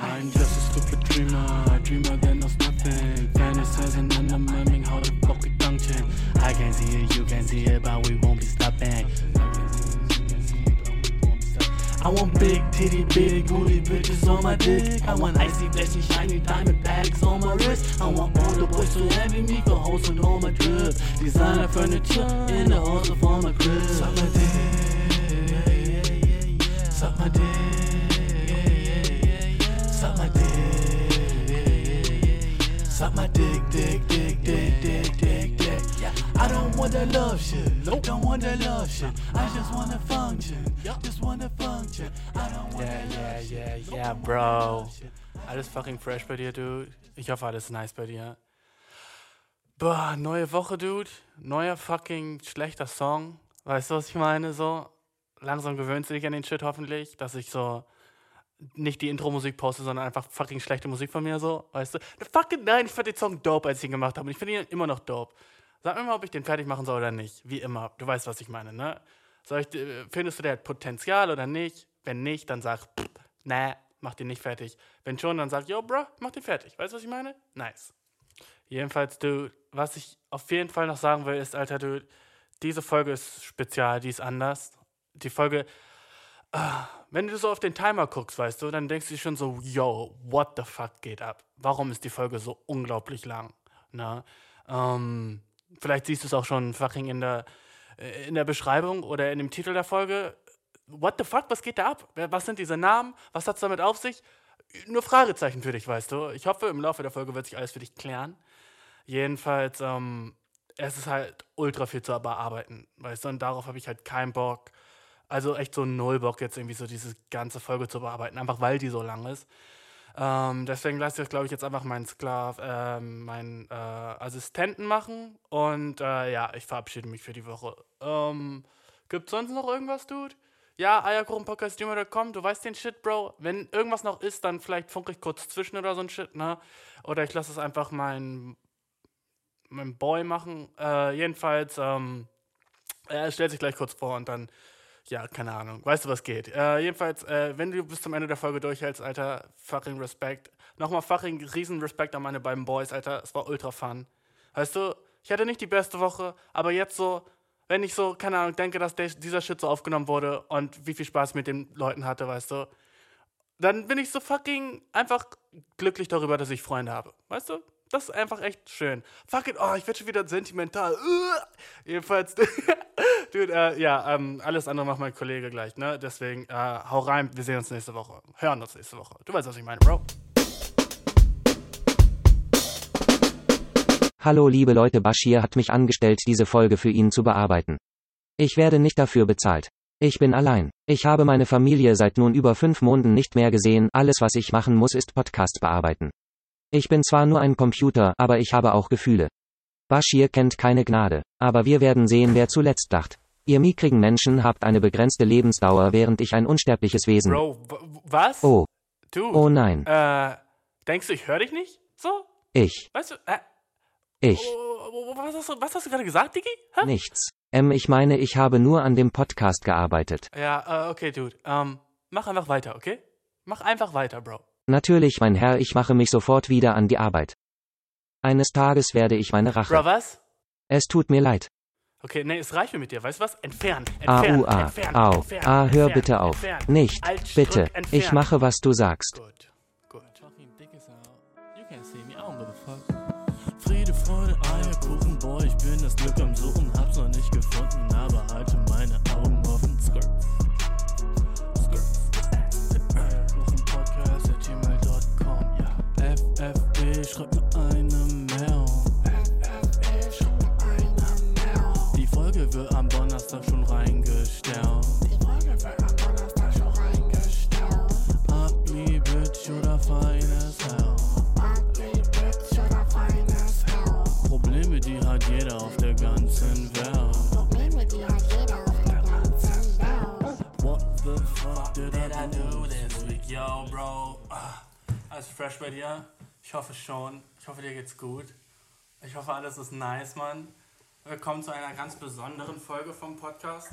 I'm just a stupid dreamer, a dreamer that knows nothing. Fantasizing and I'm miming how the fuck we function. I can see it, you can see it, but we won't be stopping. I want big titty, big booty bitches on my dick. I want icy, flashy, shiny diamond bags on my wrist. I want all the boys to envy me for hosting all my drip. Designer furniture in the halls of all my crib. Suck my dick, suck my dick, my dick, dick, dick, dick, dick, dick, dick. Yeah. I don't want that love shit. Nope. Don't want that love shit. I just wanna function. Just wanna function. I don't want Yeah, that yeah, love shit. yeah, yeah, want bro. Alles fucking fresh bei dir, Dude. Ich hoffe, alles nice bei dir. Boah, neue Woche, Dude. Neuer fucking schlechter Song. Weißt du, was ich meine? So, langsam gewöhnst du dich an den Shit hoffentlich, dass ich so nicht die Intro-Musik poste, sondern einfach fucking schlechte Musik von mir so, weißt du? Fucking nein, ich fand den Song dope, als ich ihn gemacht habe. Und ich finde ihn immer noch dope. Sag mir mal, ob ich den fertig machen soll oder nicht. Wie immer. Du weißt, was ich meine, ne? Soll ich, äh, findest du, der hat Potenzial oder nicht? Wenn nicht, dann sag, pff, nee, mach den nicht fertig. Wenn schon, dann sag, yo, bro, mach den fertig. Weißt du, was ich meine? Nice. Jedenfalls, du, was ich auf jeden Fall noch sagen will, ist, Alter, du, diese Folge ist spezial, die ist anders. Die Folge, wenn du so auf den Timer guckst, weißt du, dann denkst du schon so, yo, what the fuck geht ab? Warum ist die Folge so unglaublich lang? Na, ähm, vielleicht siehst du es auch schon fucking in der, äh, in der Beschreibung oder in dem Titel der Folge. What the fuck, was geht da ab? Was sind diese Namen? Was hat es damit auf sich? Nur Fragezeichen für dich, weißt du. Ich hoffe, im Laufe der Folge wird sich alles für dich klären. Jedenfalls, ähm, es ist halt ultra viel zu bearbeiten, weißt du, und darauf habe ich halt keinen Bock. Also echt so null Bock, jetzt irgendwie so diese ganze Folge zu bearbeiten, einfach weil die so lang ist. Ähm, deswegen lasse ich glaube ich, jetzt einfach meinen Sklav, ähm, meinen äh, Assistenten machen. Und äh, ja, ich verabschiede mich für die Woche. Ähm, Gibt sonst noch irgendwas, Dude? Ja, eierkuchenpodcast.com, du weißt den Shit, Bro. Wenn irgendwas noch ist, dann vielleicht funke ich kurz zwischen oder so ein Shit, ne? Oder ich lasse es einfach mein, mein Boy machen. Äh, jedenfalls, ähm, er stellt sich gleich kurz vor und dann, ja, keine Ahnung. Weißt du, was geht? Äh, jedenfalls, äh, wenn du bis zum Ende der Folge durchhältst, Alter, fucking Respekt. Nochmal fucking riesen Respekt an meine beiden Boys, Alter. Es war ultra fun. Weißt du, ich hatte nicht die beste Woche, aber jetzt so, wenn ich so, keine Ahnung, denke, dass der, dieser Shit so aufgenommen wurde und wie viel Spaß ich mit den Leuten hatte, weißt du, dann bin ich so fucking einfach glücklich darüber, dass ich Freunde habe. Weißt du? Das ist einfach echt schön. Fucking, oh, ich werde schon wieder sentimental. Uh, jedenfalls, dude, äh, ja, ähm, alles andere macht mein Kollege gleich, ne? Deswegen, äh, hau rein, wir sehen uns nächste Woche. Hören uns nächste Woche. Du weißt, was ich meine, Bro. Hallo liebe Leute, Bashir hat mich angestellt, diese Folge für ihn zu bearbeiten. Ich werde nicht dafür bezahlt. Ich bin allein. Ich habe meine Familie seit nun über fünf Monaten nicht mehr gesehen, alles was ich machen muss ist Podcast bearbeiten. Ich bin zwar nur ein Computer, aber ich habe auch Gefühle. Bashir kennt keine Gnade. Aber wir werden sehen, wer zuletzt dacht. Ihr mickrigen Menschen habt eine begrenzte Lebensdauer, während ich ein unsterbliches Wesen. Bro, was? Oh, Du, oh nein. äh, denkst du, ich höre dich nicht? So? Ich, Weißt du, äh, ich, oh, was hast du, was hast du gerade gesagt, Digi? Hä? nichts. Ähm, ich meine, ich habe nur an dem Podcast gearbeitet. Ja, äh, okay, Dude. Ähm, mach einfach weiter, okay? Mach einfach weiter, Bro. Natürlich, mein Herr, ich mache mich sofort wieder an die Arbeit. Eines Tages werde ich meine Rache. Bro, was? Es tut mir leid. Okay, nee, es reicht mir mit dir. Weißt du was? Entfernen, A, entfernen, U, A, entfernen, Au. entfernen, Ah, hör entfernen, bitte auf. Nicht, Alt, bitte. drück. Ich mache, was du sagst. Gut, gut. Fucking dick is out. You can't see me, I don't give a fuck. Friede, Freude, Eierkuchen, boy, ich bin das Glück am Suchen, hat jeder auf der ganzen Welt. Probleme, die hat jeder auf der ganzen Welt. What the fuck did I do this week? Yo, Bro. Ah, Alles fresh bei dir? Ich hoffe schon. Ich hoffe, dir geht's gut. Ich hoffe, alles ist nice, Mann. Willkommen zu einer ganz besonderen Folge vom Podcast.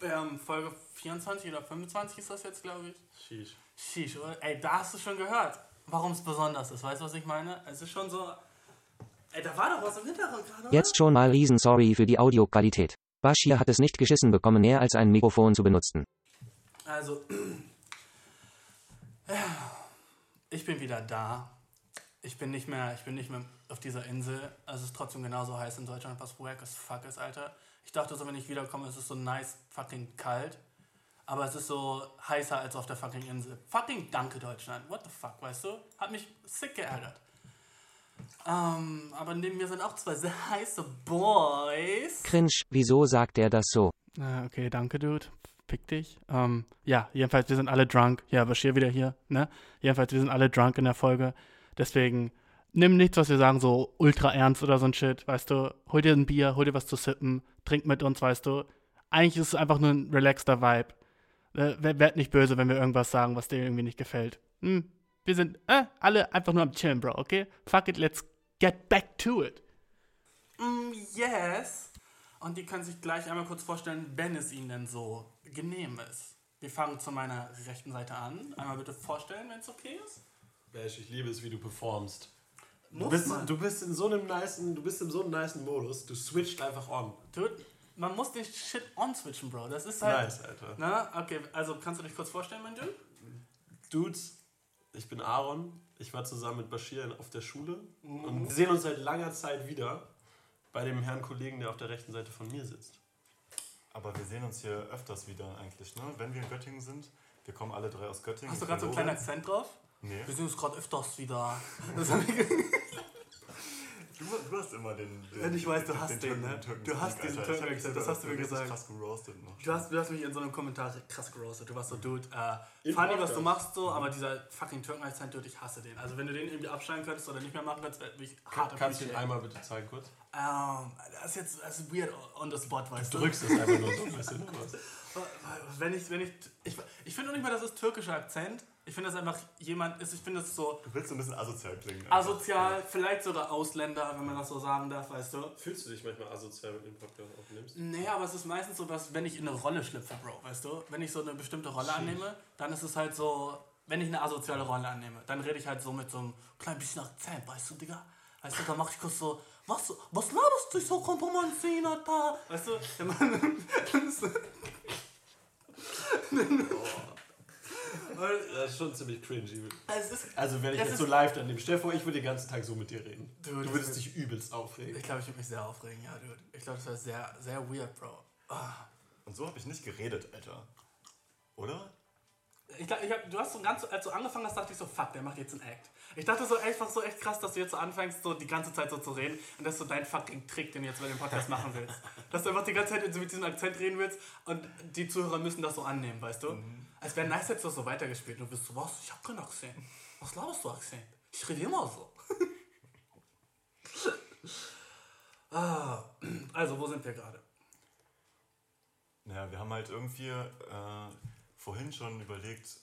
Ähm, Folge 24 oder 25 ist das jetzt, glaube ich. Sheesh. Sheesh, oder? Ey, da hast du schon gehört, warum es besonders ist. Weißt du, was ich meine? Es ist schon so. Ey, da war doch was im Hintergrund gerade. oder? Jetzt schon mal riesen sorry für die Audioqualität. Bashir hat es nicht geschissen bekommen, mehr als ein Mikrofon zu benutzen. Also, ich bin wieder da. Ich bin nicht mehr, ich bin nicht mehr auf dieser Insel. Es ist trotzdem genauso heiß in Deutschland, was wack as fuck ist, Alter. Ich dachte so, wenn ich wiederkomme, ist es so nice fucking kalt. Aber es ist so heißer als auf der fucking Insel. Fucking danke, Deutschland. What the fuck, weißt du? Hat mich sick geärgert. Ähm, aber neben mir sind auch zwei sehr heiße Boys. Cringe, wieso sagt er das so? Ah, okay, danke, Dude. Fick dich. Ähm, ja, jedenfalls, wir sind alle drunk. Ja, Bashir wieder hier, ne? Jedenfalls, wir sind alle drunk in der Folge. Deswegen, nimm nichts, was wir sagen, so ultra ernst oder so ein Shit, weißt du? Hol dir ein Bier, hol dir was zu sippen, trink mit uns, weißt du? Eigentlich ist es einfach nur ein relaxter Vibe. Äh, wer- werd nicht böse, wenn wir irgendwas sagen, was dir irgendwie nicht gefällt. Hm, wir sind äh, alle einfach nur am Chillen, Bro, okay? Fuck it, let's get back to it. Mm, yes. Und die können sich gleich einmal kurz vorstellen, wenn es ihnen denn so genehm ist. Wir fangen zu meiner rechten Seite an. Einmal bitte vorstellen, wenn es okay ist. Bash, ich liebe es, wie du performst. Du bist, du bist in so einem nicen, du bist in so einem nicen Modus, du switcht einfach on. Dude, man muss den Shit on switchen, Bro. Das ist halt. Nice, Alter. Na, okay, also kannst du dich kurz vorstellen, mein Dude? Dudes, ich bin Aaron. Ich war zusammen mit Bashir auf der Schule und wir sehen uns seit langer Zeit wieder bei dem Herrn Kollegen, der auf der rechten Seite von mir sitzt. Aber wir sehen uns hier öfters wieder eigentlich, ne? Wenn wir in Göttingen sind. Wir kommen alle drei aus Göttingen. Hast du gerade so einen kleinen. Akzent drauf? Nee. Wir sehen uns gerade öfters wieder. Das Du, du hast immer den. den ich weiß, du hast den, Türken- ne? Du hast diesen mich Türken-Akzent, das hast du mir gesagt. krass geroastet noch. Du hast, du hast mich in so einem Kommentar krass geroastet. Du warst so, Dude, äh, funny, was du machst, so, aber dieser fucking Türken-Akzent, Dude, ich hasse den. Also, wenn du den irgendwie abschneiden könntest oder nicht mehr machen könntest, wäre ich hart Kannst du ihn einmal bitte zeigen kurz? Ähm, das ist jetzt das ist weird on the spot, weißt Du du? drückst es einfach nur so ein bisschen. was? Wenn ich, wenn ich, ich, ich finde auch nicht mal, das ist türkischer Akzent. Ich finde das einfach jemand ist, ich finde das so Du willst so ein bisschen asozial klingen. Alter. asozial, vielleicht sogar Ausländer, wenn man das so sagen darf, weißt du? Fühlst du dich manchmal asozial, wenn du den Podcast aufnimmst? Nee, aber es ist meistens so, dass wenn ich in eine Rolle schlüpfe, Bro, weißt du? Wenn ich so eine bestimmte Rolle annehme, dann ist es halt so, wenn ich eine asoziale Rolle annehme, dann rede ich halt so mit so einem kleinen bisschen Akzent, weißt du, Digga? Weißt du, dann mach ich kurz so, was, was laberst du so Kompromanzin, da? Weißt du? Ja, man, Das ist schon ziemlich cringy. ist, Also wenn ich Das jetzt so live daneben, stell dir vor, ich würde den ganzen Tag so mit dir reden. Du, Du, würdest dich übelst aufregen. ich glaube, ich würde mich sehr aufregen, ja, Dude. Ich glaube, das wäre sehr, sehr weird, Bro. Ah. Und so habe ich nicht geredet, Alter. Oder? Ich glaub, ich hab, du hast so ganz, als du angefangen hast, dachte ich so, fuck, der macht jetzt einen Act. Ich dachte so einfach so echt krass, dass du jetzt so anfängst, so die ganze Zeit so zu reden und das ist so dein fucking Trick, den du jetzt bei dem Podcast machen willst. Dass du einfach die ganze Zeit mit diesem Akzent reden willst und die Zuhörer müssen das so annehmen, weißt du? Als wäre nice, das so weitergespielt und du bist so, was, ich hab keinen Akzent. Was laberst du Akzent? Ich rede immer so. ah, also, wo sind wir gerade? Naja, wir haben halt irgendwie äh, vorhin schon überlegt,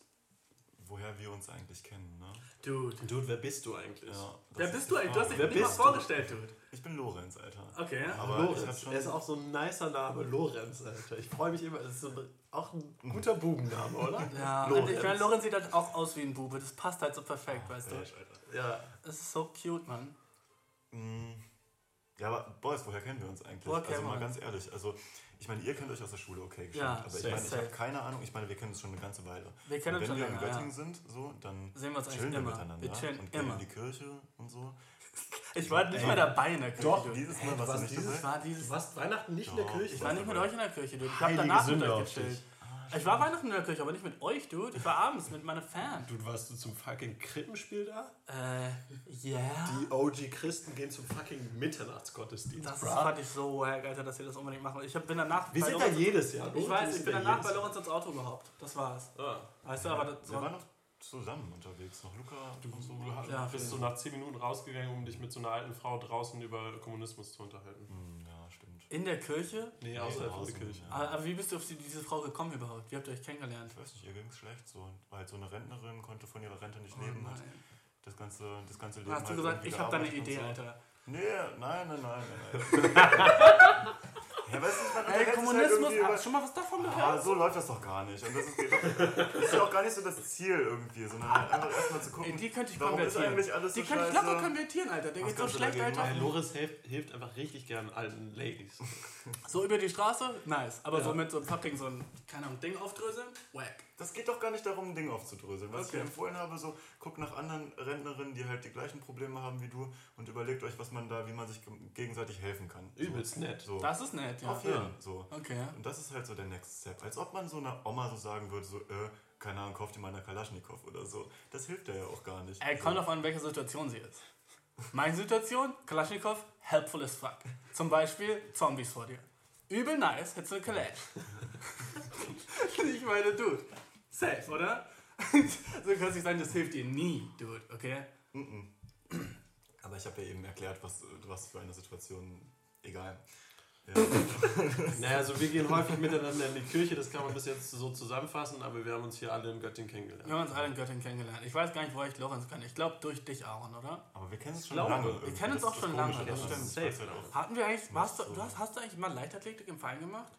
woher wir uns eigentlich kennen, ne? Dude. Dude, wer bist du eigentlich? Ja, Wer bist ist du eigentlich? Du hast dich Frage. nicht mal bist du? vorgestellt, Dude. Ich bin Lorenz, Alter. Okay, ja. Aber Lorenz. schon. Er ist auch so ein nicer Name, Lorenz, Alter. Ich freue mich immer, das ist so ein, auch ein guter Bubenname, oder? Ja, und ich meine, Lorenz sieht halt auch aus wie ein Bube. Das passt halt so perfekt, weißt du? Mensch, Alter. Ja, Das ist so cute, Mann. Mm, Ja, aber Boys, woher kennen wir uns eigentlich? Woher also mal ganz ehrlich, also ich meine, ihr kennt euch aus der Schule, okay, geschenkt, Ja, aber ich safe, meine, ich habe keine Ahnung, ich meine, wir kennen uns schon eine ganze Weile. Wir kennen und uns wenn schon wir in Göttingen ja. sind, so, dann Sehen wir uns eigentlich chillen wir immer. miteinander Wir chillen und gehen immer. in die Kirche und so. Ich war nicht mal dabei in der Kirche. Doch. Dieses Mal warst was du nicht dieses Ich dabei? war Du dieses. warst Weihnachten nicht in der. Kirche? Ich war nicht mit euch in der Kirche, Dude. Ich hab Heilige danach mit euch gechillt. Ich war Weihnachten in der Kirche, aber nicht mit euch, Dude. Ich war abends mit meiner Fan. Dude, warst du zum fucking Krippenspiel da? Äh, yeah. Die OG-Christen gehen zum fucking Mitternachtsgottesdienst, Das bro. fand ich so wack, Alter, dass ihr das unbedingt machen. Ich bin danach. Wir bei sind da Lorenz- jedes Jahr. Ich weiß, ich bin da danach bei. Lorenz ins Auto gehoppt. Das war's. Ah. Weißt du, aber das Wir waren noch zusammen unterwegs, noch Luca und so. Du hast- Ja, bist so nach 10 Minuten rausgegangen, um dich mit so einer alten Frau draußen über Kommunismus zu unterhalten. In der Kirche. Nee, außerhalb von der Kirche. ja. Aber, wie bist du auf die, diese Frau gekommen überhaupt? Wie habt ihr euch kennengelernt? Ich weiß nicht, ihr ging es schlecht so. War halt so eine Rentnerin, konnte von ihrer Rente nicht Oh leben. Hat nein. das ganze, das ganze Leben Hast du halt gesagt, ich habe da eine Idee, so. Alter. Nee, nein, nein, nein, nein. nein. Ja, weißt du, man Ey, halt Kommunismus, über- hast du schon mal was davon gehört? Ja, so läuft das doch gar nicht. Und das ist, das ist ja auch gar nicht so das Ziel irgendwie, sondern halt einfach erstmal zu gucken, Ey, die könnte ich warum ist konvertieren. eigentlich alles die so könnte ich locker konvertieren, Alter. Der Was geht so schlecht, Alter. Ey, Loris hilft, hilft einfach richtig gern alten Ladies. So über die Straße? Nice. Aber Ja. so mit so einem fucking so ein, keine Ahnung, Ding aufdröseln? Wack. Das geht doch gar nicht darum, ein Ding aufzudröseln. Was ich Okay. dir empfohlen habe, so, guckt nach anderen Rentnerinnen, die halt die gleichen Probleme haben wie du und überlegt euch, was man da, wie man sich ge- gegenseitig helfen kann. So. Übelst nett. So. Das ist nett, ja. Auf jeden Ja. so. Okay. Und das ist halt so der Next Step. Als ob man so einer Oma so sagen würde, so, äh, keine Ahnung, kauft dir mal eine Kalaschnikow oder so. Das hilft ja auch gar nicht. Ey, kommt so. drauf an, in welcher Situation sie ist. Meine Situation, Kalaschnikow, helpful as fuck. Zum Beispiel Zombies vor dir. Übel nice, hättest du Kalash. ich meine, Dude, safe, oder? so kann es nicht sein, das hilft dir nie, Dude, okay? Aber ich habe ja eben erklärt, was, was für eine Situation, egal. Ja. Naja, also wir gehen häufig miteinander in die Kirche, das kann man bis jetzt so zusammenfassen, aber wir haben uns hier alle in Göttingen kennengelernt. Wir haben uns alle in Göttingen kennengelernt. Ich weiß gar nicht, woher ich Lorenz kenne. Ich glaube, durch dich, Aaron, oder? Aber wir kennen es schon glaube, lange. wir irgendwie. kennen uns Das auch schon lange, das stimmt. Auch- Hatten wir eigentlich, warst du, du hast, hast du eigentlich mal Leichtathletik im Verein gemacht?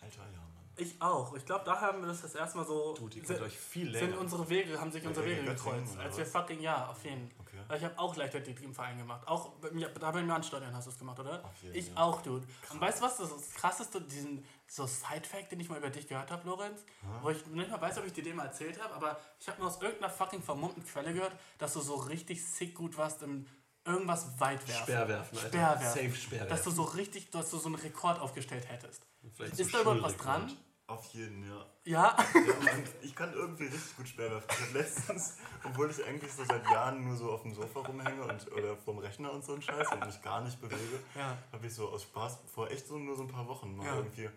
Alter, ja. Ich auch. Ich glaube, da haben wir das das erste Mal so. Dude, ihr sind, euch viel sind länger. unsere Wege, haben sich unsere Ja, Wege gekreuzt. Als wir fucking, ja, auf jeden Okay. Weil ich habe auch Leichtathletik im Verein gemacht. Auch bei mir- da beim Jahnstadion hast du es gemacht, oder? Jeden, ich ja. auch, Dude. Und weißt du was? Das, krasseste, diesen so Side-Fact, den ich mal über dich gehört habe, Lorenz, wo ich nicht mal weiß, ob ich dir den mal erzählt habe, aber ich habe nur aus irgendeiner fucking vermummten Quelle gehört, dass du so richtig sick gut warst im irgendwas weit werfen. Speerwerfen, Alter. Speerwerfen. Safe Speerwerfen. Dass du so richtig, dass du so einen Rekord aufgestellt hättest. Vielleicht so Ist da überhaupt was dran? Auf jeden, ja. Ja. ja ich kann irgendwie richtig gut. Ich hab letztens, obwohl ich eigentlich so seit Jahren nur so auf dem Sofa rumhänge und, oder vorm Rechner und so ein Scheiß und mich gar nicht bewege, Ja. habe ich so aus Spaß vor echt so nur so ein paar Wochen mal Ja. irgendwie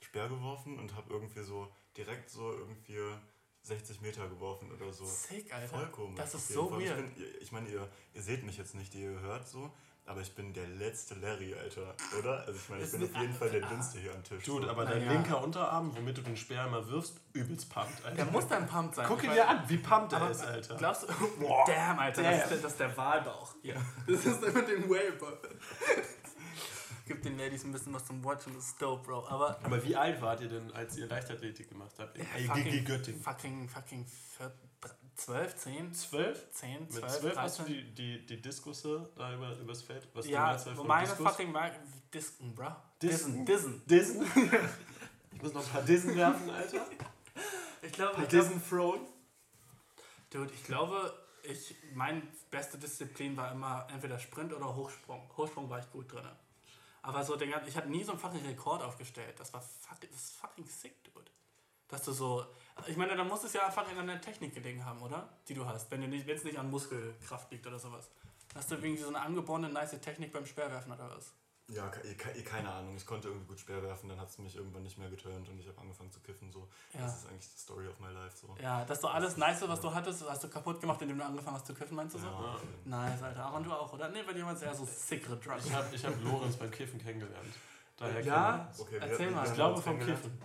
Speer geworfen und habe irgendwie so direkt so irgendwie 60 Meter geworfen oder so. Sick, Alter. Voll komisch. Das ist so Fall. weird. Ich, bin, ich meine, ihr, ihr seht mich jetzt nicht, ihr hört so, aber ich bin der letzte Larry, Alter, oder? Also ich meine, ich bin auf jeden Fall der dünnste hier am Tisch. Dude, aber dein ja. linker Unterarm, womit du den Speer immer wirfst, übelst pumpt, Alter. Der muss dann pumped sein. Guck ihn dir an, wie pumped er ist, Alter. Glaubst du? Damn, Alter, Das, ist der, das ist der Wahlbauch. Ja. Das ist mit dem Wave. Gibt den Ladies ein bisschen was zum Watchen, das ist dope, Bro. Aber Aber wie alt wart ihr denn, als ihr Leichtathletik gemacht habt? IGG fucking, Göttingen. fucking, fucking vier- 12, 10, Zwölf? 10, Mit 12, zwölf hast du 13. die, die, die Diskusse da über, übers Feld? Was Ja, von meine Diskus? fucking Disken, bro. Disken. Dissen, Dissen. Dissen? ich muss noch ein paar Dissen werfen, Alter. Ich glaube, Ein Dissen thrown. Dude, ich glaube, ich, meine beste Disziplin war immer entweder Sprint oder Hochsprung. Hochsprung war ich gut drin. Aber so, den, ganzen- ich habe nie so einen fucking Rekord aufgestellt. Das war fucking, das ist fucking sick, dude. Dass du so, ich meine, da muss es ja einfach in einer Technik gelegen haben, oder? Die du hast, wenn du nicht, es nicht an Muskelkraft liegt oder sowas. Hast du irgendwie so eine angeborene, nice Technik beim Speerwerfen oder was? Ja, ke- ke- keine Ahnung. Ich konnte irgendwie gut Speer werfen, dann hat es mich irgendwann nicht mehr geturnt und ich habe angefangen zu kiffen. So. Ja. Das ist eigentlich die Story of my life. So. Ja, dass du alles nice, was du hattest, hast du kaputt gemacht, indem du angefangen hast zu kiffen, meinst du so? Ja. Nice, Alter. Aaron, du auch, oder? Nee, bei dir war es eher so sickere Drugs. Ich habe ich hab Lorenz beim Kiffen kennengelernt. Daher Ja? Okay, Erzähl wir- mal. Ich glaube vom. Kiffen.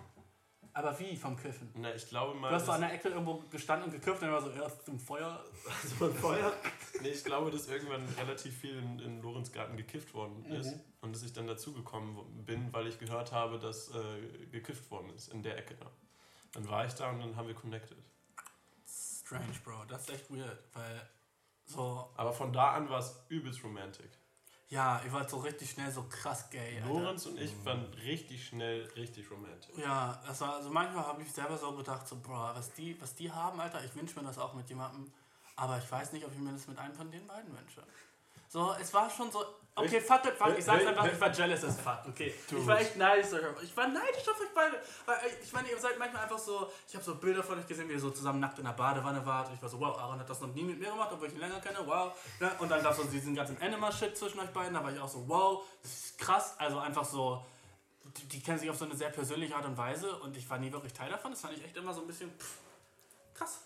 Aber wie vom Kiffen? Na, ich glaube mal. Du hast so an der Ecke irgendwo gestanden und gekifft und dann war so, erst im Feuer. So ein Feuer? Nee, ich glaube, dass irgendwann relativ viel in, in Lorenz Garten gekifft worden ist. Und dass ich dann dazugekommen bin, weil ich gehört habe, dass äh, gekifft worden ist in der Ecke da. Dann war ich da und dann haben wir connected. Strange, Bro. Das ist echt weird, weil so, Aber von da an war es übelst romantic. Ja, ihr wart so richtig schnell so krass gay, Alter. Lorenz und ich waren richtig schnell richtig romantic. Ja, das war, also manchmal habe ich selber so gedacht, so, Bro, was die, was die haben, Alter, ich wünsche mir das auch mit jemandem, aber ich weiß nicht, ob ich mir das mit einem von den beiden wünsche. So, es war schon so, okay, fuck it, fuck, ich sag's einfach, ich war jealous as fuck, okay. Ich war echt neidisch, auf- ich war neidisch auf euch beide, weil ey, ich meine, ihr seid manchmal einfach so, ich habe so Bilder von euch gesehen, wie ihr so zusammen nackt in der Badewanne wart und ich war so, wow, Aaron hat das noch nie mit mir gemacht, obwohl ich ihn länger kenne, wow. Ja, und dann gab es so diesen ganzen Anima-Shit zwischen euch beiden, da war ich auch so, wow, das ist krass, also einfach so, die, die kennen sich auf so eine sehr persönliche Art und Weise und ich war nie wirklich Teil davon. Das fand ich echt immer so ein bisschen pff, krass.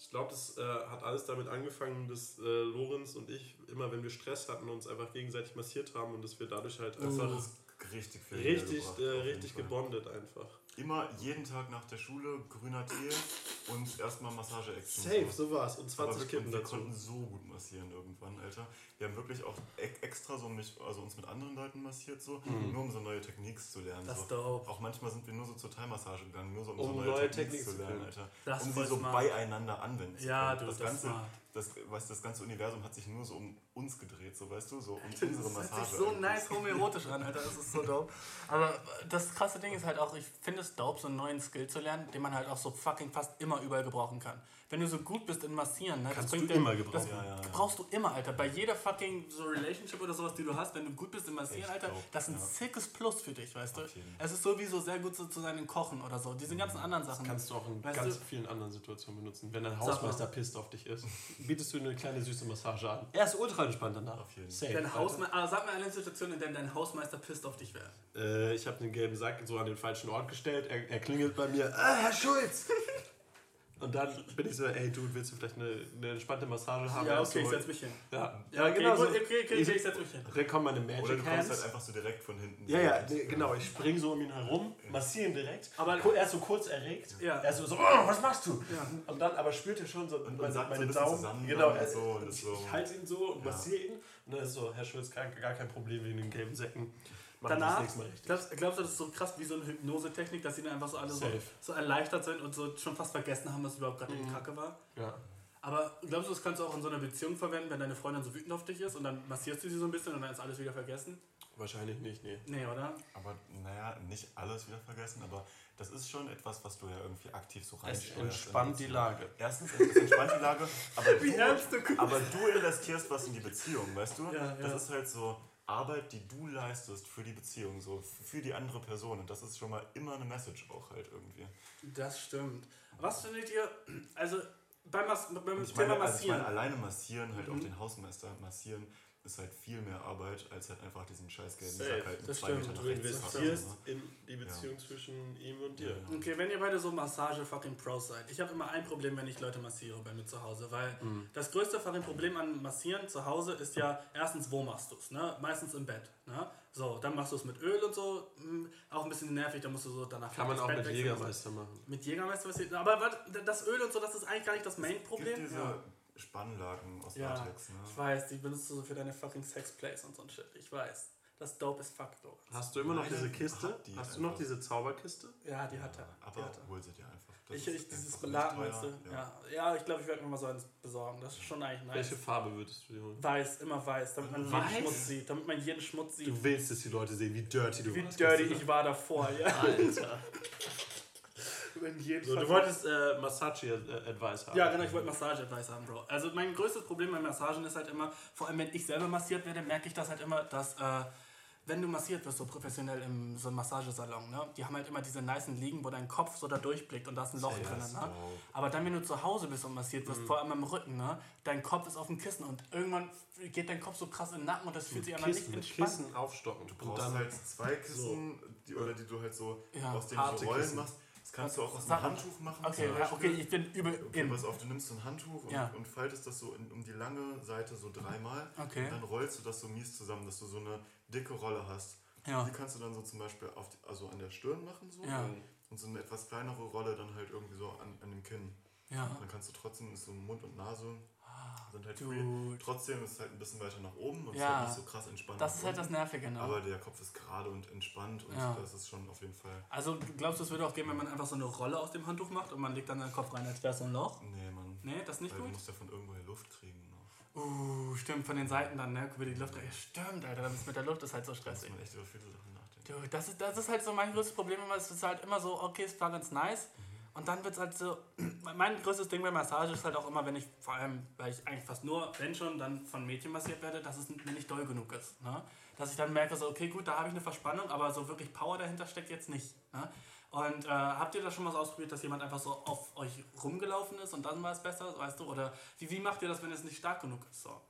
Ich glaube, das äh, hat alles damit angefangen, dass äh, Lorenz und ich immer, wenn wir Stress hatten, uns einfach gegenseitig massiert haben und dass wir dadurch halt einfach uns richtig viel richtig, äh, richtig gebondet einfach. Immer jeden Tag nach der Schule grüner Tee und erstmal Massage-Action. Safe, so war's. Und Aber 20 wirklich, Kippen wir dazu. konnten so gut massieren irgendwann, Alter. Wir haben wirklich auch extra so mich, also uns mit anderen Leuten massiert, so, Mhm. nur um so neue Techniques zu lernen. Das so. dope. Auch manchmal sind wir nur so zur Thai-Massage gegangen, nur so um, Um so neue, neue Techniques, Techniken zu lernen. Alter. Das um sie so smart. beieinander anwenden zu Ja, können. du, das das ganze, smart. Das, weißt, das ganze Universum hat sich nur so um uns gedreht, so weißt du, so um Das unsere Massage. sich so eigentlich. nice homoerotisch an, Alter. Das ist so dope. Aber das krasse Ding ist halt auch, ich finde es dope, so einen neuen Skill zu lernen, den man halt auch so fucking fast immer überall gebrauchen kann. Wenn du so gut bist in Massieren, ne, Kannst das bringt du immer gebrauchen. Das Ja, ja, ja. brauchst du immer, Alter. Bei jeder fucking so Relationship oder sowas, die du hast, wenn du gut bist in Massieren, Echt Alter, dope, das ist ein sickes Plus für dich, weißt du? Jeden. Es ist sowieso sehr gut so zu sein in Kochen oder so. Diese ganzen anderen Sachen. Kannst du auch in Weißt ganz du- vielen anderen Situationen benutzen. Wenn dein. Hausmeister pisst auf dich ist, bietest du eine kleine süße Massage an. Er ist ultra entspannt danach. Auf jeden. Safe. Dein Alter. Hausme ah, sag mir eine Situation, in der dein Hausmeister pisst auf dich wäre. Äh, ich habe den gelben Sack so an den falschen Ort gestellt. Er, er klingelt bei mir. Ah, Herr Schulz! Und dann bin ich so, ey, du willst du vielleicht eine, eine entspannte Massage haben? Ja, okay, ich so, setz mich hin. Ja, Ja, okay, genau gut, so. okay, okay, okay, ich setz mich hin. Dann kommen meine Oder du Magic kommst Hands. halt einfach so direkt von hinten. Ja, ja, nee, genau. Ich spring so um ihn herum, massiere ihn direkt. Aber- er ist so kurz erregt. Ja. Er ist so, so oh, was machst du? Ja. Und dann aber spürt er schon so Und meine, sagt so meine ein bisschen Daumen. zusammen Genau, er, so und ich, so- ich halte ihn so und massiere ihn. Und dann ist so, Herr Schulz, gar, gar kein Problem wegen den gelben Säcken. Danach, das nächste Mal richtig. glaubst, glaubst du, das ist so krass wie so eine Hypnose-Technik, dass sie dann einfach so alle so, so erleichtert sind und so schon fast vergessen haben, was überhaupt gerade die Kacke war? Ja. Aber glaubst du, das kannst du auch in so einer Beziehung verwenden, wenn deine Freundin so wütend auf dich ist und dann massierst du sie so ein bisschen und dann ist alles wieder vergessen? Wahrscheinlich nicht, nee. Nee, oder? Aber naja, nicht alles wieder vergessen, aber das ist schon etwas, was du ja irgendwie aktiv so Es reinsteuerst. in entspannt die. Lage. Erstens, es entspannt die Lage, aber Wie du- aber du investierst was in die Beziehung, weißt du? Ja, das ja. ist halt so Arbeit, die du leistest für die Beziehung, so für die andere Person. Und das ist schon mal immer eine Message auch halt irgendwie. Das stimmt. Was findet ihr, also beim, Mas beim ich Thema meine, also ich Massieren, meine, alleine massieren, halt Mhm. auch den Hausmeister massieren, ist halt viel mehr Arbeit, als halt einfach diesen scheiß gelben Safe, Sack halt das zwei stimmt. Metern nach Du rechts zu investierst passen, in die Beziehung zwischen ihm und dir. Ja. Okay, wenn ihr beide so Massage-fucking-Pros seid. Ich habe immer ein Problem, wenn ich Leute massiere bei mir zu Hause, weil Mhm. das größte fucking Problem an Massieren zu Hause ist ja erstens, wo machst du es? Ne? Meistens im Bett. Ne? So, dann machst du es mit Öl und so. hm, Auch ein bisschen nervig, dann musst du so danach Kann man das auch Bett mit wechseln. Jägermeister machen. Mit Jägermeister massieren. Aber warte, das Öl und so, das ist eigentlich gar nicht das gibt Main-Problem. diese Ja. Spannlaken aus Ja, Latex, ne? ich weiß, die benutzt du so für deine fucking Sexplays und so ein Shit. Ich weiß. Das ist dope as fuck, though. Hast du immer noch diese Kiste? die Hast du noch diese Zauberkiste? Ja, die hat er. Aber hat er. hol sie dir einfach. Das Ich, ist ich, dieses du? Ja, ja ich glaube, ich werde mir mal so eins besorgen. Das ist schon eigentlich nice. Welche Farbe würdest du dir holen? Weiß, immer weiß, damit man Weiß? jeden Schmutz sieht. Damit man jeden Schmutz sieht. Du willst, dass die Leute sehen, wie dirty du Wie warst. dirty ich war davor, ja. Alter. In jedem So, Fall. du wolltest äh, Massage-Advice haben. ja, genau, ich wollte Massage-Advice haben, Bro. Also mein größtes Problem bei Massagen ist halt immer, vor allem wenn ich selber massiert werde, merke ich das halt immer, dass äh, wenn du massiert wirst, so professionell im so einem Massagesalon, ne, die haben halt immer diese nicen Liegen, wo dein Kopf so da durchblickt und da ist ein Loch drin. Ne? Aber dann, wenn du zu Hause bist und massiert wirst, vor allem am Rücken, ne, dein Kopf ist auf dem Kissen und irgendwann geht dein Kopf so krass in den Nacken und das fühlt sich einfach nicht entspannt. Kissen aufstocken. Du brauchst halt zwei Kissen, die, oder die du halt so Ja, aus so Rollen Kissen. machst. Das kannst du auch aus einem. Handtuch machen. Okay, ja, okay, ich bin übel Okay, pass auf, du nimmst so ein Handtuch und, Ja. und faltest das so in, um die lange Seite so dreimal. Okay. Und dann rollst du das so mies zusammen, dass du so eine dicke Rolle hast. Ja. Die kannst du dann so zum Beispiel auf die, also an der Stirn machen so. Ja. Und so eine etwas kleinere Rolle dann halt irgendwie so an, an dem Kinn. Ja. Dann kannst du trotzdem, so Mund und Nase sind halt Dude. free. Trotzdem ist es halt ein bisschen weiter nach oben und Ja. ist halt nicht so krass entspannt. Das ist halt das. Nervige, ne? Aber der Kopf ist gerade und entspannt und Ja. das ist schon auf jeden Fall. Also glaubst du, es würde auch gehen, wenn man einfach so eine Rolle aus dem Handtuch macht und man legt dann seinen Kopf rein, als wäre es so ein Loch? Nee, Mann. Nee, das ist nicht Weil du gut? musst ja von irgendwoher Luft kriegen. Ne? Uh, stimmt, von den Seiten dann, ne? Über die Luft. Ja, stimmt, Alter, das ist mit der Luft ist halt so Da muss stressig. man echt über viele Sachen nachdenken. Dude, das ist, das ist halt so mein größtes Problem immer. Es ist halt immer so, okay, es war ganz nice. Und dann wird es halt so. Mein größtes Ding bei Massage ist halt auch immer, wenn ich, vor allem, weil ich eigentlich fast nur, wenn schon, dann von Mädchen massiert werde, dass es mir nicht doll genug ist. Ne? Dass ich dann merke, so, okay, gut, da habe ich eine Verspannung, aber so wirklich Power dahinter steckt jetzt nicht. Ne? Und äh, habt ihr das schon mal ausprobiert, dass jemand einfach so auf euch rumgelaufen ist und dann war es besser, weißt du? Oder wie, wie macht ihr das, wenn es nicht stark genug ist? So.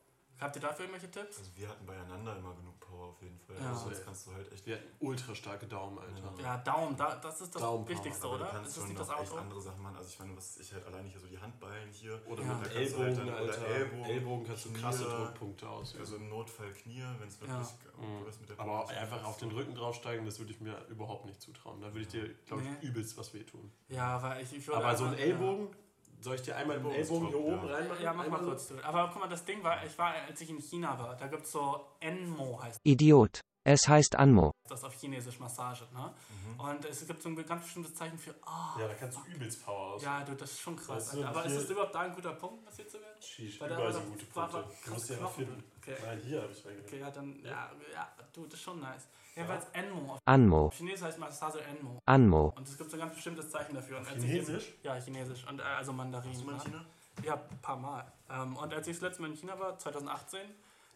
Habt ihr dafür irgendwelche Tipps? Also wir hatten beieinander immer genug Power auf jeden Fall. Ja. Also sonst kannst du halt echt. Wir hatten ultra starke Daumen, Alter. Ja, Daumen, da, das ist das Daumenpower, Wichtigste, oder? du kannst Ist das schon nicht das noch echt andere Sachen machen. Also ich meine, was ich halt alleine hier so die Handballen hier. Oder Ja. mit du halt Ellbogen, dann- oder Alter. Ellbogen, Ellbogen, kannst du krasse Druckpunkte ausüben. Also im Notfall Knie, wenn es wirklich Mhm. du das mit der Aber einfach auf den Rücken draufsteigen, das würde ich mir überhaupt nicht zutrauen. Da würde ich dir, glaube ich, Nee. übelst was wehtun. Ja, weil ich, ich Aber so ein Ellbogen, soll ich dir einmal den Ellbogen hier oben ja. reinmachen? Ja, mach mal kurz. Aber guck mal, das Ding war, ich war, als ich in China war, da gibt es so Enmo, heißt Idiot. Es heißt Anmo. das auf Chinesisch Massage. Ne? Mhm. Und es gibt so ein ganz bestimmtes Zeichen für, ah, Ja, da kannst du übelst Power aus. ja, du, das ist schon krass. Alter. Aber hier- ist es überhaupt da ein guter Punkt, passiert zu werden? Sheesh, Weil da überall doch- gute Punkte. war Du musst ja finden. Okay. Nein, hier habe ich reingenommen. Okay, ja, dann, ja, ja, du, das ist schon nice. Jedenfalls Enmo. Auf Anmo. Chinesisch heißt Massage Enmo. Anmo. Und es gibt so ein ganz bestimmtes Zeichen dafür. Und als ich Chinesisch? Jetzt, ja, Chinesisch. Und, äh, also Mandarin. Hast du mal in ne? China? Ja, ein paar Mal. Ähm, und als ich das letzte Mal in China war, 2018,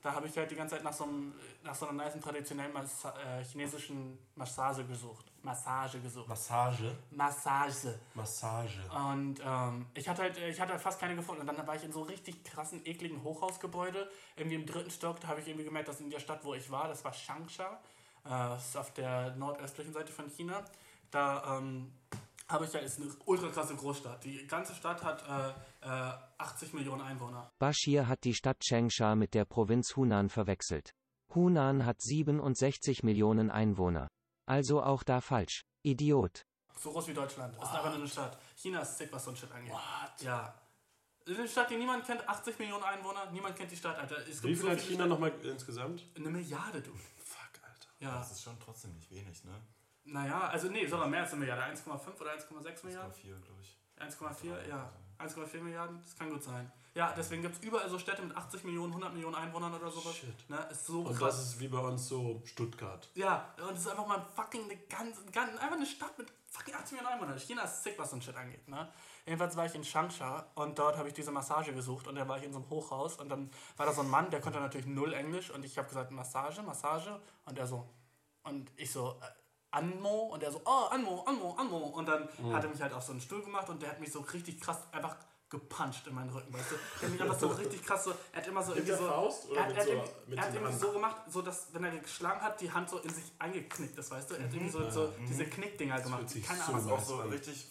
da habe ich halt die ganze Zeit nach so, einem, nach so einer nice traditionellen Massa äh, chinesischen Massage gesucht. Massage gesucht. Massage. Massage. Massage. Und ähm, ich hatte halt, ich hatte halt fast keine gefunden. Und dann war ich in so richtig krassen, ekligen Hochhausgebäude. Irgendwie im dritten Stock, da habe ich irgendwie gemerkt, dass in der Stadt, wo ich war, das war Changsha. Äh, das ist auf der nordöstlichen Seite von China. Da ähm, habe ich ja, ist eine ultra krasse Großstadt. Die ganze Stadt hat äh, äh, 80 Millionen Einwohner. Bashir hat die Stadt Changsha mit der Provinz Hunan verwechselt. Hunan hat 67 Millionen Einwohner. Also auch da falsch. Idiot. So groß wie Deutschland. Das ist einfach nur eine Stadt. China ist sick, was so ein Shit angeht. Ja. Das ist eine Stadt, die niemand kennt. 80 Millionen Einwohner. Niemand kennt die Stadt, Alter. Es Wie viel hat China nochmal insgesamt? Eine Milliarde, du. Fuck, Alter. Ja. Das ist schon trotzdem nicht wenig, ne? Naja, also nee, sogar mehr als eine Milliarde. 1,5 oder 1,6 Milliarden? 1,4 glaube ich. 1,4, ja. 1,4 Milliarden, das kann gut sein. Ja, deswegen gibt es überall so Städte mit 80 Millionen, 100 Millionen Einwohnern oder sowas. Shit. Ne, ist so Und krass. das ist wie bei uns so Stuttgart. ja, und es ist einfach mal ein fucking, eine ganz, ganz, einfach eine Stadt mit fucking 80 Millionen Einwohnern. China ist sick, was so ein Shit angeht. Ne? Jedenfalls war ich in Changsha und dort habe ich diese Massage gesucht und da war ich in so einem Hochhaus und dann war da so ein Mann, der konnte natürlich null Englisch und ich habe gesagt, Massage, Massage und er so, und ich so, äh, Anmo und er so, oh, Anmo, Anmo, Anmo und dann hat er mich halt auf so einen Stuhl gemacht und der hat mich so richtig krass einfach gepuncht in meinen Rücken, weißt du? Der hat mich einfach so richtig krass so, er hat immer so Mit irgendwie der so, Faust oder er hat, mit er so- mit er hat irgendwie Hand? so gemacht, so dass, wenn er geschlagen hat, die Hand so in sich eingeknickt ist, weißt du? Er hat irgendwie so, so diese Knickdinger gemacht. Keine so Ahnung. Auch nice so an. richtig,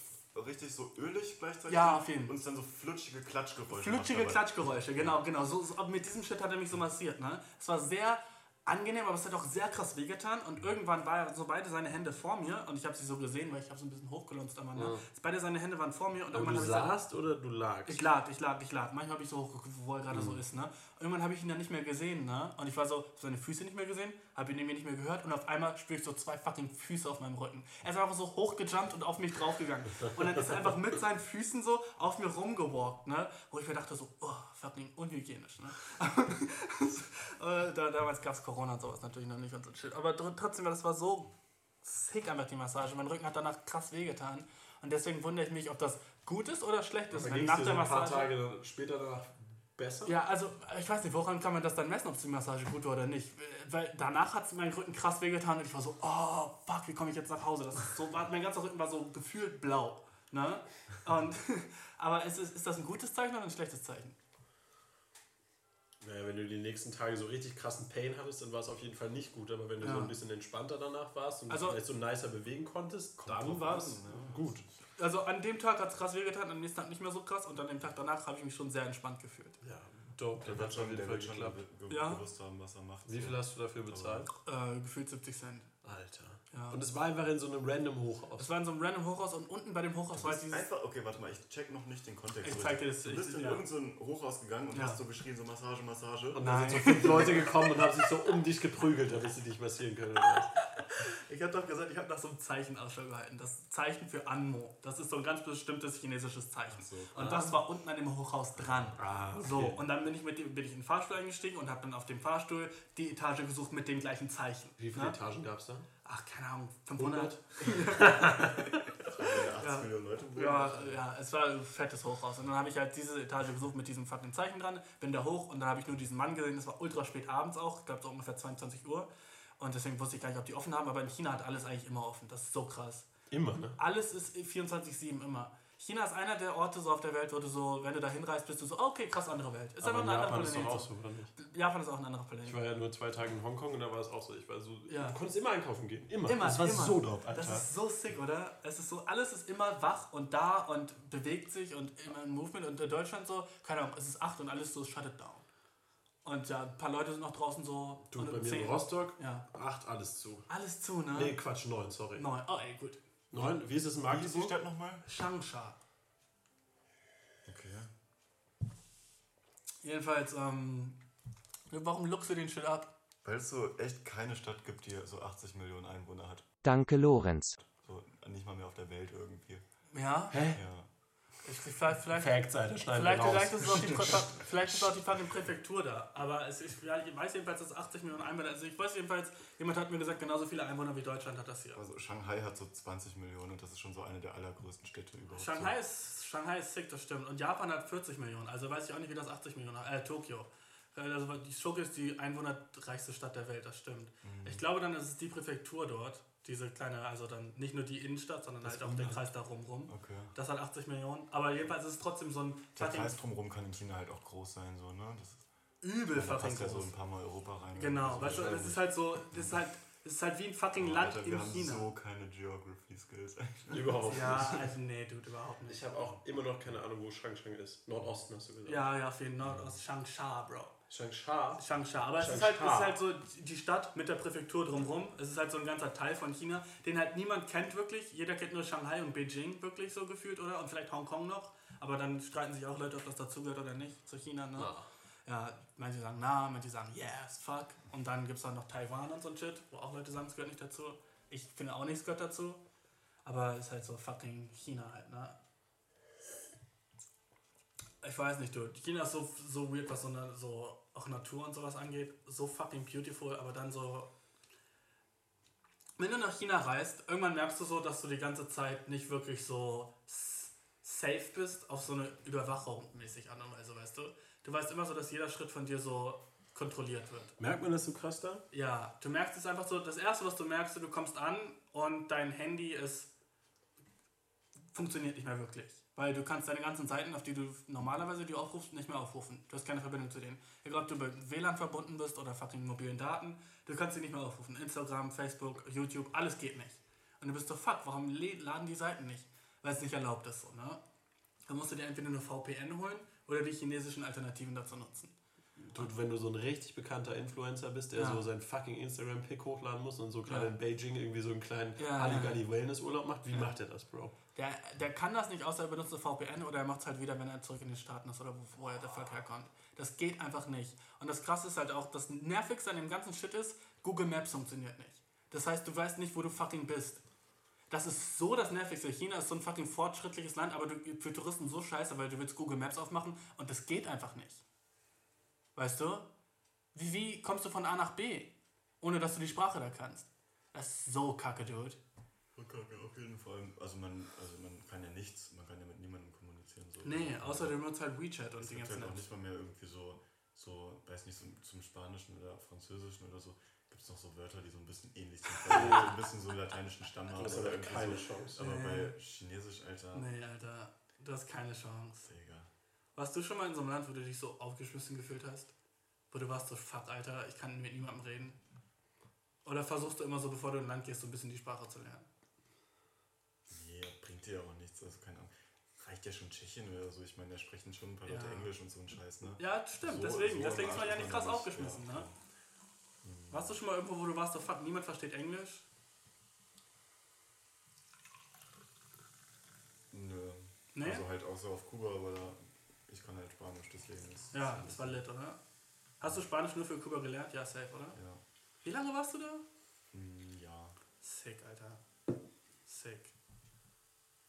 richtig so ölig gleichzeitig. Ja, auf jeden Fall. Und dann so flutschige Klatschgeräusche. Flutschige. Klatschgeräusche, genau, genau. So, so, mit diesem Shit hat er mich so massiert, ne? Es war sehr angenehm, aber es hat auch sehr krass wehgetan. Und irgendwann war er so beide seine Hände vor mir und ich habe sie so gesehen, weil ich habe so ein bisschen hochgelunzt einmal, ne? Beide seine Hände waren vor mir und Aber irgendwann du saßt oder du lagst? ich lag, ich lag, ich lag. Manchmal habe ich so hochgeguckt, wo er gerade Mhm. so ist, ne? Irgendwann habe ich ihn dann nicht mehr gesehen, ne? Und ich war so, hab seine Füße nicht mehr gesehen, habe ihn irgendwie nicht mehr gehört und auf einmal spüre ich so zwei fucking Füße auf meinem Rücken. Er ist einfach so hochgejumpt und auf mich draufgegangen. Und dann ist er einfach mit seinen Füßen so auf mir rumgewalkt, ne? Wo ich mir dachte so, oh, fucking unhygienisch, ne? Da, damals gab es Corona und sowas natürlich noch nicht und so shit. Aber tr- trotzdem, das war so sick einfach die Massage. Mein Rücken hat danach krass wehgetan. Und deswegen wundere ich mich, ob das gut ist oder schlecht ist. Dann Wenn nach der so ein paar Massage. Tage später danach besser? Ja, also ich weiß nicht, woran kann man das dann messen, ob die Massage gut war oder nicht? Weil danach hat es meinen Rücken krass wehgetan und ich war so, oh fuck, wie komme ich jetzt nach Hause? Das ist so, war, mein ganzer Rücken war so gefühlt blau. Ne? Und, aber ist, ist, ist das ein gutes Zeichen oder ein schlechtes Zeichen? Naja, wenn du die nächsten Tage so richtig krassen Pain hattest, dann war es auf jeden Fall nicht gut. Aber wenn du Ja. so ein bisschen entspannter danach warst und Also- vielleicht so nicer bewegen konntest, dann war es ne? gut. Also an dem Tag hat es krass wehgetan, am nächsten Tag nicht mehr so krass und an dem Tag danach habe ich mich schon sehr entspannt gefühlt. Ja, dope. Der wird schon, auf jeden der Fall schon ge- Ja. gewusst haben, was er macht. Wie viel hast du dafür bezahlt? Äh, gefühlt 70 Cent. Alter. Ja. Und es war einfach in so einem random Hochhaus. Es war in so einem random Hochhaus und unten bei dem Hochhaus Du war dieses... einfach, okay, warte mal, ich check noch nicht den Kontext. Ich zeig dir das, Du ich- bist in ja. irgendein so ein Hochhaus gegangen und Ja. hast so geschrien, so Massage, Massage. Und dann sind so fünf Leute gekommen und haben sich so um dich geprügelt, damit sie dich massieren können. Ich habe doch gesagt, ich habe nach so einem Zeichen Ausschau gehalten. Das Zeichen für Anmo. Das ist so ein ganz bestimmtes chinesisches Zeichen. Und das war unten an dem Hochhaus dran. Ah, okay. So, und dann bin ich, mit dem, bin ich in den Fahrstuhl eingestiegen und habe dann auf dem Fahrstuhl die Etage gesucht mit dem gleichen Zeichen. Wie viele Ne? Etagen gab es da? Ach, keine Ahnung, 500? 80 Millionen Leute. wohnen. Ja, ja, es war ein fettes Hochhaus. Und dann habe ich halt diese Etage gesucht mit diesem fucking Zeichen dran, bin da hoch und dann habe ich nur diesen Mann gesehen. Das war ultra spät abends auch, ich glaube so ungefähr 22 Uhr. Und deswegen wusste ich gar nicht, ob die offen haben, aber in China hat alles eigentlich immer offen. Das ist so krass. Immer, ne? Alles ist 24-7 immer. China ist einer der Orte so auf der Welt, wo du so, wenn du da hinreist, bist du so, okay, krass, andere Welt. Ist Aber in eine andere Japan ist doch auch so, oder nicht? Japan ist auch ein anderer Planet. Ich war ja nur zwei Tage in Hongkong und da war es auch so. Ich war so Ja. Du konntest immer einkaufen gehen. Immer. Immer, das war immer. so drauf, Alter. Das ist so sick, oder? Es ist so, alles ist immer wach und da und bewegt sich und immer ein Movement. Und in Deutschland so, keine Ahnung, es ist 8 und alles so shut it down. Und ja, ein paar Leute sind noch draußen so. du, bei mir 10. in Rostock, Ja. acht alles zu. Alles zu, ne? Nee, Quatsch, neun, sorry. Neun. Oh, ey, gut. Neun, wie ist es in Wie ist die Magdeburg? Stadt nochmal? Changsha. Okay. Jedenfalls, ähm, warum lookst du den Shit ab? Weil es so echt keine Stadt gibt, die so 80 Millionen Einwohner hat. Danke, Lorenz. So nicht mal mehr auf der Welt irgendwie. Ja? Hä? Ja. Ich, vielleicht, vielleicht, Facts, Alter, schneiden vielleicht, wir raus. vielleicht, ist auch die, vielleicht ist es auch die fucking Präfektur da. Aber es, ich, ich weiß jedenfalls, dass es 80 Millionen Einwohner Also ich weiß jedenfalls, jemand hat mir gesagt, genauso viele Einwohner wie Deutschland hat das hier. Also Shanghai hat so 20 Millionen und das ist schon so eine der allergrößten Städte überhaupt. Shanghai ist, Shanghai ist sick, das stimmt. Und Japan hat 40 Millionen. Also weiß ich auch nicht, wie das 80 Millionen hat. Äh, Tokio. Also Tokio ist die einwohnerreichste Stadt der Welt, das stimmt. Ich glaube dann, ist es die Präfektur dort. Diese kleine, also dann nicht nur die Innenstadt, sondern halt auch der Kreis da rumrum. So. Okay. Das hat 80 Millionen. Aber jedenfalls ist es trotzdem so ein Der Kreis drumherum kann in China halt auch groß sein, so, ne? Das ist, übel da fucking passt ja so groß. ein paar Mal Europa rein. Genau, Also weißt du, das ist halt so, das ist halt, das ist halt wie ein fucking Oh, Land Alter, in China. so keine Geography-Skills. Überhaupt Ja, nicht. also nee, dude, überhaupt nicht. Ich habe auch immer noch keine Ahnung, wo Shangshang ist. Nordosten hast du gesagt. Ja, ja, für den Nordost, Changsha, Bro. Changsha. Changsha. Aber es ist, halt, es ist halt so die Stadt mit der Präfektur drumherum. Es ist halt so ein ganzer Teil von China, den halt niemand kennt wirklich. Jeder kennt nur Shanghai und Beijing wirklich so gefühlt, oder? Und vielleicht Hongkong noch. Aber dann streiten sich auch Leute, ob das dazugehört oder nicht zu China, ne? Ja, manche sagen na, manche sagen yes, fuck. Und dann gibt es auch noch Taiwan und so ein Shit, wo auch Leute sagen, es gehört nicht dazu. Ich finde auch nicht, es gehört dazu. Aber es ist halt so fucking China halt, ne? Ich weiß nicht, du. China ist so, so weird, was so, eine, so auch Natur und sowas angeht. So fucking beautiful, aber dann so. Wenn du nach China reist, irgendwann merkst du so, dass du die ganze Zeit nicht wirklich so safe bist, auf so eine Überwachung mäßig Art und Weise, weißt du? Du weißt immer so, dass jeder Schritt von dir so kontrolliert wird. Merkt man das so krass da? Ja, du merkst es einfach so, das erste, was du merkst, du kommst an und dein Handy ist funktioniert nicht mehr wirklich. Weil du kannst deine ganzen Seiten, auf die du normalerweise die aufrufst, nicht mehr aufrufen. Du hast keine Verbindung zu denen. Egal, ob du mit WLAN verbunden bist oder fucking mobilen Daten, du kannst sie nicht mehr aufrufen. Instagram, Facebook, YouTube, alles geht nicht. Und du bist so, fuck, warum laden die Seiten nicht? Weil es nicht erlaubt ist so, ne? Dann musst du dir entweder eine VPN holen oder die chinesischen Alternativen dazu nutzen. Du, wenn du so ein richtig bekannter Influencer bist, der Ja. so sein fucking Instagram-Pick hochladen muss und so gerade Ja. in Beijing irgendwie so einen kleinen Ja. Halligalli Wellness-Urlaub macht, wie macht der das, Bro? Der, der kann das nicht, außer er benutzt eine VPN oder er macht es halt wieder, wenn er zurück in den Staaten ist oder wo, wo er der Fuck herkommt. Das geht einfach nicht. Und das Krasse ist halt auch, das Nervigste an dem ganzen Shit ist, Google Maps funktioniert nicht. Das heißt, du weißt nicht, wo du fucking bist. Das ist so das Nervigste. China ist so ein fucking fortschrittliches Land, aber du, für Touristen so scheiße, weil du willst Google Maps aufmachen und das geht einfach nicht. Weißt du? Wie, wie kommst du von A nach B, ohne dass du die Sprache da kannst? Das ist so kacke, Dude. Okay, auf jeden Fall. Also man, also man kann ja nichts, man kann ja mit niemandem kommunizieren. So. Nee, außer du nutzt halt WeChat und die ganzen halt auch nicht mal mehr irgendwie so, so weiß nicht, so zum Spanischen oder Französischen oder so, gibt es noch so Wörter, die so ein bisschen ähnlich sind. die so ein bisschen so lateinischen Stamm haben. Das ist aber irgendwie keine so. Chance. Aber Nee. bei Chinesisch, Alter, Nee, Alter, du hast keine Chance. Digga. Warst du schon mal in so einem Land, wo du dich so aufgeschmissen gefühlt hast? Wo du warst so, fuck, Alter, ich kann mit niemandem reden? Oder versuchst du immer so, bevor du in ein Land gehst, so ein bisschen die Sprache zu lernen? Nee, bringt dir auch nichts. Also keine Ahnung. Reicht ja schon Tschechien oder so. Ich meine, da sprechen schon ein paar Leute Ja. Englisch und so ein Scheiß, ne? Ja, stimmt, So- deswegen. so deswegen ist man ja nicht krass aufgeschmissen, ja. ne? Warst du schon mal irgendwo, wo du warst, so, fuck, niemand versteht Englisch? Nö. Nee? Also halt außer auf Kuba, aber da, ich kann halt Spanisch, deswegen ist ja, das war lit, oder? Hast du Spanisch nur für Kuba gelernt? Ja, safe, oder? Ja. Wie lange warst du da? Hm, ja. Sick, Alter. Sick.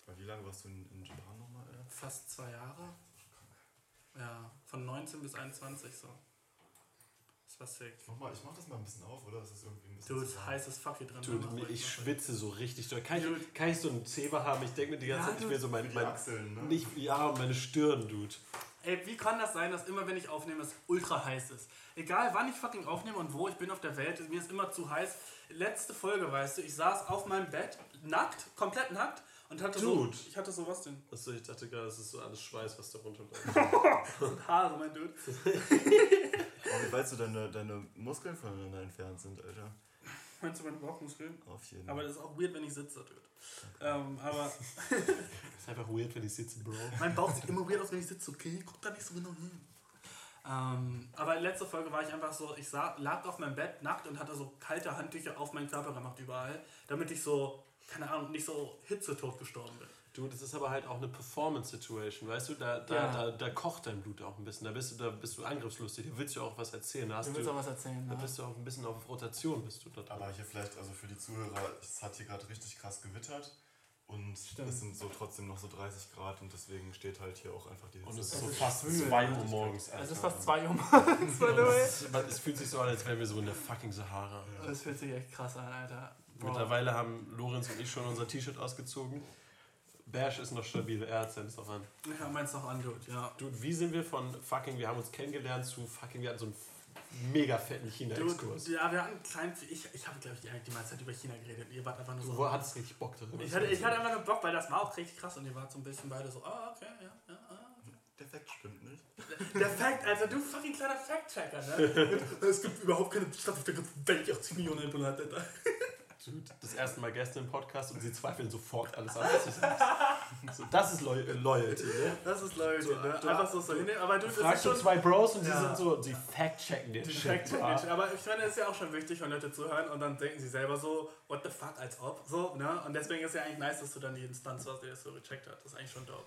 Aber wie lange warst du in, in Japan nochmal? Fast zwei Jahre? Ja, von 19 bis 21 so. Das war sick. Mach mal, ich mach das mal ein bisschen auf, oder? Das ist irgendwie ein bisschen. Du, zu heißes Fuck hier drin. Dude, ich ruhig. schwitze so richtig doll. Kann Dude. ich, kann ich so einen Zebra haben? Ich denke mir die ganze Ja, Zeit, ich will so mein, Die mein Achseln, ne? nicht, ja, und meine Stirn, Dude. Ey, wie kann das sein, dass immer wenn ich aufnehme, es ultra heiß ist? Egal wann ich fucking aufnehme und wo ich bin auf der Welt, mir ist immer zu heiß. Letzte Folge, weißt du, ich saß auf meinem Bett, nackt, komplett nackt, Und hatte Dude. so, ich hatte so was denn? Achso, ich dachte gerade, das ist so alles Schweiß, was da runterläuft. Haare, mein Dude. Aber wie weit so deine, deine Muskeln voneinander entfernt sind, Alter. Meinst du meine Bauchmuskeln? Auf jeden Aber Fall. das ist auch weird, wenn ich sitze, Dude. Ähm, aber ist einfach weird, wenn ich sitze, Bro. mein Bauch sieht immer weird aus, wenn ich sitze, okay? Guck da nicht so genau hin. Ähm, aber in letzter Folge war ich einfach so, ich sah, lag auf meinem Bett nackt und hatte so kalte Handtücher auf meinen Körper gemacht überall, damit ich so, keine Ahnung, nicht so hitzetot gestorben bin. Du, das ist aber halt auch eine Performance-Situation, weißt du? Da, da, Ja. da, da kocht dein Blut auch ein bisschen. Da bist du, da bist du angriffslustig. Da willst du auch was erzählen. Da, hast Du du, willst auch was erzählen, da ne? bist du auch ein bisschen auf Rotation, bist du da drin. Aber hier vielleicht, also für die Zuhörer, es hat hier gerade richtig krass gewittert. Und Stimmt. es sind so trotzdem noch so 30 Grad und deswegen steht halt hier auch einfach die Hitze. Und es ist Es so fast schwül, 2 ne? Uhr morgens. Es ist fast 2 Uhr morgens, by the way. Es, es fühlt sich so an, als wären wir so in der fucking Sahara. Das fühlt sich echt krass an, Alter. Mittlerweile haben Lorenz und ich schon unser T-Shirt ausgezogen. Bash ist noch stabil, er hat seins noch an. Ja, meins noch an, Dude, ja. Dude, wie sind wir von fucking, wir haben uns kennengelernt zu fucking, wir hatten so einen mega fetten China-Exkurs. Dude, ja, wir hatten einen kleinen. Ich, ich habe, glaube ich, die, die meiste Zeit über China geredet. Ihr wart einfach nur Du so. wo- hattest richtig Bock drin. Ich hatte, ich hatte einfach nur Bock, weil das war auch richtig krass und ihr wart so ein bisschen beide so, ah, okay, ja, ja, ah. Der Fakt stimmt nicht. Der Fact, also du fucking kleiner Fact-Checker, ne? es gibt überhaupt keine Stadt auf der ganzen Welt, die 80 Millionen Einwohner hat, Alter. Dude, das erste Mal Gäste im Podcast und sie zweifeln sofort alles an, was ich sage. So, das ist Loy äh, Loyalty, ne? Das ist Leute, So, ne? du- Einfach so, so hinnehmen. Aber du, Fragst schon... zwei Bros und die Ja. sind so, die fact-checken den Die Shit. Fact-Checken, Ah. aber ich finde, es ist ja auch schon wichtig, wenn Leute zuhören und dann denken sie selber so, what the fuck, als ob, so, ne? Und deswegen ist ja eigentlich nice, dass du dann die Instanz warst, die das so gecheckt hat. Das ist eigentlich schon dope.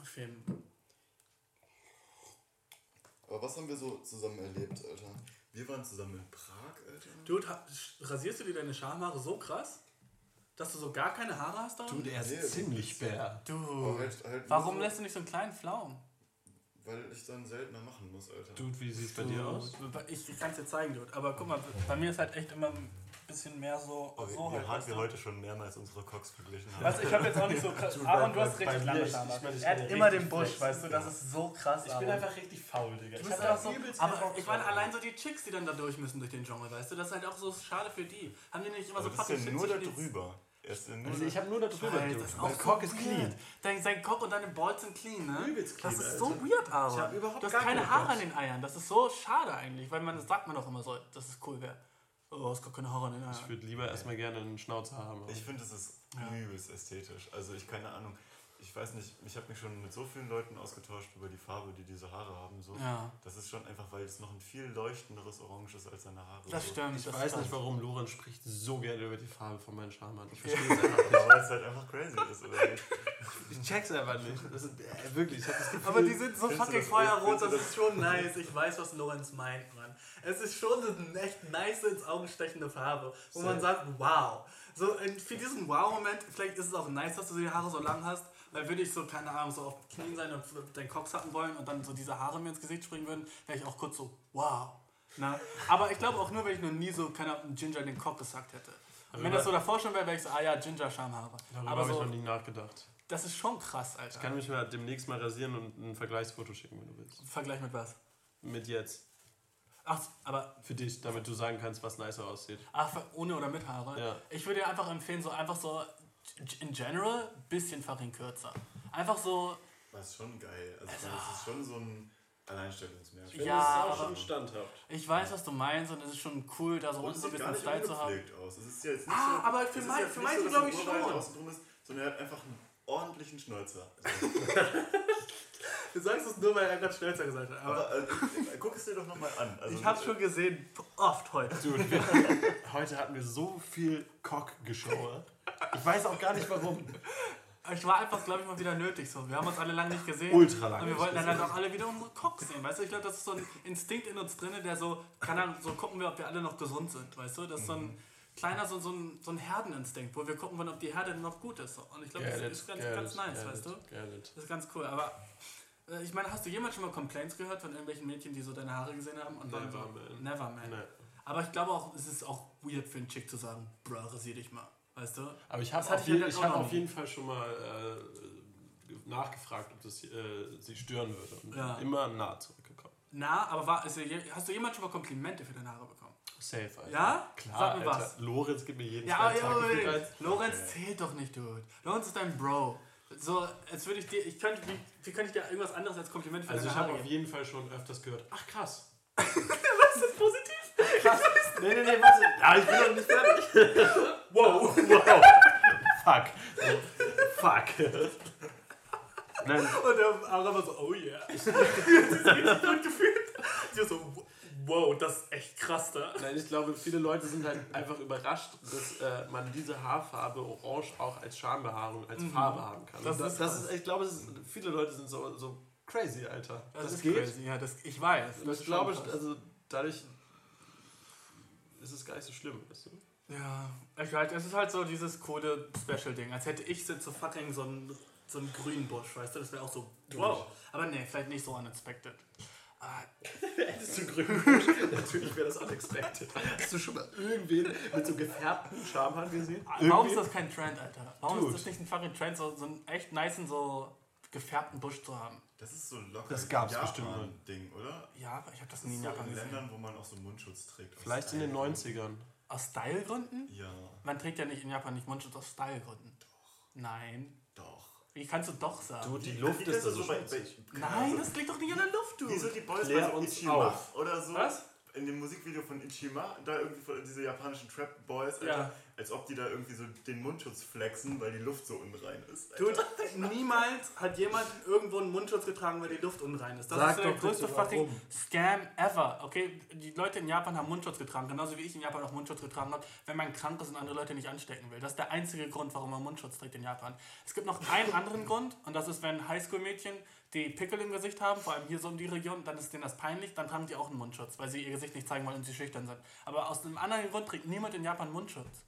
Auf jeden Fall. Aber was haben wir so zusammen erlebt, Alter? Wir waren zusammen in Prag, Alter. Dude, rasierst du dir deine Schamhaare so krass, dass du so gar keine Haare hast da? Dude, er ist Nee, ziemlich bär. Dude. halt, halt Warum so, lässt du nicht so einen kleinen Pflaumen? Weil ich dann seltener machen muss, Alter. Dude, wie sieht es bei dir aus? Ich, ich kann es dir zeigen, Dude. Aber guck mal, bei mir ist halt echt immer bisschen mehr so, Aber so wir halt. haben wir heute schon mehrmals unsere Cox verglichen haben. Weißt du, ich habe jetzt auch nicht so krass. Aaron, du hast richtig lange mir, ich- Schamhaare. ich Er hat immer den Busch, flex, weißt du, das ja. ist so krass. Ich bin einfach richtig faul, Digga. Du Ich bist hab auch so, aber ich meine, allein so die Chicks, die dann da durch müssen durch den Dschungel, weißt du, das ist halt auch so schade für die. Haben die nicht immer Aber so das ist ja fucking nur da drüber. Er Also ich habe nur da drüber, Mein Cock ist clean. Dein, sein Cock und deine Balls sind clean, ne? Übelst clean, Das ist Alter. so weird, aber. Ich hab überhaupt du hast gar keine Haare an den Eiern. Das ist so schade eigentlich, weil man das sagt man doch immer so, dass es cool wäre. Oh, du hast gar keine Haare an den Ich Eiern. würde lieber erstmal gerne einen Schnauzer haben. Ich finde, es ist Ja. übelst ästhetisch. Also ich keine Ahnung. Ich weiß nicht, ich habe mich schon mit so vielen Leuten ausgetauscht über die Farbe, die diese Haare haben. So. Ja, Das ist schon einfach, weil es noch ein viel leuchtenderes Orange ist als seine Haare. das so. stimmt. Ich das weiß nicht, warum Lorenz spricht so gerne über die Farbe von meinen Schamhaaren. Ich verstehe es einfach Ja, weil es halt einfach crazy ist. Oder? nicht. Ich check's einfach nicht. Das ist, äh, wirklich, ich hab das Gefühl... Aber die sind so fucking das- feuerrot, du das ist schon nice. Ich weiß, was Lorenz meint. Es ist schon so eine echt nice ins Auge stechende Farbe, wo man sagt, wow. So, für diesen Wow-Moment, vielleicht ist es auch nice, dass du die Haare so lang hast, weil würde ich so, keine Ahnung, so auf den Knien sein und deinen Cox hatten wollen und dann so diese Haare mir ins Gesicht springen würden, wäre ich auch kurz so, wow. Na? Aber ich glaube auch nur, wenn ich noch nie so, keine Ahnung, Ginger den Cock gesagt hätte. Und wenn das so davor schon wäre, wäre ich so, ah ja, Ginger-Schamhaare. Darüber Aber habe ich noch so, nie nachgedacht. das ist schon krass, Alter. Ich kann mich mal demnächst mal rasieren und ein Vergleichsfoto schicken, wenn du willst. Vergleich mit was? Mit jetzt. Ach, aber Für dich, damit du sagen kannst, was nicer aussieht. Ach, ohne oder mit Haare? Ja. Ich würde dir einfach empfehlen, so einfach so in general bisschen fucking kürzer. Einfach so, Das ist schon geil. Also, meine, das ist schon so ein Alleinstellungsmerkmal. Ja, das ist auch schon standhaft. ich weiß, was du meinst und es ist schon cool, da so unten so ein bisschen Style zu haben. aus. Es ist ja jetzt nicht Ah, so, aber für mein- jetzt für nicht manche so, dass glaub ein ich schon. ist, sondern er hat einfach einen ordentlichen Schnäuzer. Du sagst es nur, weil er gerade Schnellzer gesagt hat. Aber, Aber äh, guck es dir doch nochmal an. Also, ich hab's schon gesehen, oft heute. Dude, wir, heute hatten wir so viel Cock-Geschaue. Ich weiß auch gar nicht warum. Ich war einfach, glaube ich, mal wieder nötig. So. Wir haben uns alle lange nicht gesehen. Ultra lange Und wir wollten dann halt auch alle wieder unsere Cocks sehen. Weißt du, ich glaube, das ist so ein Instinkt in uns drin, der so, keine Ahnung, so gucken wir, ob wir alle noch gesund sind. Weißt du, das ist so ein kleiner, so, so, ein, so ein Herdeninstinkt, wo wir gucken wollen, ob die Herde noch gut ist. Und ich glaube, das ist ganz, ganz nice, weißt du? Das ist ganz cool. Aber äh, ich meine, hast du jemals schon mal Complaints gehört von irgendwelchen Mädchen, die so deine Haare gesehen haben? Und Never, so, man. Never, man. Nee. Aber ich glaube auch, es ist auch weird für einen Chick zu sagen, bruh, rasier dich mal. Weißt du? Aber ich habe auf, ich je, halt ich hab auf jeden Fall schon mal äh, nachgefragt, ob das äh, sie stören würde. Und Ja. immer nah zurückgekommen. Na, aber war, je- hast du jemals schon mal Komplimente für deine Haare bekommen? Safe, Alter. Ja? Klar, Sag mir Alter. was. Lorenz gibt mir jeden Ja, ja, eins. Lorenz zählt doch nicht, Dude. Lorenz ist dein Bro. So, als würde ich dir, ich könnte, wie, wie könnte ich dir irgendwas anderes als Kompliment für Also ich habe auf jeden Fall schon öfters gehört, ach krass. Was ist das positiv? Krass. nee, nee, nee, warte. Ja, ich bin noch nicht fertig. wow, wow. Fuck. Fuck. Nein, Und der Araber so, oh yeah. das ist richtig gut gefühlt. Die so, wow, das ist echt krass da. Nein, ich glaube, viele Leute sind halt einfach überrascht, dass äh, man diese Haarfarbe Orange auch als Schambehaarung, als Farbe haben kann. Mhm. Das Und ist das ist, ich glaube, ist, viele Leute sind so, so crazy, Alter. Das, ist crazy. Ja, das, ich weiß. Und Das ich glaube, krass. also dadurch ist es gar nicht so schlimm, weißt du? Ja, ich halt, es ist halt so dieses coole Special-Ding. Als hätte ich so fucking so einen so einen grünen Busch, weißt du? Das wäre auch so, wow. Aber nee, vielleicht nicht so unexpected. Ah, Hättest du grünen Natürlich wäre das unexpected. Hast du schon mal irgendwen mit so gefärbten Schamhaaren gesehen? warum ist das kein Trend, Alter? Warum Dude. ist das nicht ein fucking Trend, so, so einen echt niceen, so gefärbten Busch zu haben? Das ist so locker. Das gab's Japan bestimmt mal. Ding, oder? Ja, aber ich habe das Das nie in so Japan in gesehen. Ländern, wo man auch so Mundschutz trägt. Vielleicht in den Style. 90ern. Aus Style-Gründen? Ja, Man trägt ja nicht in Japan nicht Mundschutz aus Style-Gründen. Nein. Wie kannst du doch sagen? Du, die Luft ist da so bei- schmutzig. Nein, also, das liegt doch nicht an der Luft, du. Wie so die Boys Klär bei uns Ichima auf. oder so. Was? In dem Musikvideo von Ichima, da irgendwie von diese japanischen Trap Boys, Alter, Ja. Als ob die da irgendwie so den Mundschutz flexen, weil die Luft so unrein ist. Alter. Dude, niemals hat jemand irgendwo einen Mundschutz getragen, weil die Luft unrein ist. Das Sag ist der größte fucking warum. Scam ever. Okay, die Leute in Japan haben Mundschutz getragen, genauso wie ich in Japan auch Mundschutz getragen habe, wenn man krank ist und andere Leute nicht anstecken will. Das ist der einzige Grund, warum man Mundschutz trägt in Japan. Es gibt noch einen anderen Grund und das ist, wenn Highschool-Mädchen die Pickel im Gesicht haben, vor allem hier so in die Region, dann ist denen das peinlich, dann tragen die auch einen Mundschutz, weil sie ihr Gesicht nicht zeigen wollen und sie schüchtern sind. Aber aus einem anderen Grund trägt niemand in Japan Mundschutz.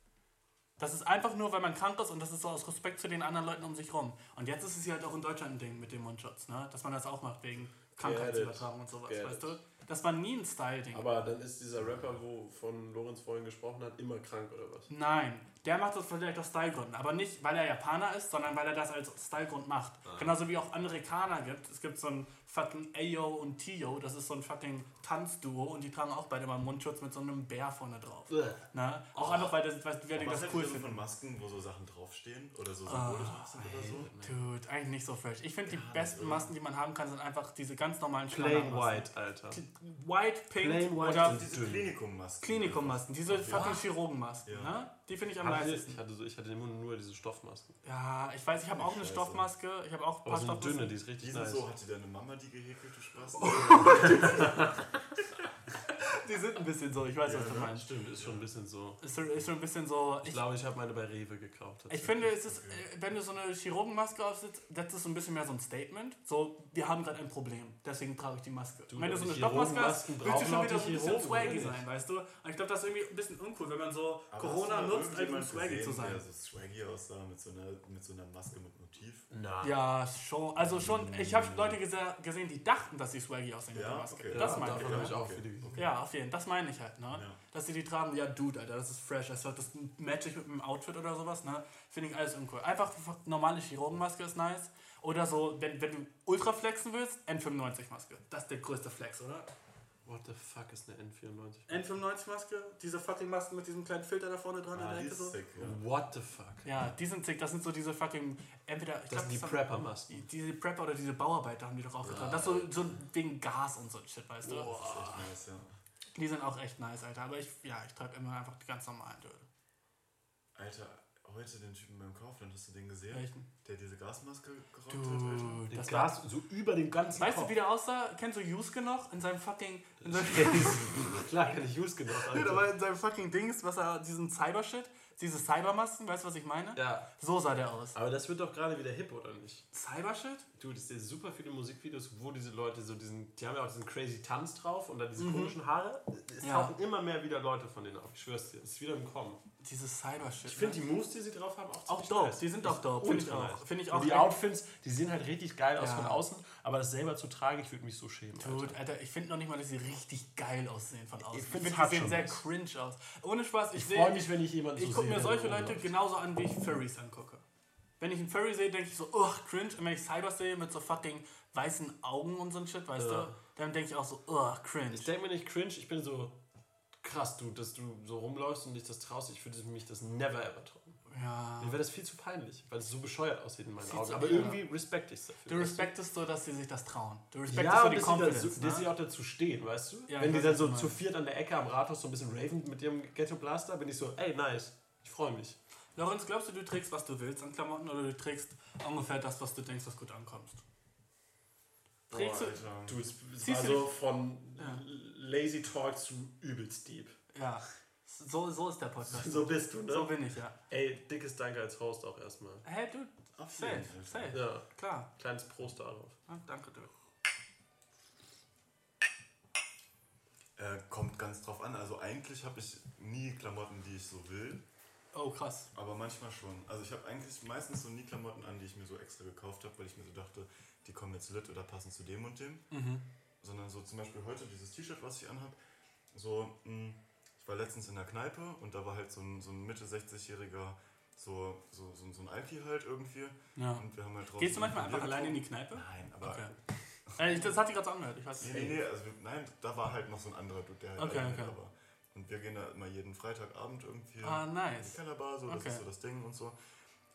Das ist einfach nur, weil man krank ist und das ist so aus Respekt zu den anderen Leuten um sich rum. Und jetzt ist es hier halt auch in Deutschland ein Ding mit dem Mundschutz, ne? dass man das auch macht wegen Krankheitsübertragung und sowas, Get weißt it. du? Das war nie ein Style-Ding. Aber dann ist dieser Rapper, wo von Lorenz vorhin gesprochen hat, immer krank oder was? Nein, der macht das vielleicht aus Stylegründen, aber nicht, weil er Japaner ist, sondern weil er das als Stylegrund macht. Ah. Genauso wie auch Amerikaner gibt. Es gibt so ein fucking Ayo und Tio, das ist so ein fucking Tanzduo und die tragen auch beide mal einen Mundschutz mit so einem Bär vorne drauf. Ne? Auch einfach, weil, das, weil Was das cool finden. von Masken, wo so Sachen draufstehen? Oder so Symbole drauf sind oder so? Dude, eigentlich nicht so fresh. Ich finde, die besten Masken, die man haben kann, sind einfach diese ganz normalen Plain white, Alter. White, pink Plain white oder sind Diese. Klinikummasken. Klinikummasken. Diese fucking Chirurgenmasken. Ja. Ne? Die finde ich am Hatte, ich, hatte so, ich hatte immer nur diese Stoffmasken. Ja, ich weiß, ich habe auch eine Scheiße. Stoffmaske. Ich habe auch ein Aber paar so eine dünne, die ist richtig Die sind nice. so, hatte deine Mama die gehäkelt, du Spaß? Die sind ein bisschen so, ich weiß, was du Ja, meinst. stimmt, ist schon ein bisschen so. Ist, ist schon ein bisschen so. Ich Ich, glaube, ich habe meine bei Rewe gekauft. ich finde, es ist, äh, wenn du so eine Chirurgenmaske aufsetzt, das ist so ein bisschen mehr so ein Statement. So, wir haben gerade ein Problem, deswegen trage ich die Maske. Du, wenn du so eine die Stoffmaske hast, willst du schon wieder so ein bisschen swaggy sein, weißt du? Und ich glaube, das ist irgendwie ein bisschen uncool, wenn man so Aber Corona nutzt, als um swaggy zu gesehen, sein. Der so swaggy aussah mit so, einer, mit so einer Maske mit Motiv. Na. Ja, schon. Also schon, ich habe Leute gese- gesehen, die dachten, dass sie swaggy aussehen mit Ja, der Maske. okay. Das Ja, meine ich. ne? auch Okay. Ja, auf jeden Fall. Das meine ich halt, ne? Ja. Dass sie die tragen, ja, Dude, Alter, das ist fresh. Das, das matcht sich mit einem Outfit oder sowas, ne? Finde ich alles uncool. Einfach normale Chirurgenmaske ist nice. Oder so, wenn, wenn du ultra flexen willst, N95-Maske. Das ist der größte Flex, oder? What the fuck ist eine N94? N95-Maske, diese fucking Masken mit diesem kleinen Filter da vorne dran Ah, in die der Ecke so. sick, ja. What the fuck? Ja, die sind sick. Das sind so diese fucking, entweder, ich Das glaub, sind die Prepper-Masken. Diese Prepper oder diese Bauarbeiter haben die doch auch getragen. Das ist so, so wegen Gas und so ein Shit, weißt du? Das ist echt nice, ja. Die sind auch echt nice, Alter. Aber ich, ja, ich trage immer einfach die ganz normalen Dödel. Alter, heute den Typen beim Kaufland, hast du den gesehen? Welchen? Der diese Gasmaske geraucht hat, Alter. Das Gas so über den ganzen Weißt du, Kopf. wie der aussah? Kennst du Yusuke noch? In seinem fucking. In seinem, Klar, kann ich Use gemacht. Dude, aber in seinem fucking Dings, was er, diesen Cyber-Shit, diese Cybermasken, weißt du, was ich meine? Ja, So sah der aus. aber das wird doch gerade wieder hip, oder nicht? Cyber-Shit? Du, das sind super viele Musikvideos, wo diese Leute so diesen, die haben ja auch diesen crazy Tanz drauf und dann diese komischen Haare. Es Mhm. Ja. tauchen immer mehr wieder Leute von denen auf, ich schwör's dir. Es ist wieder im Kommen. Dieses Cyber-Shit. Ich finde ne? die Moves, die sie drauf haben, auch auch dope. nice. Die sind auch dope. Finde ich auch. Finde ich Und auch. die Outfits, die sehen halt richtig geil aus Ja. von außen, aber das selber zu tragen, ich würde mich so schämen. Dude, Alter. Alter, ich finde noch nicht mal, dass sie richtig geil aussehen von außen. Ich finde, hat die sehen sehr was. cringe aus. Ohne Spaß, ich, Ich sehe- freue mich, wenn ich jemanden Ich gucke mir solche so Leute genauso an, wie ich Furries angucke. wenn ich einen Furry sehe, denke ich so, ugh, cringe. Und wenn ich Cyber sehe mit so fucking weißen Augen und so ein Shit, weißt Ja. du, dann denke ich auch so, ugh, cringe. Ich denke mir nicht cringe, ich bin so krass, du, dass du so rumläufst und dich das traust. Ich würde mich das never ever trauen. Ja. Mir wäre das viel zu peinlich, weil es so bescheuert aussieht in meinen Sieht Augen. Aber ja. irgendwie respekt ich es dafür. Du respektest so, dass sie sich das trauen. Du respektest Ja, so und die dass sie, Confidence. dazu, dass sie ne? auch dazu stehen, weißt du? Ja, Wenn die dann so zu viert an der Ecke am Rathaus so ein bisschen raven mit ihrem Ghetto Blaster, bin ich so, ey, nice, ich freue mich. Lorenz, glaubst du, du trägst, was du willst an Klamotten oder du trägst ungefähr das, was du denkst, was gut ankommst? Trägst du. Du, es, es Siehst war du so von Ja. Lazy talk zu übelst deep. Ja. So, so ist der Podcast. So bist du, ne? So bin ich, ja. Ey, dickes Danke als Host auch erstmal. Hey, du, Auf safe, jeden Fall. safe. Ja, Klar. kleines Prost darauf. Ja, danke, du. Äh, kommt ganz drauf an. Also eigentlich habe ich nie Klamotten, die ich so will, Oh, krass. aber manchmal schon. Also ich habe eigentlich meistens so nie Klamotten an, die ich mir so extra gekauft habe, weil ich mir so dachte, die kommen jetzt lit oder passen zu dem und dem. Mhm. Sondern so zum Beispiel heute dieses T-Shirt, was ich anhab. So, mh, ich war letztens in der Kneipe und da war halt so ein, so ein Mitte 60-jähriger, so, so, so, so ein Alki halt irgendwie. Ja. Und wir haben halt draußen Gehst du manchmal ein einfach alleine in die. Kneipe? Nein, aber Okay. Äh, ich- das hat dich gerade so angehört. Ich weiß Nee, nicht. nee, nee, also wir, nein, da war halt noch so ein anderer Dude, der halt Okay, okay. war. Und wir gehen da immer jeden Freitagabend irgendwie Ah, in die nice. Kellerbar, so, das Okay. ist so das Ding und so.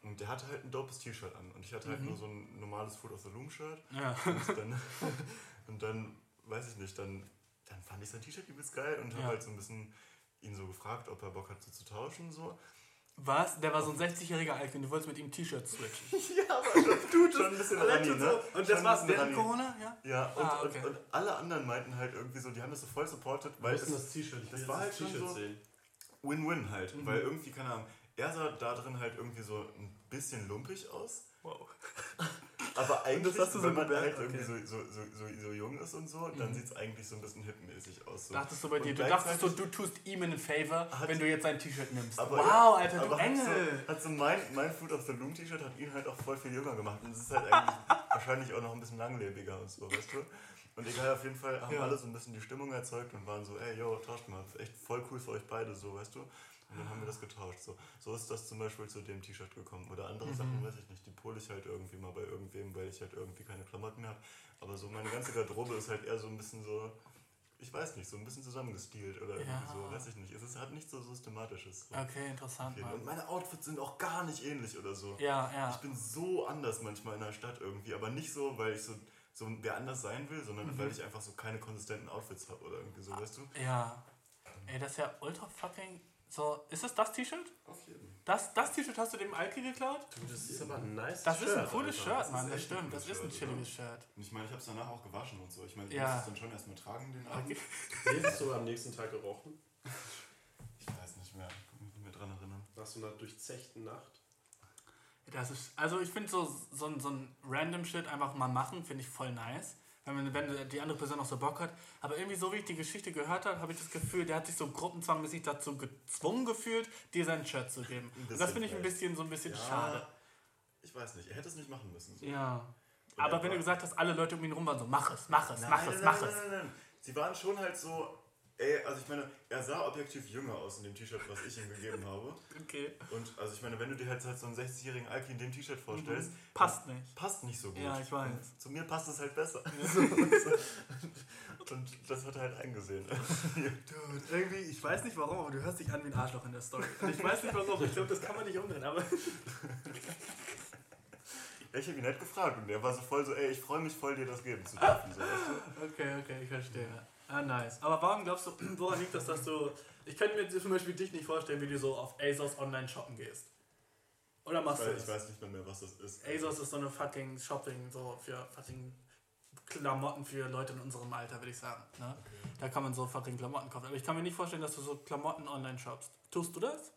Und der hatte halt ein dopes T-Shirt an und ich hatte halt Mhm. nur so ein normales Food of the Loom Shirt Ja. und dann, und dann, weiß ich nicht, dann, dann fand ich sein T-Shirt übelst geil und habe Ja. halt so ein bisschen ihn so gefragt, ob er Bock hat so zu tauschen so. Was? Der war so ein 60-jähriger Alk und du wolltest mit ihm T-Shirts switchen. Ja, aber schon, schon ein bisschen Rani, ne? Und Schon das war's während. Corona? Ja. Ja, und, Ah, okay. und, und alle anderen meinten halt irgendwie so, die haben das so voll supportet, weil es, das T-Shirt? Ich das will war halt das schon T-Shirt so- sehen. Win-Win halt, Mhm. weil irgendwie, keine Ahnung, er sah da drin halt irgendwie so ein bisschen lumpig aus. Wow. Aber eigentlich, so wenn man halt Okay. irgendwie so, so, so, so, so jung ist und so, dann Mhm. sieht es eigentlich so ein bisschen hipmäßig aus. So. Dachtest du bei dir, Und du dachtest so, du tust ihm einen Favor, wenn du jetzt sein T-Shirt nimmst. Wow, ja, Alter, du Engel. So, hat so mein, mein Food of the Loom T-Shirt hat ihn halt auch voll viel jünger gemacht. Und es ist halt eigentlich wahrscheinlich auch noch ein bisschen langlebiger und so, weißt du? Und egal, auf jeden Fall haben Ja. alle so ein bisschen die Stimmung erzeugt und waren so, ey, yo, tauscht mal, echt voll cool für euch beide, so, weißt du? Und dann haben wir das getauscht. So, so ist das zum Beispiel zu dem T-Shirt gekommen. Oder andere Mhm. Sachen, weiß ich nicht, die pole ich halt irgendwie mal bei irgendwem, weil ich halt irgendwie keine Klamotten mehr habe. Aber so meine ganze Garderobe ist halt eher so ein bisschen so, ich weiß nicht, so ein bisschen zusammengestielt oder irgendwie Ja. so, weiß ich nicht. Es ist, hat nichts so Systematisches. So. Okay, interessant, Und meine Outfits sind auch gar nicht ähnlich oder so. Ja, ja. Ich bin so anders manchmal in der Stadt irgendwie, aber nicht so, weil ich so, so wer anders sein will, sondern Mhm. weil ich einfach so keine konsistenten Outfits habe oder irgendwie so, weißt du? Ja. Ey, das ist ja ultra fucking. So, ist es das T-Shirt? Auf jeden Das, das T-Shirt hast du dem Alki geklaut? Du, das ist aber ein nice Das Shirt. ist ein cooles Alter. Shirt, Das Mann, ist das ein stimmt. Das ist ein Shirt, chilliges Shirt. Und ich meine, ich habe es danach auch gewaschen und so. Ich meine, ich Ja. muss es dann schon erstmal tragen den Abend. Okay. Wie hast du am nächsten Tag gerochen? Ich weiß nicht mehr, ich kann mich nicht mehr dran erinnern. Nach so einer durchzechten Nacht? Das ist, also ich finde so, so, ein- so ein random Shit einfach mal machen, finde ich voll nice. Wenn, wenn die andere Person auch so Bock hat. Aber irgendwie so wie ich die Geschichte gehört habe, habe ich das Gefühl, der hat sich so gruppenzwangmäßig dazu gezwungen gefühlt, dir sein Shirt zu geben. Und das bisschen finde ich ein bisschen so ein bisschen Ja, schade. Ich weiß nicht, er hätte es nicht machen müssen. So. Ja. Und Aber er wenn du gesagt hast, alle Leute um ihn rum waren so, mach es, mach es, Nein, mach es, nein, mach nein, es. Nein, nein, nein. Sie waren schon halt so, ey, also ich meine, er sah objektiv jünger aus in dem T-Shirt, was ich ihm gegeben habe. Okay. Und also ich meine, wenn du dir halt, halt so einen 60-jährigen Alki in dem T-Shirt vorstellst, Passt nicht. passt nicht so gut. Ja, ich weiß. Und zu mir passt es halt besser. und das hat er halt eingesehen. Dude, irgendwie, ich weiß nicht warum, aber du hörst dich an wie ein Arschloch in der Story. Ich weiß nicht warum, ich glaube, das kann man nicht umdrehen, aber. Ja, ich habe ihn halt gefragt und er war so voll so, ey, ich freue mich voll, dir das geben zu dürfen. So, weißt du? Okay, okay, ich verstehe. Ah, nice. Aber warum glaubst du, woran liegt das, dass du. Ich könnte mir zum Beispiel dich nicht vorstellen, wie du so auf ASOS online shoppen gehst. Oder machst du Weil das? ich weiß nicht mehr, mehr was das ist. ASOS ist so eine fucking Shopping, so für fucking Klamotten für Leute in unserem Alter, würde ich sagen. Ne? Da kann man so fucking Klamotten kaufen. Aber ich kann mir nicht vorstellen, dass du so Klamotten online shoppst. Tust du das?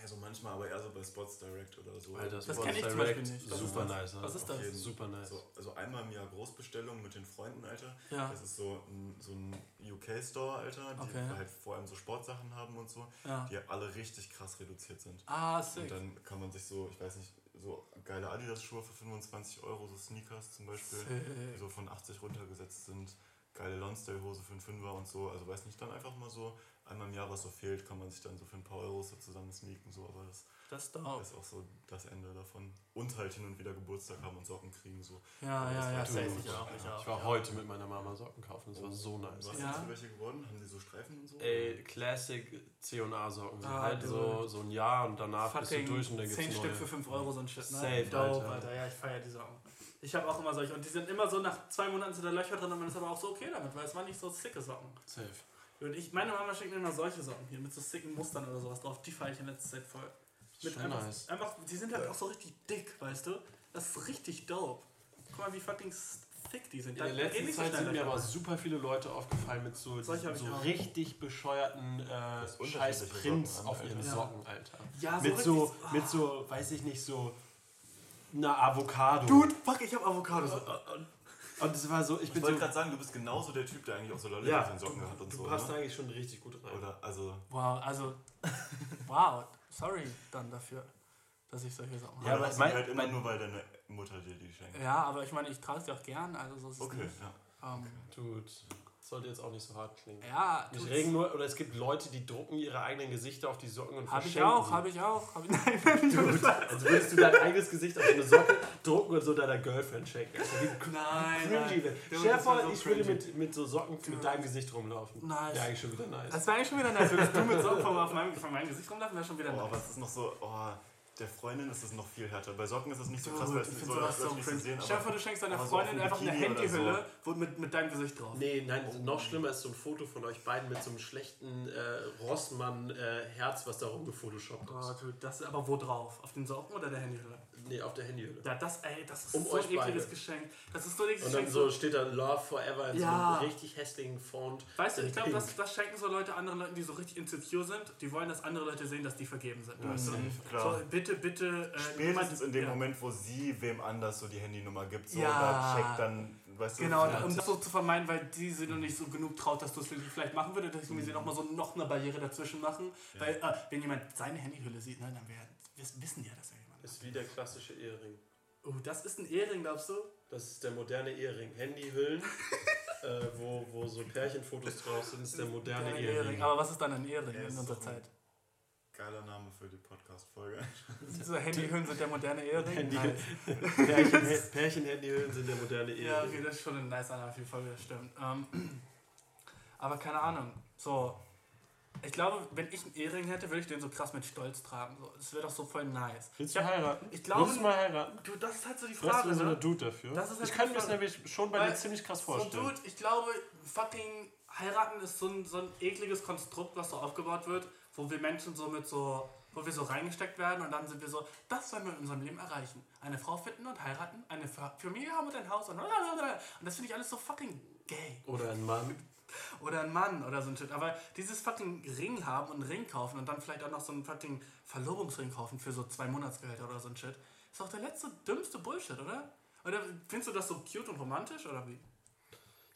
Ja, so manchmal, aber eher so bei Spots Direct oder so. Alter, Das Spots ich Direct, nicht. Was ist Super das? nice. Was ist das? Jeden. Super nice. So, also einmal im Jahr Großbestellung mit den Freunden, Alter. Ja. Das ist so ein, so ein UK-Store, Alter, die Okay. halt vor allem so Sportsachen haben und so, Ja. die alle richtig krass reduziert sind. Ah, Und sick. dann kann man sich so, ich weiß nicht, so geile Adidas-Schuhe für 25 Euro, so Sneakers zum Beispiel, die Sick. so von 80 runtergesetzt sind. geile Lonsdale-Hose für einen Fünfer und so. Also weiß nicht, dann einfach mal so einmal im Jahr, was so fehlt, kann man sich dann so für ein paar Euros so zusammen sneaken. So. Aber das Das ist auch so das Ende davon. Und halt hin und wieder Geburtstag haben und Socken kriegen. So. Ja, ja, ja, Das Ich auch, ich auch. Ich war heute mit meiner Mama Socken kaufen, das war so nice. Was Ja. sind für welche geworden? Haben die so Streifen und so? Ey, Classic C&A-Socken. So Ah, halt so, so ein Jahr und danach bist du durch und dann gibt's 10 neue. Stück für 5 Euro so ein Shit, ne? Safe, Dope, Alter. Alter. Ja, ich feiere die Socken. Ich habe auch immer solche. Und die sind immer so nach zwei Monaten sind da Löcher drin und man ist aber auch so okay damit, weil es waren nicht so sicke Socken. Safe. Und ich, meine Mama schickt mir immer solche Socken hier mit so sicken Mustern oder sowas drauf. Die feiere ich in letzter Zeit voll. Mit Schon einfach, nice. einfach, die sind halt auch so richtig dick, weißt du? Das ist richtig dope. Guck mal, wie fucking thick die sind. In der Da letzten so Zeit sind mir aber super viele Leute aufgefallen mit so, so richtig bescheuerten äh, scheiß Prints auf Alter. ihren Ja. Socken, Alter. Ja, so mit, so, ah. mit so, weiß ich nicht, so einer Avocado. Dude, fuck, ich hab Avocado. Und es war so, ich Ich bin wollte so, gerade sagen, du bist genauso der Typ, der eigentlich auch so Lollis ja, auf den Socken hat und du so. passt ne? eigentlich schon richtig gut rein. Oder, also, Wow, also, wow, sorry dann dafür, dass ich solche Sachen Ja, habe. aber hast du mein- halt immer mein- nur, weil deine Mutter dir die schenkt. Ja, aber ich meine, ich trage sie auch gern, also so ist es Okay, nicht. ja. Ähm, Dude, sollte jetzt auch nicht so hart klingen. ja, tut's. regen nur, oder es gibt Leute, die drucken ihre eigenen Gesichter auf die Socken und Hab ich verschenken auch, sie. hab ich auch. Hab ich, nein, Dude, also würdest du dein eigenes Gesicht auf so eine Socke drucken und so deiner Girlfriend schenken. Also nein, cringy. nein. Dude, Stell vor, so ich würde mit, mit so Socken Dude. mit deinem Gesicht rumlaufen. Nice. Wäre eigentlich schon wieder nice. Das wäre eigentlich schon wieder nice. Würdest du mit Socken auf meinem, von meinem Gesicht rumlaufen, wäre schon wieder Oh, aber nice. es ist noch so, oh, der Freundin ist es noch viel härter. Bei Socken ist es nicht so krass, Dude, weil es ich so sowas so cringe. sehen Stell dir vor, aber du schenkst deiner aber so Freundin dem einfach eine Handyhülle wo mit, mit deinem Gesicht drauf. Nee, nein, noch schlimmer ist so ein Foto von euch beiden mit so einem schlechten äh, Rossmann-Herz, was da rumgefotoshoppt Oh, ist. dude, das ist aber wo drauf? Auf den Socken oder der Handyhülle? Nee, auf der Handyhülle. Ja, das, ey, das ist Um so euch ein ekliges beide. Geschenk. Das ist so ein ekliges Und dann Geschenk. so steht da Love Forever in so Ja. einem richtig hässlichen Font. Weißt du, in ich glaube, das, das schenken so Leute anderen Leuten, die so richtig insecure sind. Die wollen, dass andere Leute sehen, dass die vergeben sind. weißt du? safe, klar. So, bitte, bitte. Äh, Spätestens in dem ja. Moment, wo sie wem anders so die Handynummer gibt, so, Ja. da checkt dann, weißt du, Genau, ja, um das so zu vermeiden, weil die sie noch nicht so genug traut, dass du es vielleicht machen würdest, deswegen Mhm. sie noch mal so noch eine Barriere dazwischen machen. Weil, äh, wenn jemand seine Handyhülle sieht, ne, dann wär, wir wissen ja, dass er ist wie der klassische Ehering. Oh, das ist ein Ehering, glaubst du? Das ist der moderne Ehering. Handyhüllen, äh, wo, wo so Pärchenfotos drauf sind, ist der moderne Ein Ehering. Aber was ist dann ein Ehering in unserer Zeit? geiler Name für die Podcast-Folge. So Handyhüllen sind der moderne Ehering? Handy- Nice. Pärchen, Pärchen-Handyhüllen sind der moderne Ehering. Ja, okay, das ist schon ein nice Name für die Folge, das stimmt. Ähm, aber keine Ahnung, so. Ich glaube, wenn ich einen Ehering hätte, würde ich den so krass mit Stolz tragen. So. Das wäre doch so voll nice. Willst Ich du hab- heiraten? ich glaube- Willst du mal heiraten? Du, das ist halt so die Frage. du so ne? eine Dude dafür? Halt ich kann mir das nämlich schon bei dir ziemlich krass So, vorstellen. Dude, ich glaube, fucking heiraten ist so ein, so ein ekliges Konstrukt, was so aufgebaut wird, wo wir Menschen so mit so, wo wir so reingesteckt werden und dann sind wir so, das sollen wir in unserem Leben erreichen. Eine Frau finden und heiraten, eine Fa- Familie haben und ein Haus und und das finde ich alles so fucking gay. Oder ein Mann. Oder ein Mann oder so ein Shit. Aber dieses fucking Ring haben und einen Ring kaufen und dann vielleicht auch noch so einen fucking Verlobungsring kaufen für so zwei Monatsgehälter oder so ein Shit, ist doch der letzte dümmste Bullshit, oder? Oder findest du das so cute und romantisch oder wie?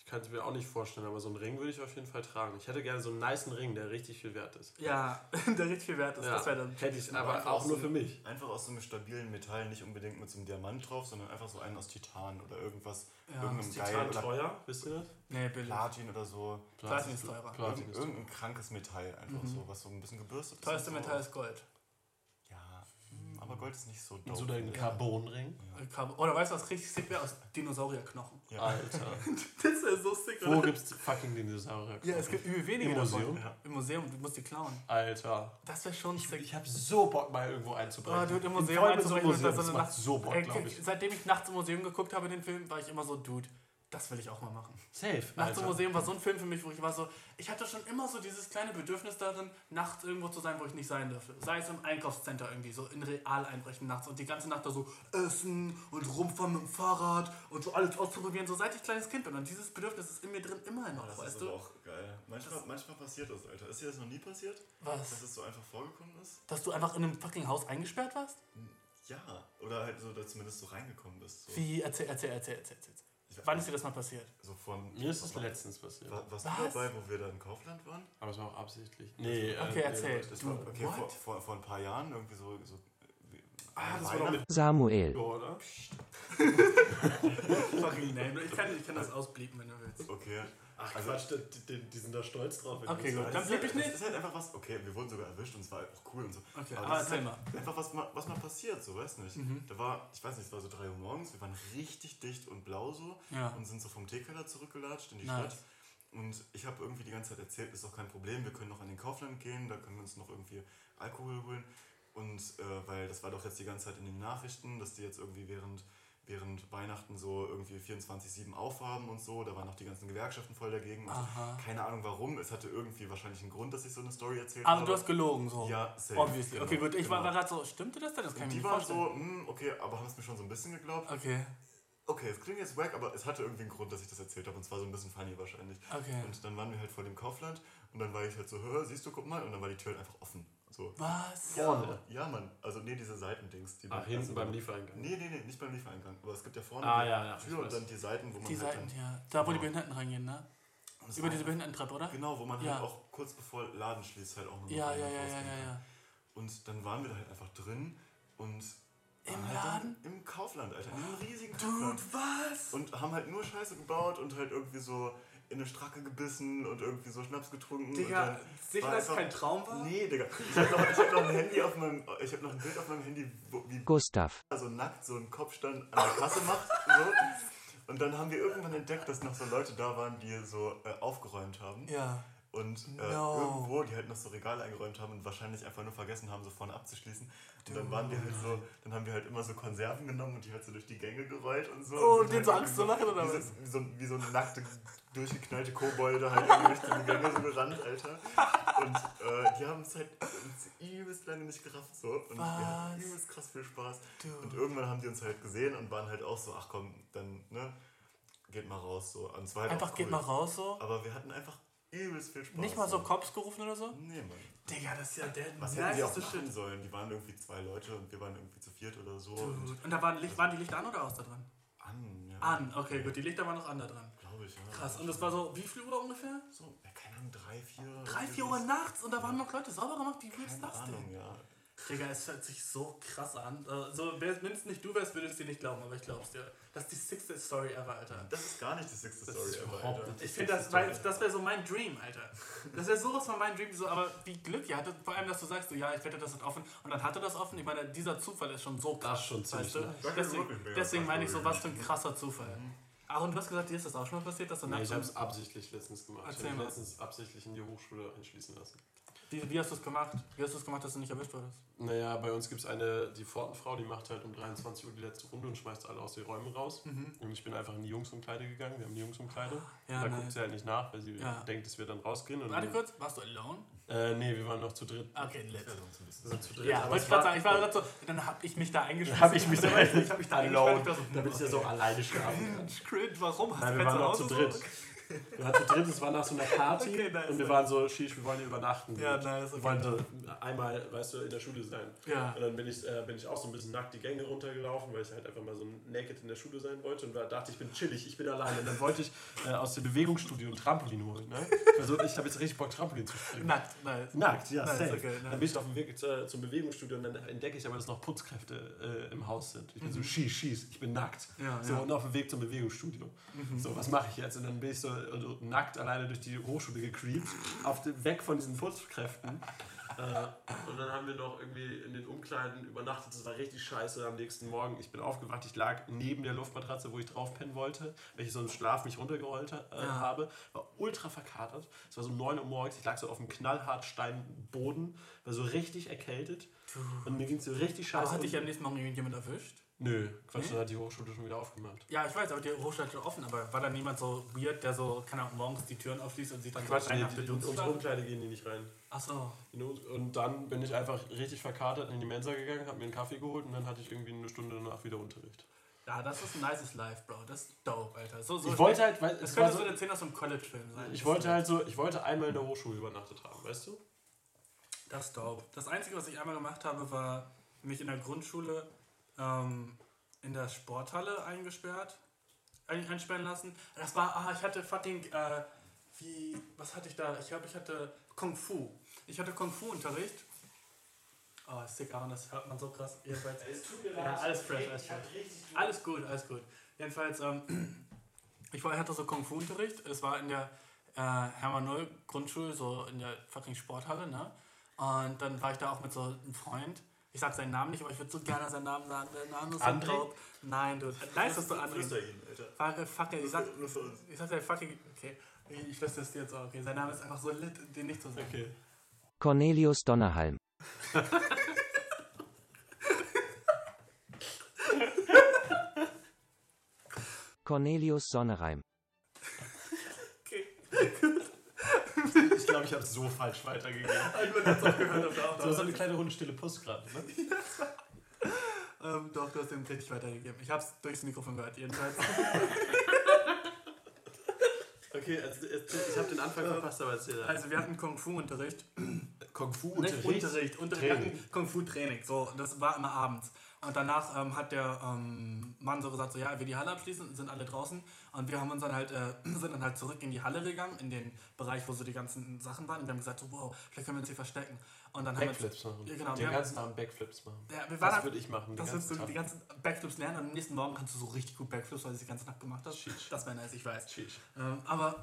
Kann es mir auch nicht vorstellen, aber so einen Ring würde ich auf jeden Fall tragen. Ich hätte gerne so einen niceen Ring, der richtig viel wert ist. Ja, der richtig viel wert ist. Das wäre dann. hätte ich, Aber aber auch nur für mich. Einfach aus so einem stabilen Metall, nicht unbedingt mit so einem Diamant drauf, sondern einfach so einen aus Titan oder irgendwas, Ja, irgendeinem Ist geil Titan oder teuer, wisst ihr das? Nee, billig. Platin oder so. Platin ist teurer. Platin Irgend, ist teuer. irgendein krankes Metall einfach so, was so ein bisschen gebürstet ist. Teuerste und so. Metall ist Gold. Ja, aber Gold ist nicht so Und dope. so dein Carbonring. Oder weißt du, was richtig sick wäre? Aus Dinosaurierknochen. Ja. Alter. Das wäre so sick, Wo gibt's fucking Dinosaurier? Ja, es gibt übel wenige Im Museum? davon. Ja. Im Museum, du musst die klauen. Alter. Das wäre schon sick. Ich habe so Bock, mal irgendwo einzubrechen. Oh, dude, im In Museum so einzubrechen da Museum. so Das eine macht Nacht- so Bock, glaube ich. Seitdem ich nachts im Museum geguckt habe, den Film, war ich immer so, Dude, das will ich auch mal machen. Safe, Nachts im. Museum war so ein Film für mich, wo ich war so, ich hatte schon immer so dieses kleine Bedürfnis darin, nachts irgendwo zu sein, wo ich nicht sein dürfte. Sei es im Einkaufscenter irgendwie, so in Real einbrechen nachts und die ganze Nacht da so essen und rumfahren mit dem Fahrrad und so alles auszuprobieren, so seit ich kleines Kind bin. Und dieses Bedürfnis ist in mir drin immer noch, Das weißt ist du? auch geil. Manchmal, manchmal passiert das, Alter. Ist dir das noch nie passiert? Was? Dass es so einfach vorgekommen ist? Dass du einfach in einem fucking Haus eingesperrt warst? Ja. Oder halt so, dass zumindest so reingekommen bist. So, Wie? Erzähl, erzähl, erzähl, erzähl. erzähl. Wann ist dir das mal passiert? so von, Mir ist es letztens passiert. War, warst Was? du dabei, wo wir da in Kaufland waren? Aber es war auch absichtlich. Nee, Okay, äh, erzähl. Das Du, war, okay, what? vor, vor, vor ein paar Jahren, irgendwie so, so Ah, das war doch mit Samuel. oder? Fucking name. Ich kann, ich kann das ausblieben, wenn du willst. Okay. Ach Also- Quatsch, die, die, die sind da stolz drauf. Okay, gut. das Dann blieb ich Es nicht. ist halt einfach was, okay, wir wurden sogar erwischt und es war halt auch cool und so. Okay, aber aber das ist erzähl halt mal. einfach was mal, was mal passiert, so, weißt nicht. Mhm. Da war, ich weiß nicht, es war so 3 Uhr morgens, wir waren richtig dicht und blau so Ja. und sind so vom Teekeller zurückgelatscht in die Nice. Stadt. Und ich habe irgendwie die ganze Zeit erzählt, ist doch kein Problem, wir können noch an den Kaufland gehen, da können wir uns noch irgendwie Alkohol holen. Und äh, weil das war doch jetzt die ganze Zeit in den Nachrichten, dass die jetzt irgendwie während, während Weihnachten so irgendwie 24-7 aufhaben und so, da waren noch die ganzen Gewerkschaften voll dagegen. Aha. Keine Ahnung warum, es hatte irgendwie wahrscheinlich einen Grund, dass ich so eine Story erzählt Aber habe. du hast gelogen, so. Ja, safe. Obviously. genau, okay, gut. Ich war, genau. war gerade so, stimmte das denn? Das kann Und ich die mir nicht waren vorstellen. so, hm, okay, aber haben es mir schon so ein bisschen geglaubt. Okay, Okay, es klingt jetzt wack, aber es hatte irgendwie einen Grund, dass ich das erzählt habe. Und zwar so ein bisschen funny wahrscheinlich. okay. Und dann waren wir halt vor dem Kaufland und dann war ich halt so, hör, siehst du, guck mal. Und dann war die Tür halt einfach offen. So. Was? Vorne. Ja, Mann. Also, nee, diese Seitendings. Die Ach, dann- hinten also, beim Liefereingang. Nee, nee, nee, nicht beim Liefereingang. Aber es gibt ja vorne Ah, die ja, ja, Tür und dann die Seiten, wo man Die halt Seiten, dann, ja. Da, wo die Genau. Behinderten reingehen, ne? Über diese Behindertentreppe, oder? Genau, wo man Ja. halt auch kurz bevor Laden schließt halt auch noch Ja, ja, und ja, ja, ja, ja. Und dann waren wir da halt einfach drin und Im waren halt Laden? Dann Im Kaufland, Alter. In einem riesigen Dude, Kaufland. was? Und haben halt nur Scheiße gebaut und halt irgendwie so in eine Stracke gebissen und irgendwie so Schnaps getrunken. und Digga, dann sicher, dass es kein Traum war? Nee, Digga. Ich hab noch, ich hab noch ein Handy auf meinem, ich hab noch ein Bild auf meinem Handy, wo, wie Gustav. so nackt so einen Kopfstand an der Kasse macht. So. Und dann haben wir irgendwann entdeckt, dass noch so Leute da waren, die so äh, aufgeräumt haben. Ja. Und äh, No. irgendwo, die halt noch so Regale eingeräumt haben und wahrscheinlich einfach nur vergessen haben, so vorne abzuschließen. Und dann waren wir halt so, dann haben wir halt immer so Konserven genommen und die halt so durch die Gänge gerollt und so. Oh, Und denen sind so halt Angst irgendwie zu machen, oder wie was? So, wie, so, wie so eine nackte, durchgeknallte Kobolde halt irgendwie durch die Gänge so gerannt, Alter. Und äh, die haben es halt uns übelst lange nicht gerafft so. Und wir hatten Was? übelst krass viel Spaß. Dude. Und irgendwann haben die uns halt gesehen und waren halt auch so, ach komm, dann, ne, geht mal raus so. Und es war halt Einfach auch geht cool. mal raus so. Aber wir hatten einfach übelst viel Spaß. Nicht mal so Cops gerufen oder so? Nee, Mann. Digga, das ist ja der Was hätten die auch machen sollen? Die waren irgendwie zwei Leute und wir waren irgendwie zu viert oder so. Und. Und da waren, Licht, waren die Lichter an oder aus da dran? an, ja. An, okay, gut. Die Lichter waren noch an da dran. Ich, ja. Krass. Und das war so, wie viel Uhr ungefähr? so, ja, keine Ahnung, drei, vier. Drei, vier Uhr nachts und da waren noch Leute sauber gemacht. Wie willst du das Ahnung, denn? ja. Digga, es hört sich so krass an. Äh, So, wenn es nicht du wärst, würde ich es dir nicht glauben, aber ich glaub's dir. Das ist die sixte Story ever, Alter. Das ist gar nicht die sixte Story ever, Alter. Ich finde, das, weil- das wäre so mein Dream, Alter. Das wäre sowas von mein Dream. So, aber wie Glück ihr hattet, vor allem, dass du sagst, so, ja, ich wette, das hat offen. Und dann hatte das offen. Ich meine, dieser Zufall ist schon so krass. Das ist schon ziemlich weißt du? Deswegen, deswegen meine ich so, was für ein krasser Zufall. Ach, und du hast gesagt, dir ist das auch schon mal passiert, dass du Nee, ich habe es absichtlich letztens gemacht. Erzähl ich habe letztens absichtlich in die Hochschule einschließen lassen. wie, wie hast du es gemacht? Wie hast du es gemacht, dass du nicht erwischt wurdest? Naja, bei uns gibt es eine, die Pfortenfrau, die macht halt um 23 Uhr die letzte Runde und schmeißt alle aus den Räumen raus. Und ich bin einfach in die Jungsumkleide gegangen. Wir haben die Jungsumkleide. Ja, da nice. guckt sie halt nicht nach, weil sie Ja. denkt, dass wir dann rausgehen. Warte kurz, warst du alone? Äh, nee, wir waren noch zu dritt. Okay, lit. Wir sind zu dritt. Ja, aber wollte ich gerade sagen, ich war gerade so, dann hab ich mich da eingeschlossen. Hab ich mich da- ich hab mich da Alone. eingesperrt. Damit ich ja so alleine schlafen kann. Cringe, warum? Hast Nein, du wir waren noch zu dritt. Wir waren zu dritt, es war nach so einer Party Okay, nice. und wir waren so, Shish, wir wollen hier übernachten. Ja, nice, Wir okay. wollten so einmal, weißt du, in der Schule sein. Ja. Und dann bin ich, äh, bin ich auch so ein bisschen nackt die Gänge runtergelaufen, weil ich halt einfach mal so naked in der Schule sein wollte und dachte, ich bin chillig, ich bin alleine. Und dann wollte ich äh, aus dem Bewegungsstudio ein Trampolin holen. Ne? Also, ich habe jetzt richtig Bock, Trampolin zu springen. Nackt, nice. Nackt, ja, Nice, safe. okay, nice. Dann bin ich auf dem Weg zu, zum Bewegungsstudio und dann entdecke ich aber, dass noch Putzkräfte äh, im Haus sind. Ich bin so, schieß, schieß, ich bin nackt. Mhm. Ja, so, ja. Mhm. und auf dem Weg zum Bewegungsstudio. So, was mache ich jetzt? Und dann bin ich so also, nackt alleine durch die Hochschule gecreept, auf dem, weg von diesen Putzkräften. Äh, und dann haben wir noch irgendwie in den Umkleiden übernachtet. Das war richtig scheiße am nächsten Morgen. Ich bin aufgewacht, ich lag neben der Luftmatratze, wo ich drauf pennen wollte, weil ich so im Schlaf mich runtergerollt äh, Ja. habe. War ultra verkatert. Es war so 9 Uhr morgens. Ich lag so auf dem knallhart Steinboden, war so richtig erkältet. Und mir ging es so richtig scheiße. Aber hat dich am nächsten Morgen jemand erwischt? Nö, Quatsch, dann hat die Hochschule schon wieder aufgemacht. Ja, ich weiß, aber die Hochschule hat offen, aber war da niemand so weird, der so, keine Ahnung, morgens die Türen aufschließt und sieht dann Quatsch, so nee, die, in unsere? Umkleide gehen die nicht rein. Achso. Und dann bin ich einfach richtig verkatert in die Mensa gegangen, habe mir einen Kaffee geholt und dann hatte ich irgendwie eine Stunde danach wieder Unterricht. Ja, das ist ein nices Life, Bro. Das ist dope, Alter. So, so Ich wollte halt, weil Das könnte so, so eine Szene aus einem College-Film sein. ich wollte halt so, ich wollte einmal in der Hochschule übernachtet haben, weißt du? Das ist dope. Das Einzige, was ich einmal gemacht habe, war mich in der Grundschule ähm, in der Sporthalle eingesperrt, ein, einsperren lassen. Das war, ah, ich hatte fucking, äh, wie, was hatte ich da? Ich glaube, ich hatte Kung Fu. Ich hatte Kung Fu-Unterricht. Oh, sick, Aaron, das hört man so krass. Jedenfalls. Ja, alles fresh, alles fresh. Alles gut, alles gut. Jedenfalls, ähm, ich war, hatte so Kung-Fu-Unterricht. Es war in der äh, Hermann Null Grundschule, so in der fucking Sporthalle, ne? Und dann war ich da auch mit so einem Freund. Ich sag seinen Namen nicht, aber ich würde so gerne seinen Namen sagen. Der Name ist André? dope. Nein, du. Nice, dass du André. Flüster ihn, Alter. Fuck, fuck it, ich sag, Nur für uns. ich sag der fucking. Okay, ich flüstere es dir jetzt auch. Okay, sein Name ist einfach so lit, den nicht zu sagen. Okay. Cornelius Donnerhalm. Cornelius Sonnereim. Ich glaube, ich habe so falsch weitergegeben. Man hat's auch gehört, So, so eine kleine Runde stille Puss gerade. Ne? Ähm, doch, du hast den richtig weitergegeben. Ich hab's durchs Mikrofon gehört, jedenfalls. Okay, also, ich habe den Anfang verpasst, aber erzähl. Also, wir hatten Kung-Fu-Unterricht. Kung Fu Nicht Unterricht. Unterricht, Unterricht. Wir Training. hatten Kung-Fu-Training. So, das war immer abends. Und danach ähm, hat der ähm, Mann so gesagt, so, ja, will die Halle abschließen, sind alle draußen. Und wir haben uns dann halt, äh, sind dann halt zurück in die Halle gegangen, in den Bereich, wo so die ganzen Sachen waren. Und wir haben gesagt, so, wow, vielleicht können wir uns hier verstecken. Und dann Backflips haben machen. wir, ja, genau, wir Den ganzen Abend Backflips machen. Ja, wir Das dann- würde ich machen. Das wirst du Tag. die ganzen Backflips lernen und am nächsten Morgen kannst du so richtig gut Backflips, weil du die ganze Nacht gemacht hast. Sheesh. Das wäre nice, ich weiß. Ähm, aber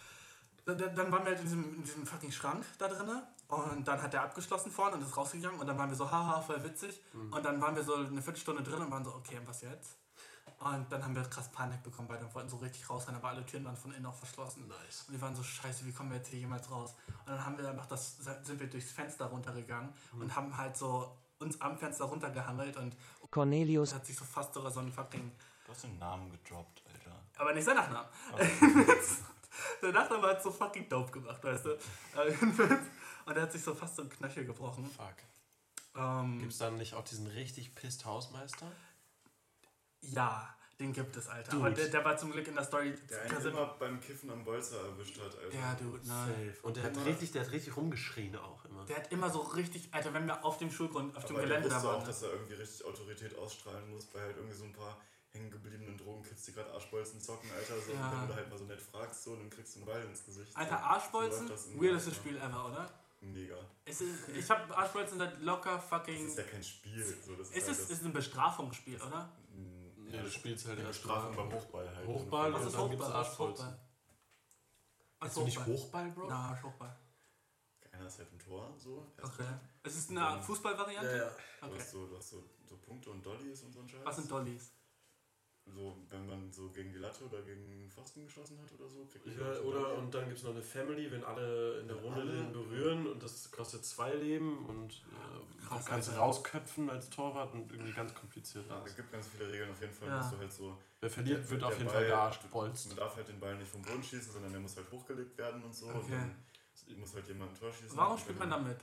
dann, dann waren wir halt in diesem, in diesem fucking Schrank da drin und dann hat der abgeschlossen vorne und ist rausgegangen und dann waren wir so, haha, voll witzig. Und dann waren wir so eine Viertelstunde drin und waren so, okay, und was jetzt? Und dann haben wir krass Panik bekommen, weil wir wollten so richtig rausrennen, aber alle Türen waren von innen auch verschlossen. Nice. Und wir waren so, scheiße, wie kommen wir jetzt hier jemals raus? Und dann haben wir einfach das, sind wir durchs Fenster runtergegangen und haben halt so uns am Fenster runtergehangelt und Cornelius hat sich so fast sogar so ein fucking. Du hast den Namen gedroppt, Alter. Aber nicht sein Nachname. der Nachname hat so fucking dope gemacht, weißt du? Und er hat sich so fast so ein Knöchel gebrochen. Fuck. Ähm, Gibt es dann nicht auch diesen richtig pisst Hausmeister? ja, den gibt es, Alter. Dude. Aber der, der war zum Glück in der Story. Der einen immer beim Kiffen am Bolzer erwischt hat, Alter. ja, dude, nein. Und der hat richtig, der hat richtig rumgeschrien auch immer. Der hat immer so richtig, Alter, wenn wir auf dem Schulgrund, auf dem Aber der Gelände da waren. auch, dass er irgendwie richtig Autorität ausstrahlen muss, bei halt irgendwie so ein paar hängengebliebenen Drogenkids, die gerade Arschbolzen zocken, Alter. So, Ja. Und wenn du da halt mal so nett fragst, so, dann kriegst du einen Ball ins Gesicht. Alter. Arschbolzen, So weirdestes Spiel ever, oder? Mega. Es ist, ich hab Arschbolzen seit locker Das fucking. ist ja kein Spiel. So, das ist Es halt ist, das, ist ein Bestrafungsspiel, oder? Ja, du spielst halt Bestrafung beim Hochball halt. Hochball Was ist Hochball? Arschbolzen. Hast du nicht Hochball? Bro? Na, Arsch Hochball. Einer ist halt ein Tor, so. Okay. Es ist eine Fußballvariante? Ja, ja. Du Okay. hast, so, du hast so, so Punkte und Dollys und so ein Scheiß. Was sind Dollies? So, wenn man so gegen die Latte oder gegen den Pfosten geschossen hat oder so, kriegt man Ja, oder und dann gibt es noch eine Family, wenn alle in der Runde Alle? den berühren und das kostet zwei Leben und äh, Krass, du kannst Alter. rausköpfen als Torwart und irgendwie ganz kompliziert Ja, es gibt ganz viele Regeln. Auf jeden Fall Ja. musst du halt so. Wer verliert, wird der auf jeden Ball- Fall gearschtbolzt. Man darf halt den Ball nicht vom Boden schießen, sondern der muss halt hochgelegt werden und so. Und Okay. dann muss halt jemand ein Tor schießen. Warum Und spielt man damit?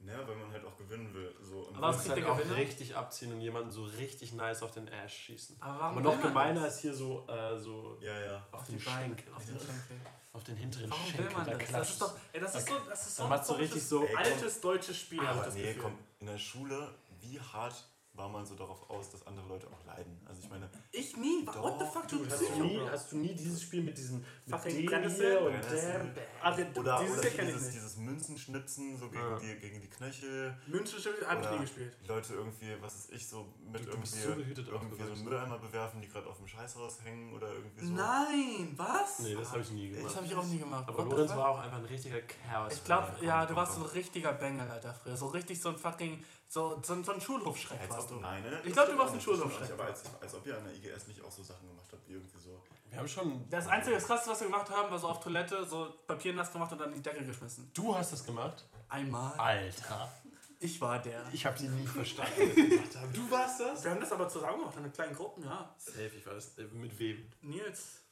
Naja, weil man halt auch gewinnen will. So. Und Aber was kriegt halt auch Gewinner? richtig abziehen und jemanden so richtig nice auf den Ash schießen. Aber warum Aber noch will man gemeiner das? ist hier so, äh, so ja, ja. auf, Auf den die Beine, Schenkel. auf den Schenkel. Auf den hinteren Warum will Schenkel. man da das? Das ist doch, ey, das ist so, das ist so so richtig so- Ey, komm. altes deutsches Spiel, Aber das nee, Gefühl. komm, in der Schule, wie hart war man so darauf aus, dass andere Leute auch leiden? Also ich meine, Ich nie, what the Doch, fuck, du Hast du, nie, hast du nie dieses Spiel mit diesen mit Fucking Brennnessel? hier und wir- oder, dieses oder dieses, dieses Münzenschnitzen so gegen, Ja. die, gegen die Knöchel. München hab ich nie gespielt. Leute irgendwie, was ist ich, so mit Du- irgendwie, so behütet irgendwie so einen Mülleimer bewerfen, die gerade auf dem Scheißhaus hängen oder irgendwie so. Nein, was? Nee, das habe ich nie Das gemacht. habe ich auch nie gemacht. Aber Lorenz war auch einfach ein richtiger Chaos. Ich glaube, ja, du warst so ein richtiger Bengel, Alter, früher. So richtig so ein fucking, so, so, so ein Schulhofschreck Als warst du. nein, ne? Ich Das glaub, du stimmt warst auch ein nicht, das stimmt auch Schulhofschreck. Aber als, als ob ihr an der IGS nicht auch so Sachen gemacht habt, wie irgendwie so. Wir haben schon. Das Einzige, das Krasse, was wir gemacht haben, war so auf Toilette, so Papier nass gemacht und dann in die Decke geschmissen. Du hast das gemacht? Einmal. Alter. Ich war der. Ich habe sie nie verstanden. was die gemacht haben. Du warst das? Wir haben das aber zusammen gemacht, in kleinen Gruppen, ja. Safe, ich weiß. Äh, Mit wem? Nils.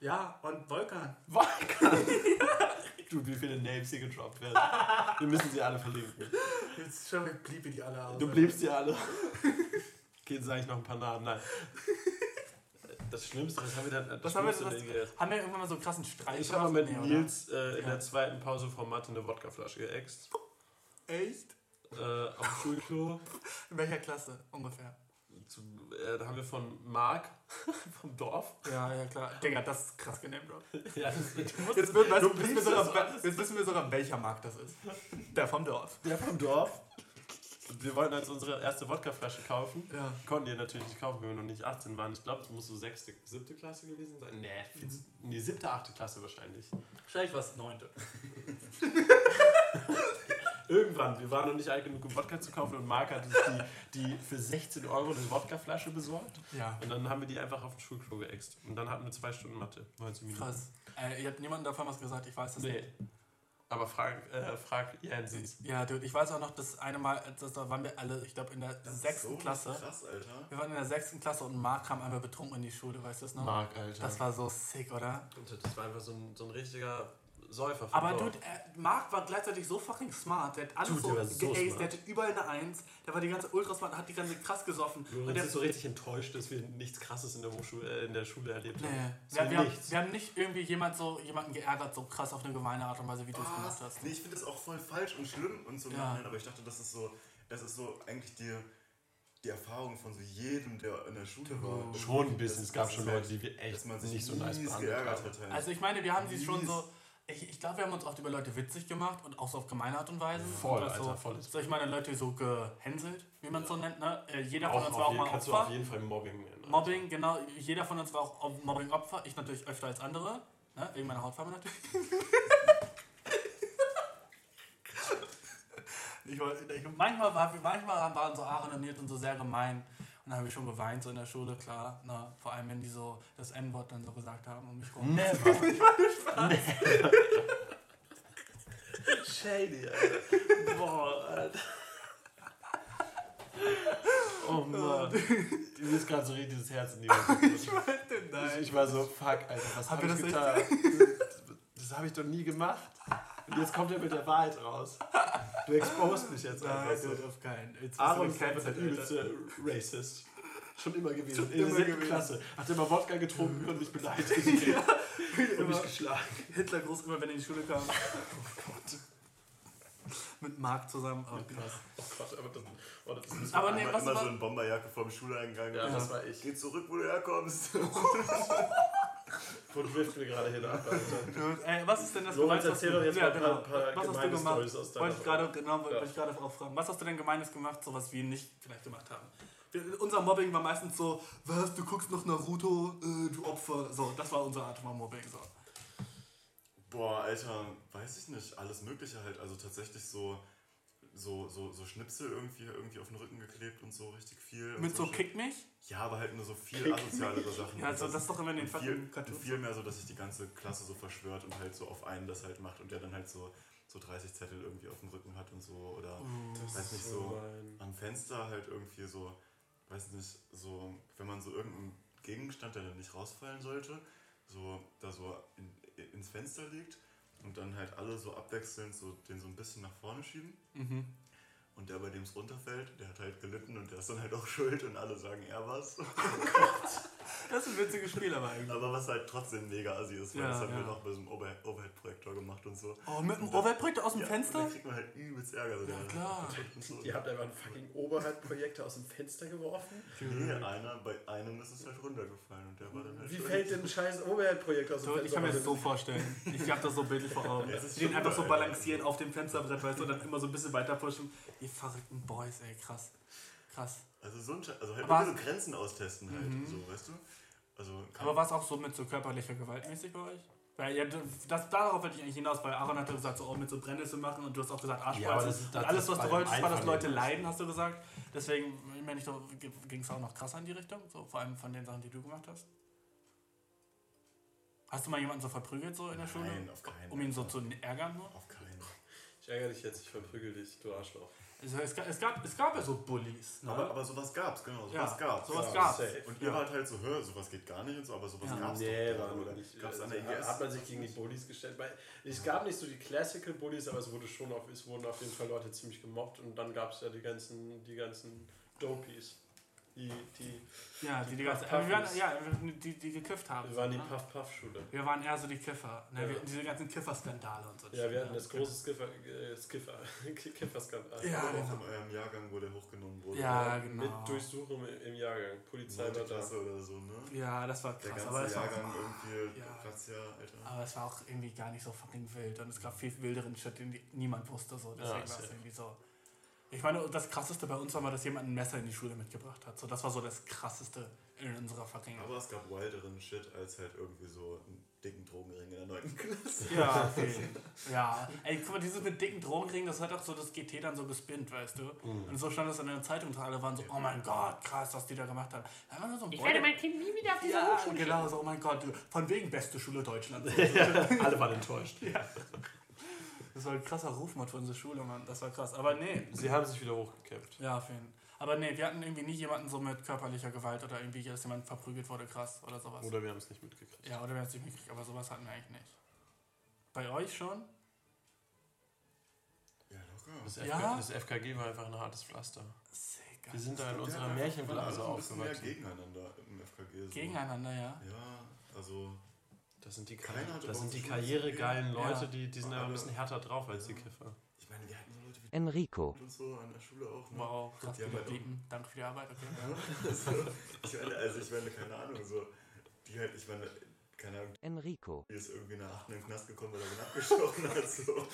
Ja, und Volkan. Volkan. du, wie viele Names hier gedroppt werden. Wir müssen sie alle verlinken. Jetzt schon mit bliebe die alle aus. Du bliebst sie alle. Okay, jetzt sage ich noch ein paar Namen. Nein. Das Schlimmste, was haben wir dann? Das Was haben wir, was, IGS. haben wir irgendwann mal so einen krassen Streit Ich habe mal mit Nee? Nils äh, in Ja. der zweiten Pause vor Mathe eine Wodkaflasche geäxt. Echt? Äh, auf dem Schulklo. In welcher Klasse ungefähr? Zu, äh, da haben wir von Marc vom Dorf. Ja, ja, klar. Digga, das ist krass genannt, Ja, das, Jetzt, wird, weißt, wissen wir sogar, jetzt wissen wir sogar, welcher Markt das ist. Der vom Dorf. der vom Dorf. Wir wollten als unsere erste Wodkaflasche kaufen. Ja. Konnten die natürlich nicht kaufen, wenn wir noch nicht 18 waren. Ich glaube, es muss so sechste, siebte Klasse gewesen sein. Nee, viel, nee siebte, achte Klasse wahrscheinlich. Wahrscheinlich war es neunte. Irgendwann, wir waren noch nicht alt genug, um Wodka zu kaufen und Marc hat uns die, die für 16 Euro eine Wodkaflasche besorgt. Ja. Und dann haben wir die einfach auf den Schulklo geäxt. Und dann hatten wir zwei Stunden Mathe. 19 Minuten. Krass. Äh, ihr habt niemandem davon was gesagt, ich weiß das Nee. nicht. Aber frag, äh, frag Jensens. Ja, dude, ich weiß auch noch, das eine Mal, das, da waren wir alle, ich glaube in der sechsten so Klasse. Krass, Alter. Wir waren in der sechsten Klasse und Marc kam einfach betrunken in die Schule, weißt du das noch? Marc, Alter. Das war so sick, oder? Und das war einfach so ein, so ein richtiger Säufer. Aber Dorf. dude, äh, Marc war gleichzeitig so fucking smart. Der hat alles Dude, so der so geaced, smart. der hatte überall eine Eins. Der war die ganze ultra smart, hat die ganze krass gesoffen. und Lorenz der ist so richtig enttäuscht, dass wir nichts krasses in der, Hochschule, äh, in der Schule erlebt Nee. haben. Wir, So wir, haben, wir haben nicht irgendwie jemand so, jemanden geärgert, so krass auf eine gemeine Art und Weise, wie du es gemacht Was? hast. Nee, ich finde das auch voll falsch und schlimm und so Ja. Nachhinein, aber ich dachte, das ist so, das ist so eigentlich die, die Erfahrung von so jedem, der in der Schule war. Schon ein bisschen. Es gab schon ist Leute, halt, die wir echt dass man sich nicht so nice behandelt geärgert haben. Halt. Also ich meine, wir haben sie schon so. Ich, ich glaube, wir haben uns oft über Leute witzig gemacht und auch so auf gemeine Art und Weise. Voll, Und Alter, so, voll. So, ich meine, Leute so gehänselt, wie man es so nennt. Ne? Äh, jeder von Auch, uns war auch mal kannst du auf Opfer. jeden Fall Mobbing nennen. Mobbing, genau. Jeder von uns war auch Mobbing-Opfer. Ich natürlich öfter als andere. Ne? Wegen meiner Hautfarbe natürlich. ich, ich, manchmal, war, manchmal waren so Aaron und Nils und so sehr gemein. Und dann habe ich schon geweint, so in der Schule, klar. Ne? Vor allem, wenn die so das N-Wort dann so gesagt haben und mich rum. Never. Shady, Alter. Boah, Alter. Oh Mann. Mir ist gerade so richtig das Herz in die Hose. Ich, ich war so, fuck, Alter, was Hab habe ihr ich das getan? Das, das habe ich doch nie gemacht. Und jetzt kommt er mit der Wahrheit raus. Du exposed mich jetzt einfach Nein, so. auf keinen. Jetzt Aaron bist ist der übelste Racist. Schon immer gewesen. Schon In der immer gewesen. Klasse. Hat er mal Wodka getrunken und mich beleidigt. und mich geschlagen. Hitler groß immer, wenn er in die Schule kam. Oh Gott. Mit Marc zusammen. Oh, krass. Oh Gott, aber das, oh, das ist Aber nee, immer, was immer war- so in Bomberjacke vorm Schuleingang. Ja, das war ich. Geh zurück, wo du herkommst. Wo driften wir gerade hin ab, Alter. Ey, was ist denn das Lorenz, erzähl du- doch jetzt ja, mal ein paar- genau. paar Was hast du gemacht? Storys aus deiner Wollte ich gerade, genau, wollte Ja. ich gerade auch fragen. Was hast du denn Gemeines gemacht, so was wir nicht vielleicht gemacht haben? Wir, unser Mobbing war meistens so, was, du guckst noch Naruto, äh, du Opfer. So, das war unsere Art von Mobbing. So. Boah, Alter, weiß ich nicht. Alles Mögliche halt. Also tatsächlich so, so, so, so Schnipsel irgendwie, irgendwie auf den Rücken geklebt und so richtig viel. Mit so. Kick mich? Ja, aber halt nur so viel Kick asozialere Sachen. Ja, also Und das ist doch immer in den viel, viel mehr so, dass sich die ganze Klasse so verschwört und halt so auf einen das halt macht und der dann halt so, so 30 Zettel irgendwie auf dem Rücken hat und so. Oder Uh. weiß nicht so mein- am Fenster halt irgendwie so, weiß nicht, so, wenn man so irgendeinen Gegenstand, der dann nicht rausfallen sollte, so da so in, ins Fenster legt und dann halt alle so abwechselnd so den so ein bisschen nach vorne schieben. Mhm. Und der, bei dem es runterfällt, der hat halt gelitten und der ist dann halt auch schuld und alle sagen, er war's. Das ist ein witziges Spiel aber eigentlich. Aber was halt trotzdem mega assi ist, weil Ja, das haben ja. wir noch bei so einem Over- Overhead-Projektor gemacht und so. Oh, mit dem das- Overhead-Projektor aus dem Ja, Fenster? Da kriegt man halt übelst Ärger. Ja, klar. So. Ihr habt einfach einen fucking Oberhalbprojektor aus dem Fenster geworfen? Nee, einer, bei einem ist es halt runtergefallen und der war dann halt Wie schuld. fällt denn ein scheiß Oberhalbprojektor aus dem So, Fenster? ich kann mir das so vorstellen. Ich habe das so bildlich vor Augen. Den einfach so balancieren auf dem Fensterbrett, weißt du, und dann immer so ein bisschen weiter pushen. Ihr verrückten Boys, ey, krass. Krass. Also, so ein, Sche- also halt Aber- so Grenzen austesten halt, Mhm. so, weißt du? Also, Aber war es auch so mit so körperlicher Gewalt mäßig bei euch? Weil ja, das, darauf wollte ich eigentlich hinaus, weil Aaron hatte gesagt, so oh, mit so Brennnessel machen und du hast auch gesagt Arschbeißen. Ja, aber das ist- das und alles, was du wolltest, war, dass Leute leiden, hast du gesagt. Deswegen, ich meine, ging es auch noch krasser in die Richtung, so, vor allem von den Sachen, die du gemacht hast. Hast du mal jemanden so verprügelt so in der Schule? Nein, auf keinen Um ihn so zu ärgern? Nur? Auf keinen. Ich ärgere dich jetzt, ich verprügel dich, du Arschloch. Es, gab, es, gab, es gab ja so Bullies. Ne? Aber, aber sowas gab's, genau, ja, sowas gab's. Sowas Ja, gab's. safe. Und ihr Ja. wart halt so, hör, sowas geht gar nicht und so, aber sowas Ja. gab's Nee, doch. oder? nicht. Gab's an also, der IGS? hat man sich gegen die Bullies gestellt. Weil es gab nicht so die Classical Bullies, aber es wurde schon auf, es wurden auf jeden Fall Leute ziemlich gemobbt und dann gab es ja die ganzen, die ganzen Dopies. Die, die, Ja, die, die, Die ganze, Puff- wir waren, ja, die, die gekifft haben. wir waren die ne? Puff-Puff-Schule. Wir waren eher so die Kiffer. Ne? Ja. Wir, diese ganzen Kiffer-Skandale und so. Ja, wir hatten ne? das große Skiffer, äh, Skiffer, Kiffer-Skandal. Ja, Aber auch genau. in eurem Jahrgang, wo der hochgenommen wurde. Ja, genau. Mit Durchsuchung im, Jahrgang. Polizei war da. Klasse oder so, ne? Ja, das war Der krass. ganze Aber es, war Jahrgang auch, irgendwie, Ja. Razzia, Alter. aber es war auch irgendwie gar nicht so fucking wild. Und es gab viel wilderen Shit, den die- niemand wusste. So. Deswegen Ja, war es irgendwie so. Ich meine, das krasseste bei uns war mal, dass jemand ein Messer in die Schule mitgebracht hat. So, das war so das krasseste in unserer fucking. Aber es gab wilderen Shit als halt irgendwie so einen dicken Drogenring in der 9. Klasse. Ja, okay. ja. Ey, guck mal, dieses mit dicken Drogenringen, das hat auch so das GT dann so gespinnt, weißt du? Und so stand das in der Zeitung und alle waren so, oh mein Gott, krass, was die da gemacht haben. Da war nur so ein Ich werde mein Kind nie wieder auf diese ja, Hochschule genau, so, oh mein Gott, du, von wegen beste Schule Deutschlands. Alle waren enttäuscht. Das war ein krasser Rufmord für unsere Schule, Mann. Das war krass. Aber nee, Sie haben sich wieder hochgekämpft. ja, auf jeden Aber nee, wir hatten irgendwie nie jemanden so mit körperlicher Gewalt oder irgendwie, dass jemand verprügelt wurde, krass oder sowas. Oder wir haben es nicht mitgekriegt. ja, oder wir haben es nicht mitgekriegt, aber sowas hatten wir eigentlich nicht. Bei euch schon? Ja, locker. Das, Ja? FK, das FKG war einfach ein hartes Pflaster. Sick. Wir sind da in Ja, unserer Märchenblase von aufgewachsen. gegeneinander im FKG. So. Gegeneinander, ja. Ja, also Das sind die, das sind die karrieregeilen Ja. Leute, die, die sind aber ein bisschen härter drauf als die Kiffer. ich meine, wir hatten so Leute wie Enrico. und so an der Schule auch. Ne? Wow, krass, Die haben wir halt auch- blieben. Danke für die Arbeit, okay. Also, ich meine, also ich meine, keine Ahnung, so, die halt, ich meine, keine Ahnung, Enrico. die ist irgendwie nach acht in den Knast gekommen, weil er ihn abgestochen hat, so.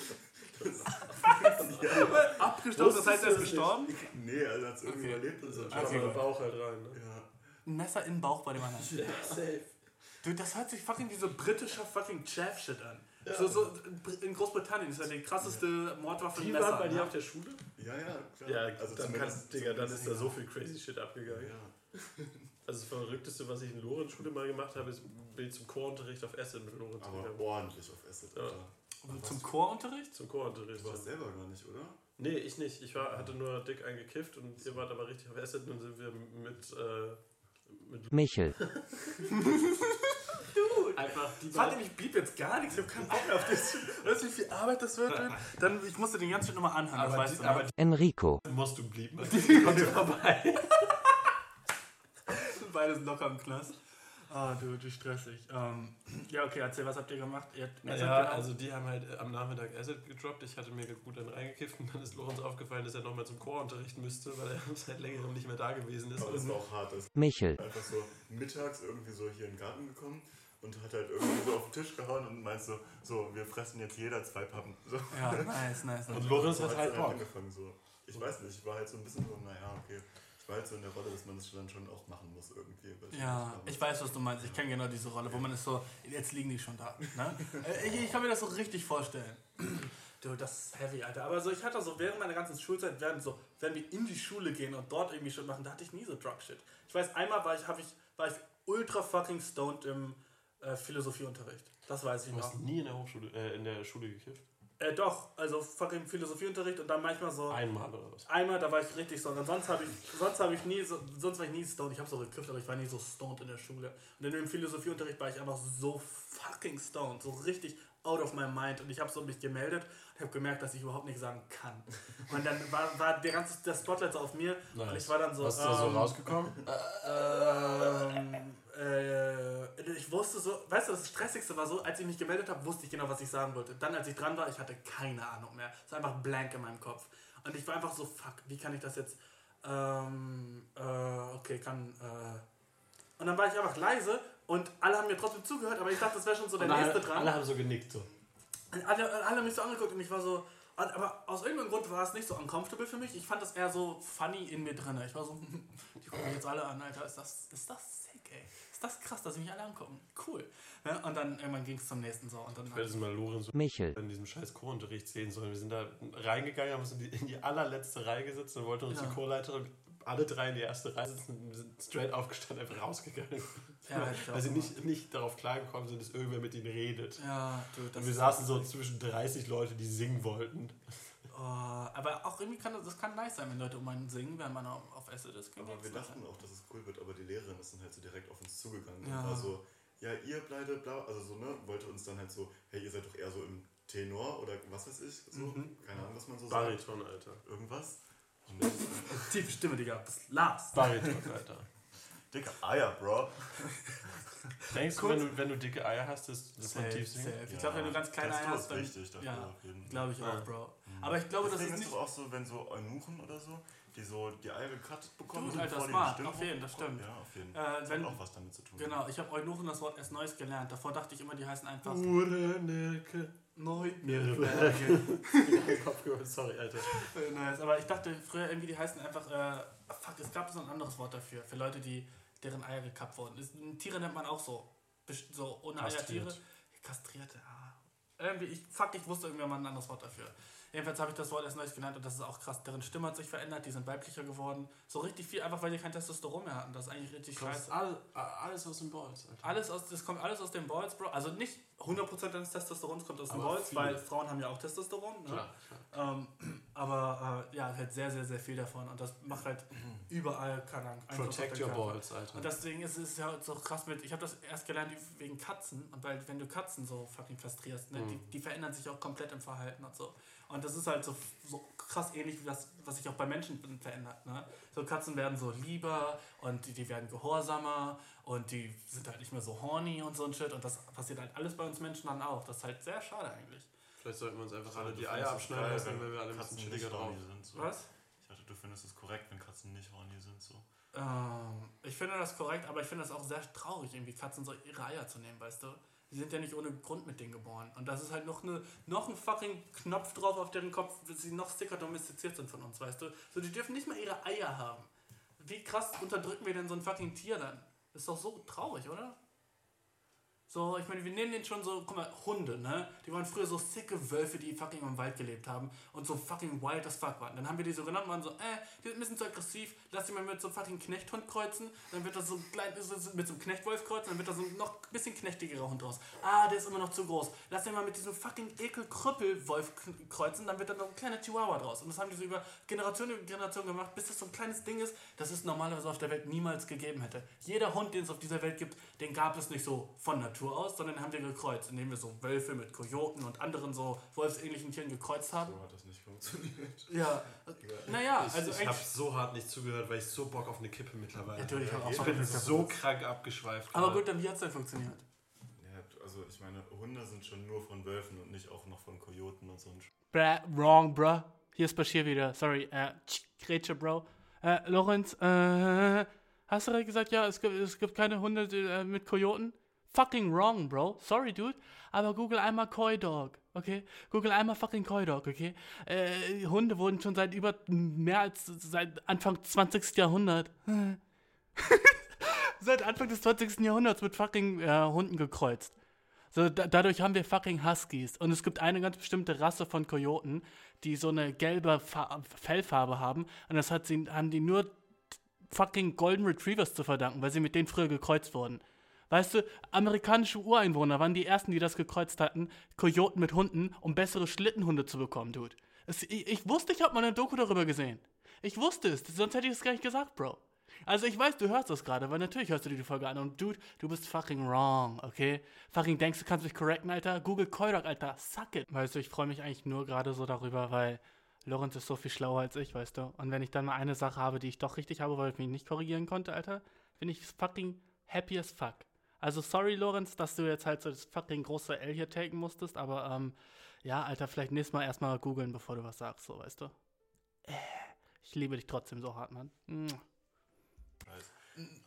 Abgestoßen, das heißt, er ist gestorben? Nee, also hat es irgendwie Okay. überlebt und so. Okay, Aber Bauch halt rein. Ne? Ja, Ein Messer in den Bauch bei dem anderen. Safe. Dude, das hört sich fucking wie so britischer fucking Chav-Shit an. So, so, in Großbritannien ist ja die krasseste Mordwaffe ein Die waren bei dir ne? auf der Schule? ja, ja klar. Ja, also dann, kannst, Digga, dann ist da so viel crazy Shit abgegangen. Ja. Also das Verrückteste, was ich in Lorenz-Schule mal gemacht habe, ist bin zum Chorunterricht auf Essen mit Lorenz Aber gegangen. ordentlich auf Acid, Ja. Alter. Also Zum Chorunterricht? Zum Chorunterricht. Du warst selber gar nicht, oder? Nee, ich nicht. Ich war, hatte nur dick eingekifft und ihr wart aber richtig auf Essen und dann sind wir mit, äh, mit Michel. einfach die Warte, ich blieb jetzt gar nichts. Ich hab keinen Bock mehr auf das. Weißt du, wie viel Arbeit das wird? dude? Dann, ich musste den ganzen Shit nochmal anhören, das aber, weißt die, du. ne? aber Enrico. musst du blieben. Die kommt vorbei. Beides locker im Knast. Ah, du, du stressig. Ähm, ja, okay, erzähl, was habt ihr gemacht? Ihr habt Ja, genommen? also die haben halt äh, am Nachmittag Acid gedroppt. Ich hatte mir gut einen reingekifft und dann ist Lorenz aufgefallen, dass er nochmal zum Chorunterricht müsste, weil er seit längerem nicht mehr da gewesen ist. Aber das war auch hart. Das Michel. ist einfach so mittags irgendwie so hier in den Garten gekommen und hat halt irgendwie so auf den Tisch gehauen und meint so, so, wir fressen jetzt jeder zwei Pappen. So. Ja, nice, nice. Und Lorenz hat halt dann Bock. angefangen. So. Ich weiß nicht, ich war halt so ein bisschen so, naja, okay. Ich war halt so in der Rolle, dass man das dann schon auch machen muss irgendwie. Ja, ich weiß, was du meinst. Ich kenne genau diese Rolle, wo man ist so, jetzt liegen die schon da. Ne? Äh, ich, ich kann mir das so richtig vorstellen. Du, das ist heavy, Alter. Aber so, ich hatte so während meiner ganzen Schulzeit, während, so, während wir in die Schule gehen und dort irgendwie Shit machen, da hatte ich nie so Drug-Shit. Ich weiß, einmal war ich, hab ich, war ich ultra fucking stoned im äh, Philosophieunterricht. Das weiß ich Du noch. hast nie in der Hochschule, äh, in der Schule gekifft? Äh, doch, also fucking Philosophieunterricht und dann manchmal so. Einmal oder was? Einmal, da war ich richtig stoned. Und sonst habe ich, sonst habe ich nie, so, sonst war ich nie stoned. Ich habe so gekifft, aber ich war nie so stoned in der Schule. Und in dem Philosophieunterricht war ich einfach so fucking stoned, so richtig out of my mind. Und ich habe so mich gemeldet und habe gemerkt, dass ich überhaupt nichts sagen kann. Und dann war, war der ganze der Spotlight so auf mir und ich war dann so. Was ist da so ähm, rausgekommen? ähm, äh, ich wusste so, weißt du, das Stressigste war so, als ich mich gemeldet habe, wusste ich genau, was ich sagen wollte. Dann, als ich dran war, ich hatte keine Ahnung mehr. Es war einfach blank in meinem Kopf. Und ich war einfach so, fuck, wie kann ich das jetzt, ähm, äh, okay, kann, äh. Und dann war ich einfach leise und alle haben mir trotzdem zugehört, aber ich dachte, das wäre schon so der Und nächste alle, dran. alle haben so genickt. So. Und alle, alle haben mich so angeguckt und ich war so. Aber aus irgendeinem Grund war es nicht so uncomfortable für mich. Ich fand das eher so funny in mir drin. Ich war so, die gucken mich jetzt alle an, Alter. Ist das, ist das sick, ey? Ist das krass, dass sie mich alle angucken? Cool. Ja, und dann irgendwann ging es zum nächsten so. Und dann Ich werde es mal Lorenz so Michel. in diesem scheiß Chorunterricht sehen sollen. Wir sind da reingegangen, haben uns in die, in die allerletzte Reihe gesetzt und wollten uns Ja. die Chorleiterin alle drei in die erste Reihe sitzen sind straight aufgestanden, einfach rausgegangen. Ja, Weil sie nicht, nicht darauf klargekommen sind, dass irgendwer mit ihnen redet. Ja, du, das Und wir saßen so zwischen 30 Leute, die singen wollten. Oh, aber auch irgendwie kann das, das kann nice sein, wenn Leute um einen singen, wenn man auf, auf Acid ist. Aber wir dachten auch, dass es cool wird, aber die Lehrerin ist dann halt so direkt auf uns zugegangen Ja. und war so, ja, ihr bleibt blau, also so, ne, wollte uns dann halt so, hey, ihr seid doch eher so im Tenor oder was weiß ich, so, Mhm. keine Ahnung, was man so sagt, Bariton, Alter. irgendwas. Tiefe Stimme, Digga. Das Lars. Bariton, Alter. dicke Eier, Bro. Denkst du, wenn du, wenn du dicke Eier hast, dass das man tief singt? safe. Ich glaube, wenn du ganz kleine Eier hast, ist dann. wichtig dafür Ja, auf jeden Fall. glaube ich auch, Bro. Aber ich glaube, das Deswegen ist ist nicht. es auch so, wenn so Eunuchen oder so, die so die Eier gecuttet bekommen, Dude, und Alter, smart. Auf jeden, das stimmt. Ja, auf jeden Äh, Fall. Das wenn- hat auch was damit zu tun. Genau, ich habe Eunuchen das Wort erst Neues gelernt. Davor dachte ich immer, die heißen einfach. Urenelke. Neun Mehrere Berge. Kopf gehört. Sorry, Alter. Äh, nice. Aber ich dachte früher irgendwie, die heißen einfach, äh, fuck, es gab so ein anderes Wort dafür, für Leute, die deren Eier gekappt wurden. Ist, Tiere nennt man auch so. So ohne Kastriert. Eiertiere. Kastrierte, ah. Irgendwie, ich, fuck, ich wusste irgendwann mal ein anderes Wort dafür. Jedenfalls habe ich das Wort erst neulich genannt und das ist auch krass. Deren Stimme hat sich verändert, die sind weiblicher geworden. So richtig viel, einfach weil die kein Testosteron mehr hatten. Das ist eigentlich richtig scheiße. Alles, alles aus dem Balls, Alter. Alles aus, das kommt alles aus den Balls, Bro. Also nicht 100% deines Testosterons kommt aus den Aber Balls, viel. weil Frauen haben ja auch Testosteron. Ne? Klar, klar. Ähm, aber äh, ja, halt sehr, sehr, sehr viel davon. Und das macht halt überall, keine Ahnung, Protect den your balls, Alter. Und deswegen ist es ja so krass mit, ich habe das erst gelernt wegen Katzen, und weil wenn du Katzen so fucking kastrierst, ne, die, Mhm. die verändern sich auch komplett im Verhalten und so. Und das ist halt so, so krass ähnlich wie das, was sich auch bei Menschen verändert. Ne? So Katzen werden so lieber und die, die werden gehorsamer und die sind halt nicht mehr so horny und so ein Shit. Und das passiert halt alles bei uns Menschen dann auch. Das ist halt sehr schade eigentlich. Vielleicht sollten wir uns einfach alle die Eier abschneiden lassen, wenn wenn wir alle ein Katzen bisschen nicht chilliger drauf. horny sind. So. Was? Ich dachte, du findest es korrekt, wenn Katzen nicht horny sind. So. Ähm, ich finde das korrekt, aber ich finde das auch sehr traurig, irgendwie Katzen so ihre Eier zu nehmen, weißt du? Die sind ja nicht ohne Grund mit denen geboren. Und das ist halt noch, eine, noch ein fucking Knopf drauf auf deren Kopf, dass sie noch sticker domestiziert sind von uns, weißt du? So, die dürfen nicht mal ihre Eier haben. Wie krass unterdrücken wir denn so ein fucking Tier dann? Ist doch so traurig, oder? So, ich meine, wir nehmen den schon so, guck mal, Hunde, ne? Die waren früher so sicke Wölfe, die fucking im Wald gelebt haben und so fucking wild as fuck waren. Dann haben wir die so genannt, waren so, äh, die sind ein bisschen zu aggressiv, lass die mal mit so fucking Knechthund kreuzen, dann wird das so klein, mit so einem Knechtwolf kreuzen, dann wird das so ein noch bisschen knechtigerer Hund draus. Ah, der ist immer noch zu groß. Lass den mal mit diesem fucking Ekel-Krüppelwolf kreuzen, dann wird dann noch ein kleiner Chihuahua draus. Und das haben die so über Generation über Generation gemacht, bis das so ein kleines Ding ist, das es normalerweise auf der Welt niemals gegeben hätte. Jeder Hund, den es auf dieser Welt gibt, den gab es nicht so von Natur aus, sondern den haben wir gekreuzt, indem wir so Wölfe mit Kojoten und anderen so wolfsähnlichen Tieren gekreuzt haben. So hat das nicht funktioniert. Ja, naja, Ich, also ich habe so hart nicht zugehört, weil ich so Bock auf eine Kippe mittlerweile Natürlich, ich hab auch Ich Bock bin so krank abgeschweift. Aber gerade. gut, dann wie hat es denn funktioniert? Ja, also ich meine, Hunde sind schon nur von Wölfen und nicht auch noch von Kojoten und so. ein Sch- Bra, wrong, bruh. Hier ist Bashir wieder. Sorry, äh, tsch, Grätsche, Bro. Äh, Lorenz, äh, hast du gerade gesagt, ja, es gibt, es gibt keine Hunde äh, mit Kojoten? Fucking wrong, Bro. Sorry, dude. Aber google einmal Koi Dog, okay? Google einmal fucking Koi Dog, okay? Äh, Hunde wurden schon seit über mehr als seit Anfang 20. Jahrhundert. seit Anfang des 20. Jahrhunderts mit fucking äh, Hunden gekreuzt. So, da, dadurch haben wir fucking Huskies. Und es gibt eine ganz bestimmte Rasse von Kojoten, die so eine gelbe Fa Fellfarbe haben. Und das hat sie, haben die nur fucking Golden Retrievers zu verdanken, weil sie mit denen früher gekreuzt wurden. Weißt du, amerikanische Ureinwohner waren die ersten, die das gekreuzt hatten, Kojoten mit Hunden, um bessere Schlittenhunde zu bekommen, Dude. Es, ich, ich wusste, ich habe mal eine Doku darüber gesehen. Ich wusste es, sonst hätte ich es gar nicht gesagt, Bro. Also ich weiß, du hörst das gerade, weil natürlich hörst du dir die Folge an und Dude, du bist fucking wrong, okay? Fucking denkst, du kannst mich correcten, Alter? Google Koidok, Alter, suck it. Weißt du, ich freue mich eigentlich nur gerade so darüber, weil Lorenz ist so viel schlauer als ich, weißt du? Und wenn ich dann mal eine Sache habe, die ich doch richtig habe, weil ich mich nicht korrigieren konnte, Alter, bin ich fucking happy as fuck. Also sorry, Lorenz, dass du jetzt halt so das fucking große L hier taken musstest, aber ähm, ja, Alter, vielleicht nächstes Mal erstmal googeln, bevor du was sagst, so, weißt du? Äh, ich liebe dich trotzdem so hart, Mann. Weiß.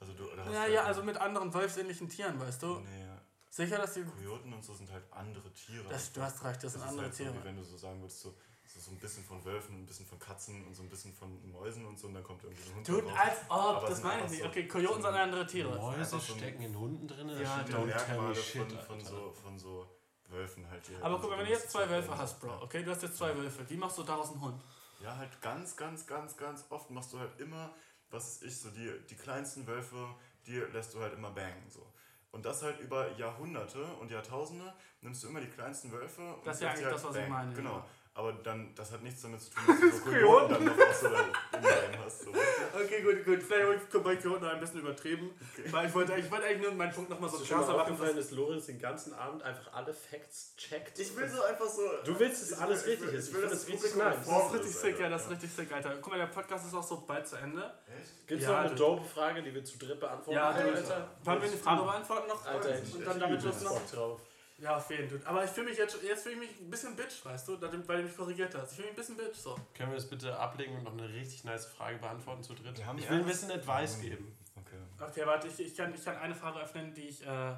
Also du, Ja, halt ja, also mit anderen wolfsähnlichen Tieren, weißt du? Nee, Sicher, dass die. Kojoten und so sind halt andere Tiere. Das, du hast recht, das sind ist andere halt so, Tiere. wie wenn du so sagen würdest, so, so, so ein bisschen von Wölfen, ein bisschen von Katzen und so ein bisschen von Mäusen und so und dann kommt irgendwie so ein Hund Dude, raus. als ob, Aber das meine ich nicht. so- Okay, Kojoten sind andere Tiere. Mäuse so stecken in Hunden drin. Ja, don't tell Merkmale me shit. von, von, so, von so Wölfen halt. Die halt Aber dann guck so mal, wenn du jetzt zwei Wölfe hast, Bro, okay, du hast jetzt zwei Wölfe, wie machst du daraus einen Hund? Ja, halt ganz, ganz, ganz, ganz oft machst du halt immer, was ist ich, so die, die kleinsten Wölfe, die lässt du halt immer bangen. So. Und das halt über Jahrhunderte und Jahrtausende nimmst du immer die kleinsten Wölfe. und Das ist ja eigentlich das, was ich bangen. meine, Genau. ja. Aber dann, das hat nichts damit zu tun, dass du so Kojoten dann noch aus so im Bein hast. So. Okay, gut, gut. Vielleicht habe ich bei Kojoten ein bisschen übertrieben. Weil ich wollte, ich wollte eigentlich nur meinen Punkt nochmal so krasser machen. aufgefallen, dass Lorenz den ganzen Abend einfach alle Facts checkt? Ich will so einfach so. Du willst, dass alles will- ich richtig will- ist. Ich will, Ich dass finde das das richtig nice. Das ist richtig sick, ja, das ist richtig sick, Alter. Guck mal, der Podcast ist auch so bald zu Ende. Echt? Gibt es Ja, noch eine du- dope Frage, die wir zu dritt beantworten Ja, du, Alter? Wollen wir eine Frage beantworten noch? Alter, ich, und dann damit Schluss noch? Drauf. Ja, auf jeden Fall. Aber ich fühle mich jetzt, jetzt fühle ich mich ein bisschen bitch, weißt du, weil du mich korrigiert hast. Ich fühle mich ein bisschen bitch, so. Können wir das bitte ablegen und noch eine richtig nice Frage beantworten zu dritt? Wir haben Ich will ein bisschen Advice geben. Okay. Okay, warte, ich, ich, kann, ich kann eine Frage öffnen, die ich, äh,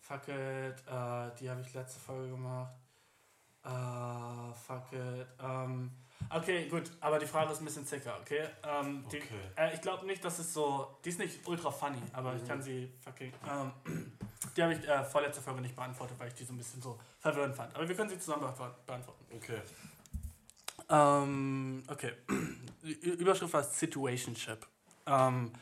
fuck it, äh, die habe ich letzte Folge gemacht. Uh, fuck it. Ähm, okay, gut, aber die Frage ist ein bisschen zicker, okay? Ähm, die, Okay. Äh, ich glaube nicht, dass es so. Die ist nicht ultra funny, aber ich kann sie fucking. Ähm, die habe ich äh, vorletzte Folge nicht beantwortet, weil ich die so ein bisschen so verwirrend fand. Aber wir können sie zusammen beantwort- beantworten. Okay. Ähm, okay. Die Überschrift war Situationship. Ähm,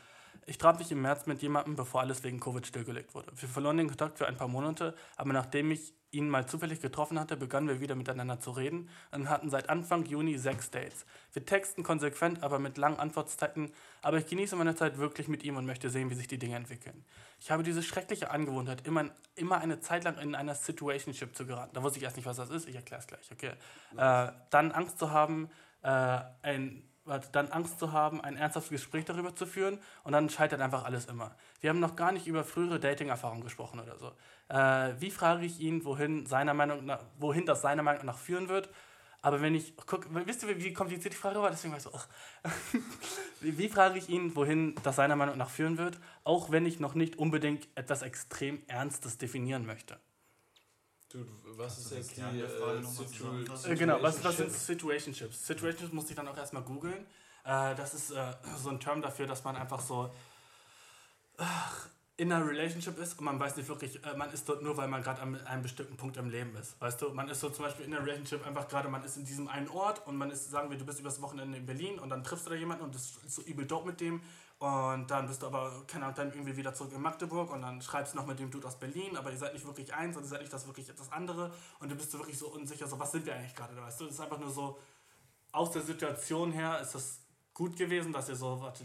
ich traf mich im März mit jemandem, bevor alles wegen Covid stillgelegt wurde. Wir verloren den Kontakt für ein paar Monate, aber nachdem ich ihn mal zufällig getroffen hatte, begannen wir wieder miteinander zu reden und hatten seit Anfang Juni sechs Dates. Wir texten konsequent, aber mit langen Antwortzeiten, aber ich genieße meine Zeit wirklich mit ihm und möchte sehen, wie sich die Dinge entwickeln. Ich habe diese schreckliche Angewohnheit, immer, immer eine Zeit lang in einer Situationship zu geraten. Da wusste ich erst nicht, was das ist, ich erkläre es gleich, okay. Äh, dann Angst zu haben, äh, ein dann Angst zu haben, ein ernsthaftes Gespräch darüber zu führen und dann scheitert einfach alles immer. Wir haben noch gar nicht über frühere Dating-Erfahrungen gesprochen oder so. Äh, wie frage ich ihn, wohin, seiner Meinung nach, wohin das seiner Meinung nach führen wird? Aber wenn ich, guck, wisst ihr, wie kompliziert die Frage war? Deswegen war ich so, ach. wie, wie frage ich ihn, wohin das seiner Meinung nach führen wird, auch wenn ich noch nicht unbedingt etwas extrem Ernstes definieren möchte? Du, was ist jetzt die Frage äh, Situ-? Äh, genau, was, was sind Situationship? Situationships? Situationships musste ich dann auch erstmal googeln. Äh, das ist äh, so ein Term dafür, dass man einfach so ach, in einer Relationship ist und man weiß nicht wirklich, äh, man ist dort nur, weil man gerade an einem bestimmten Punkt im Leben ist. Weißt du, man ist so zum Beispiel in einer Relationship einfach gerade, man ist in diesem einen Ort und man ist, sagen wir, du bist übers Wochenende in Berlin und dann triffst du da jemanden und das ist so übel dope mit dem und dann bist du aber, keine Ahnung, dann irgendwie wieder zurück in Magdeburg und dann schreibst du noch mit dem Dude aus Berlin, aber ihr seid nicht wirklich eins und ihr seid nicht das wirklich etwas andere und du bist so wirklich so unsicher, so was sind wir eigentlich gerade, weißt du? Das ist einfach nur so, aus der Situation her ist das gut gewesen, dass ihr so, warte,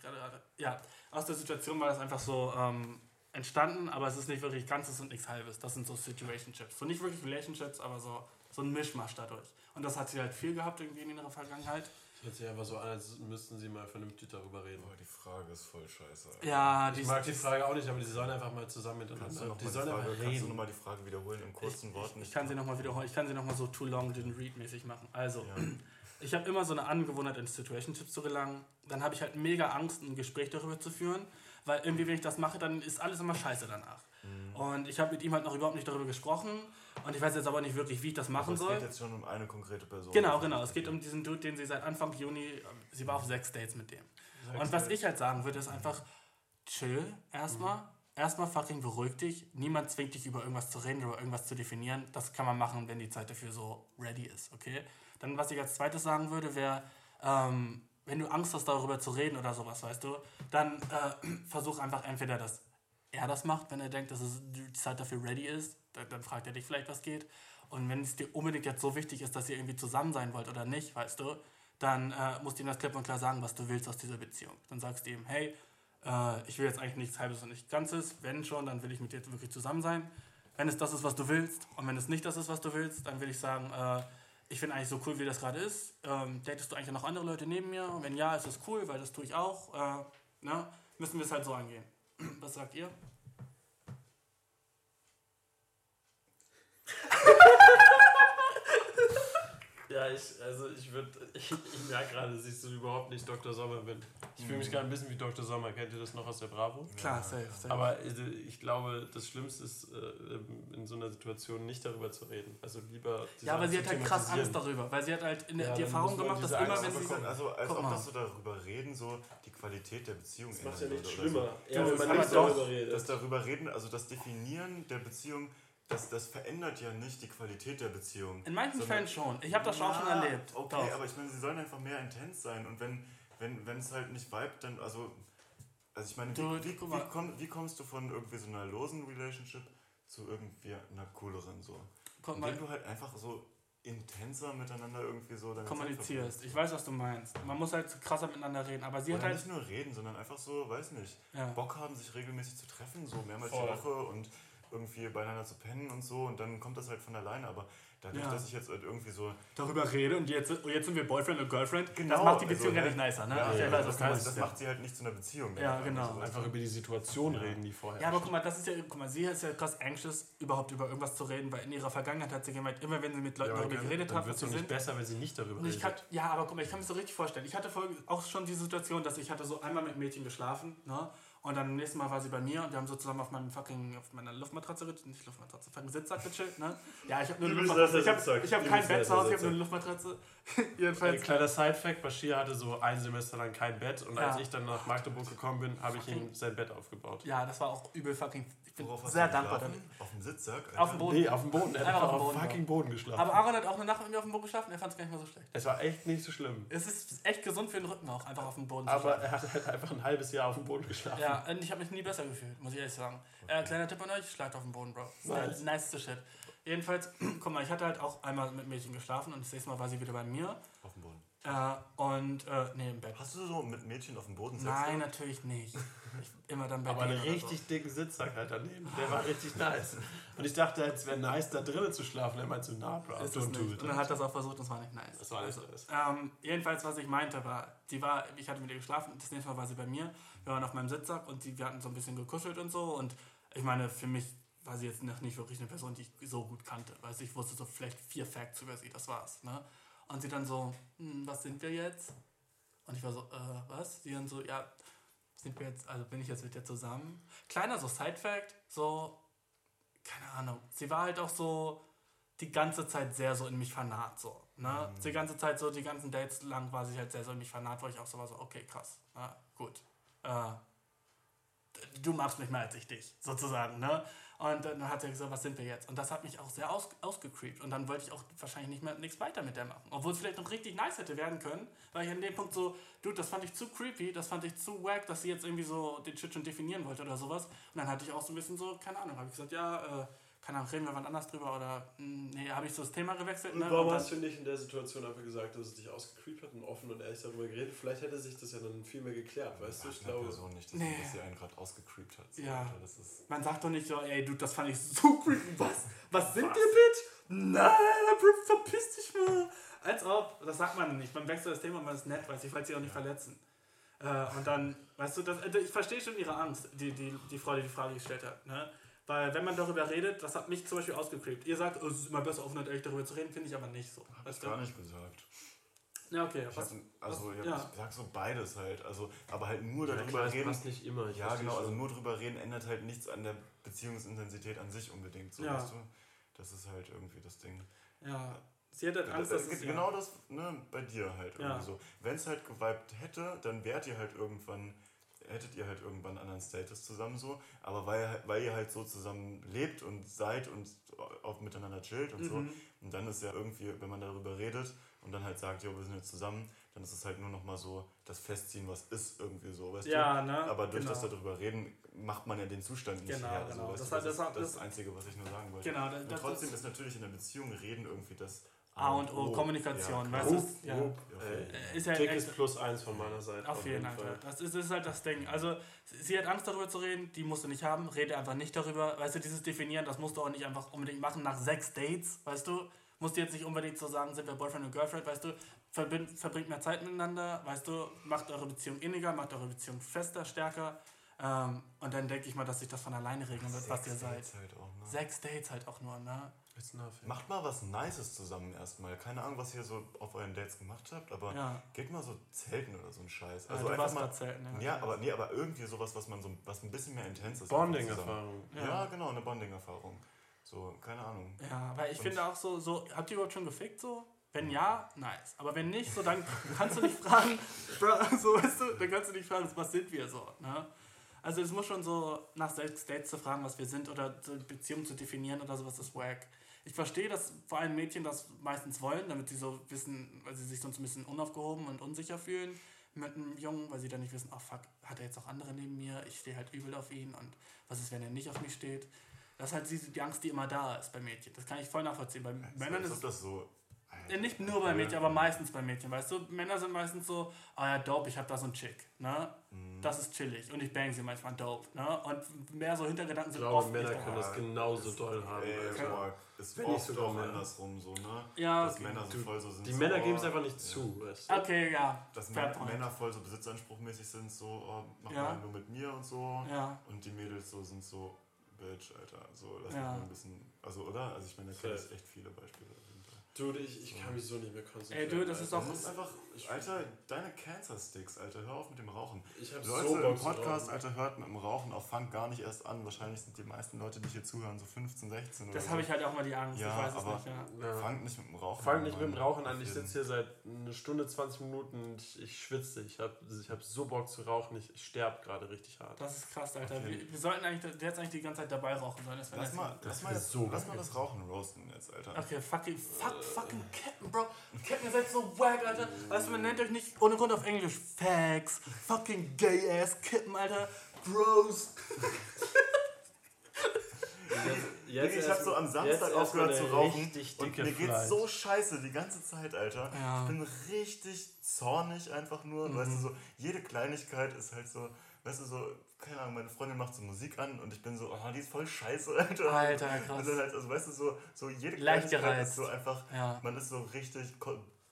gerade, gerade. ja, aus der Situation war das einfach so ähm, entstanden, aber es ist nicht wirklich Ganzes und nichts Halbes. Das sind so Situationships. So nicht wirklich Relationships, aber so, so ein Mischmasch dadurch. Und das hat sie halt viel gehabt irgendwie in ihrer Vergangenheit. Hört sich einfach so an, als müssten sie mal vernünftig darüber reden. Boah, die Frage ist voll scheiße. Alter. Ja, Ich mag die Frage auch nicht, aber die sollen einfach mal zusammen miteinander. noch Die die sollen Frage, einfach kannst du reden. noch mal die Frage wiederholen in kurzen Worten? Ich kann sie nochmal wiederholen. Ich kann sie nochmal so too long didn't read mäßig machen. Also, Ja. ich habe immer so eine Angewohnheit, in Situationships zu gelangen. Dann habe ich halt mega Angst, ein Gespräch darüber zu führen, weil irgendwie, wenn ich das mache, dann ist alles immer scheiße danach. Mhm. Und ich habe mit ihm halt noch überhaupt nicht darüber gesprochen und ich weiß jetzt aber nicht wirklich, wie ich das machen es soll. geht jetzt schon um eine konkrete Person. Genau, genau. Es geht um diesen Dude, den sie seit Anfang Juni, äh, sie war auf sechs Dates mit dem. Und was ich halt sagen würde, ist einfach chill erstmal. Erstmal fucking beruhig dich. Niemand zwingt dich über irgendwas zu reden, über irgendwas zu definieren. Das kann man machen, wenn die Zeit dafür so ready ist, okay? Dann, was ich als zweites sagen würde, wäre, ähm, wenn du Angst hast, darüber zu reden oder sowas, weißt du, dann äh, versuch einfach entweder, dass er das macht, wenn er denkt, dass es die Zeit dafür ready ist, dann, dann fragt er dich vielleicht, was geht. Und wenn es dir unbedingt jetzt so wichtig ist, dass ihr irgendwie zusammen sein wollt oder nicht, weißt du, dann äh, musst du ihm das klipp und klar sagen, was du willst aus dieser Beziehung. Dann sagst du ihm, hey, äh, ich will jetzt eigentlich nichts Halbes und nichts Ganzes. Wenn schon, dann will ich mit dir wirklich zusammen sein. Wenn es das ist, was du willst, und wenn es nicht das ist, was du willst, dann will ich sagen, äh, ich finde eigentlich so cool, wie das gerade ist. Ähm, datest du eigentlich noch andere Leute neben mir? Und wenn ja, ist es cool, weil das tue ich auch. Äh, ne? Müssen wir es halt so angehen. Was sagt ihr? Ja, ich, also ich würde, ich, ich merke gerade, dass ich so überhaupt nicht Dr. Sommer bin. Ich fühle mich gerade ein bisschen wie Dr. Sommer. Kennt ihr das noch aus der Bravo? Klar, safe, safe. Aber also, ich glaube, das Schlimmste ist, äh, in so einer Situation nicht darüber zu reden. Also lieber. ja, aber sie hat halt krass. Angst darüber, weil sie hat halt Ja, die Erfahrung gemacht, dass immer, wenn Aber sie guck, also als ob das so darüber reden, so die Qualität der Beziehung Das macht ja oder schlimmer. So. Ja, Du, wenn man nicht darüber redet. Das darüber reden, also das Definieren der Beziehung, das, das verändert ja nicht die Qualität der Beziehung. In manchen Fällen schon. Ich habe das auch schon Ja, erlebt. Okay, Doch. aber ich meine, sie sollen einfach mehr intens sein und wenn wenn wenn es halt nicht vibet, dann also also ich meine, Du, wie, wie, wie, komm, wie kommst du von irgendwie so einer losen Relationship zu irgendwie einer cooleren so? Mal, Indem du halt einfach so intenser miteinander irgendwie so kommunizierst. Ich weiß, was du meinst. Man muss halt krasser miteinander reden, aber sie hat Oder halt. nicht nur reden, sondern einfach so, weiß nicht, Ja. Bock haben, sich regelmäßig zu treffen, so mehrmals Voll. die Woche und irgendwie beieinander zu pennen und so und dann kommt das halt von alleine. Aber dadurch, Ja. dass ich jetzt halt irgendwie so. Darüber rede und jetzt, und jetzt sind wir Boyfriend und Girlfriend. das Genau, macht die Beziehung also, ja nicht nicer, ne? Ja, ja, weiß, das, meinst. das macht sie halt nicht zu einer Beziehung. Ja, dann genau. so. Einfach über die Situation Ja. reden, die vorher. Ja, aber guck mal, das ist ja, guck mal, sie ist ja krass anxious, überhaupt über irgendwas zu reden, weil in ihrer Vergangenheit hat sie gemeint, immer wenn sie mit Leuten darüber geredet hat, wird es nicht sind. besser, wenn sie nicht darüber ich kann, redet. ja, aber guck mal, ich kann mir so richtig vorstellen. Ich hatte auch schon die Situation, dass ich hatte so einmal mit Mädchen geschlafen, ne? Und dann am nächsten Mal war sie bei mir und wir haben so zusammen auf meinem fucking, auf meiner Luftmatratze, nicht Luftmatratze, fucking Sitzsack gechillt, ne? Ja, ich habe nur eine Luftmatratze. Ich habe ich hab kein Bett zu Hause, ich habe nur eine. Luftmatratze. Ein Jedenfalls. kleiner Side-Fact: Bashir hatte so ein Semester lang kein Bett und Ja. als ich dann nach Magdeburg gekommen bin, habe ich ihm sein Bett aufgebaut. Ja, das war auch übel fucking. Bin Worauf hast sehr du dankbar dafür. Auf dem Sitzsack? Auf dem Boden. Nee, auf dem Boden. Er hat einfach auf dem auf Boden, fucking Boden geschlafen. Aber Aaron hat auch eine Nacht mit mir auf dem Boden geschlafen, er fand es gar nicht mal so schlecht. es war echt nicht so schlimm. Es ist echt gesund für den Rücken auch, einfach auf dem Boden zu Aber er hat halt einfach ein halbes Jahr auf dem Boden geschlafen. Ja, und ich habe mich nie besser gefühlt, muss ich ehrlich sagen. Äh, kleiner Tipp an euch, schlagt auf dem Boden, Bro. Der Nice. niceste Shit. Jedenfalls, guck mal, ich hatte halt auch einmal mit Mädchen geschlafen und das nächste Mal war sie wieder bei mir. Auf dem Boden. Äh, und, äh, nee, im Bett. Hast du so mit Mädchen auf dem Boden Sex Nein, natürlich nicht. Ich, immer dann bei Aber einen richtig dicken Sitzsack halt daneben. Der war richtig nice. Und ich dachte, es wäre nice, da drinnen zu schlafen. Er meint so, na, bro, so. Ist it. Und dann hat das auch versucht und es war nicht nice. Das war nicht Also, nice. Ähm, jedenfalls, was ich meinte, war, die war, ich hatte mit ihr geschlafen, das nächste Mal war sie bei mir. Wir waren auf meinem Sitzsack und die, wir hatten so ein bisschen gekuschelt und so. Und ich meine, für mich war sie jetzt noch nicht wirklich eine Person, die ich so gut kannte. Weißt ich wusste so vielleicht vier Facts über sie, das war's. Ne? Und sie dann so, hm, was sind wir jetzt? Und ich war so, äh, was? Sie dann so, ja, sind wir jetzt, also bin ich jetzt mit dir zusammen? Kleiner so Side-Fact, so, keine Ahnung. Sie war halt auch so die ganze Zeit sehr so in mich fanat, so. Ne? Die ganze Zeit so, die ganzen Dates lang war sie halt sehr so in mich fanat, wo ich auch so war, so, okay, krass, na, gut. Äh, du magst mich mehr als ich dich, sozusagen, ne? Und dann hat sie gesagt, was sind wir jetzt? Und das hat mich auch sehr aus, ausgecreept. Und dann wollte ich auch wahrscheinlich nicht mehr nichts weiter mit der machen. Obwohl es vielleicht noch richtig nice hätte werden können, weil ich an dem Punkt so, dude, das fand ich zu creepy, das fand ich zu wack, dass sie jetzt irgendwie so den Shit schon definieren wollte oder sowas. Und dann hatte ich auch so ein bisschen so, keine Ahnung, habe ich gesagt, ja, äh, keine Ahnung, reden wir wann anders drüber oder, mh, nee, habe ich so das Thema gewechselt. Ne? warum hast du nicht in der Situation einfach gesagt, dass es dich ausgecreept hat und offen und ehrlich darüber geredet? Vielleicht hätte sich das ja dann viel mehr geklärt, weißt du? Ich glaube, Person nicht, dass, Nee. dass sie einen gerade ausgecreept hat. So, Ja. Alter, das ist Man sagt doch nicht so, ey, du, das fand ich so creepy. Was? Was sind wir, Bitch? Nein, Bro, verpiss dich mal. Als ob. Das sagt man nicht. Man wechselt das Thema, man ist nett, weil ich wollte sie auch nicht verletzen. Äh, und dann, weißt du, das, äh, ich verstehe schon ihre Angst, die, die, die Frau, die die Frage gestellt hat. Ne? Weil, wenn man darüber redet, das hat mich zum Beispiel ausgecreept. Ihr sagt, oh, es ist immer besser, offen und ehrlich darüber zu reden, finde ich aber nicht so. hab ich gar nicht gesagt. Ja, okay. Ich Was, hab, also was- ja, ja. ich sag so beides halt. Also, aber halt nur ja, darüber klar, reden. passt nicht immer. Ich Ja, genau, also nur drüber reden ändert halt nichts an der Beziehungsintensität an sich unbedingt. So, Ja. weißt du? Das ist halt irgendwie das Ding. ja. Sie hat halt Angst, dass es... genau das ne, bei dir halt Ja. irgendwie so. Wenn es halt geweibt hätte, dann wärt ihr halt irgendwann, hättet ihr halt irgendwann einen anderen Status zusammen so. Aber weil, weil ihr halt so zusammen lebt und seid und auch miteinander chillt und so. Mhm. Und dann ist ja irgendwie, wenn man darüber redet und dann halt sagt, ja, wir sind jetzt zusammen, dann ist es halt nur nochmal so das Festziehen, was ist irgendwie so, weißt Ja, du? ne? Aber durch Genau. das darüber reden, macht man ja den Zustand nicht Genau, her. genau. So, weißt Das du? das, das ist das, das- ist das Einzige, was ich nur sagen wollte. Genau, das, Und trotzdem das ist natürlich in der Beziehung reden irgendwie das A und O, Kommunikation, Ja, weißt du? Ja. Wupp, Ja. Äh, Ist ja Tick ist plus eins von meiner Seite. Auf jeden Fall. Das ist, das ist halt das Ding. Also, sie hat Angst darüber zu reden, die musst du nicht haben. Rede einfach nicht darüber. Weißt du, dieses Definieren, das musst du auch nicht einfach unbedingt machen nach sechs Dates, weißt du? Musst du jetzt nicht unbedingt so sagen, sind wir Boyfriend und Girlfriend, weißt du? Verbind, verbringt mehr Zeit miteinander, weißt du? Macht eure Beziehung inniger, macht eure Beziehung fester, stärker. Ähm, und dann denke ich mal, dass sich das von alleine regeln wird, was ihr Sechs seid. Dates Halt auch, ne? Sechs Dates halt auch nur, ne? Macht mal was Nices zusammen erstmal. Keine Ahnung, was ihr so auf euren Dates gemacht habt, aber Ja. geht mal so zelten oder so ein Scheiß. Also du einfach mal. zelten, ja. Ja, aber nee, aber irgendwie sowas, was man so was ein bisschen mehr intens ist. Bonding-Erfahrung. Ja. Ja. genau, eine Bonding-Erfahrung. So, keine Ahnung. Ja, weil ich Und- finde auch so, so, habt ihr überhaupt schon gefickt so? Wenn ja, nice. Aber wenn nicht, so dann kannst du nicht fragen, bro, so weißt du, dann kannst du nicht fragen, was sind wir so, ne? Also es muss schon so nach sechs Dates zu fragen, was wir sind oder so Beziehung zu definieren oder sowas ist wack. Ich verstehe, dass vor allem Mädchen das meistens wollen, damit sie so wissen, weil sie sich sonst ein bisschen unaufgehoben und unsicher fühlen mit einem Jungen, weil sie dann nicht wissen, oh fuck, hat er jetzt auch andere neben mir, ich stehe halt übel auf ihn und was ist, wenn er nicht auf mich steht? Das ist halt die, Angst, die immer da ist bei Mädchen. Das kann ich voll nachvollziehen. Bei Männern Als ist ob es das so. Ja, nicht nur bei Mädchen, aber meistens bei Mädchen, weißt du? Männer sind meistens so, ah ja, dope, ich hab da so einen Chick, ne? Mhm. Das ist chillig und ich bang sie manchmal dope, ne? Und mehr so Hintergedanken Ich sind glaube, oft Männer nicht können da. das genauso doll haben. Ey, Alter. boah, ist Wenn nicht oft sogar auch mehr. andersrum so, ne? Ja, Dass okay. Männer so voll so sind. Die so, Männer oh, geben es einfach nicht ja. zu, weißt du? Okay, ja. Dass Fair Männer, point. Voll so besitzanspruchmäßig sind, so, oh, mach Ja. mal nur mit mir und so. Ja. Und die Mädels so sind so, Bitch, Alter. So, lass Ja. mich mal ein bisschen. Also, oder? Also, ich meine, da kenne ich Safe. echt viele Beispiele. Dude, ich, ich kann mich so nicht mehr konzentrieren. Ey, dude, das ist doch- Das ist einfach, Alter, deine Cancer-Sticks, Alter, hör auf mit dem Rauchen. Ich hab Leute so im Podcast. Alter, hört mit dem Rauchen auf Funk gar nicht erst an. Wahrscheinlich sind die meisten Leute, die hier zuhören, so 15, 16 Das oder habe so. ich halt auch mal die Angst. Ja, ich weiß es nicht, ja. Ja. Fangt nicht mit dem Rauchen Fang an. nicht mit dem. Rauchen an. Ich sitze hier seit eine Stunde, 20 Minuten und ich, ich schwitze. Ich habe ich hab so Bock zu rauchen. Ich, ich sterbe gerade richtig hart. Das ist krass, Alter. Okay. Wir, wir sollten eigentlich jetzt eigentlich die ganze Zeit dabei rauchen sollen. Das Lass mal, lass mal, jetzt, so lass mal das Rauchen roasten jetzt, Alter. Okay, fucking, fuck, fucking Captain, Bro. Captain, ihr seid so wack, Alter. Weißt du, man nennt euch nicht ohne Grund auf Englisch Fags. Fucking gay ass Kippen, Alter. Gross. Jetzt ich habe erst- so am jetzt Samstag aufgehört zu rauchen und mir geht's Flight. so scheiße die ganze Zeit, Alter. Ja. Ich bin richtig zornig einfach nur. Weißt du, so jede Kleinigkeit ist halt so, weißt du, so, keine Ahnung, meine Freundin macht so Musik an und ich bin so, oh, die ist voll scheiße, Alter. Alter, krass. Und dann halt, also weißt du, so, so jede Kleinigkeit ist so einfach, Ja. man ist so richtig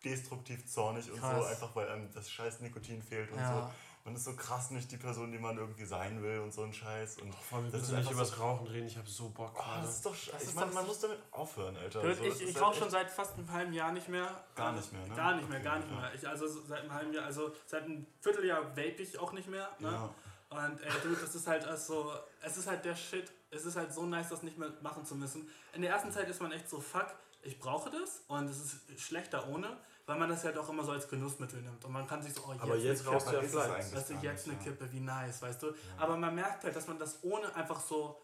destruktiv zornig und so, Krass. einfach weil einem das scheiß Nikotin fehlt und Ja. so. Man ist so krass nicht die Person, die man irgendwie sein will und so ein Scheiß. Und Vor allem, wir das müssen ist nicht so, das Rauchen reden. Ich habe so Bock oh, das ist doch scheiße. Ich meine, man muss damit aufhören, Alter. Dude, So, ich ich halt rauche schon seit fast einem halben Jahr nicht mehr. Gar nicht mehr, ne? Gar nicht mehr, gar nicht Okay, mehr. Ich, also so seit einem halben Jahr, also seit einem Vierteljahr vape ich auch nicht mehr. Ne? Ja. Und ey, dude, das ist halt also, es ist halt der Shit. Es ist halt so nice, das nicht mehr machen zu müssen. In der ersten Zeit ist man echt so, fuck, ich brauche das und es ist schlechter ohne, weil man das ja doch immer so als Genussmittel nimmt. Und man kann sich so, oh, jetzt, Aber jetzt Kippe, ja Fleisch. weißt du, jetzt nicht, eine ja. Kippe, wie nice, weißt du. Aber man merkt halt, dass man das ohne einfach so,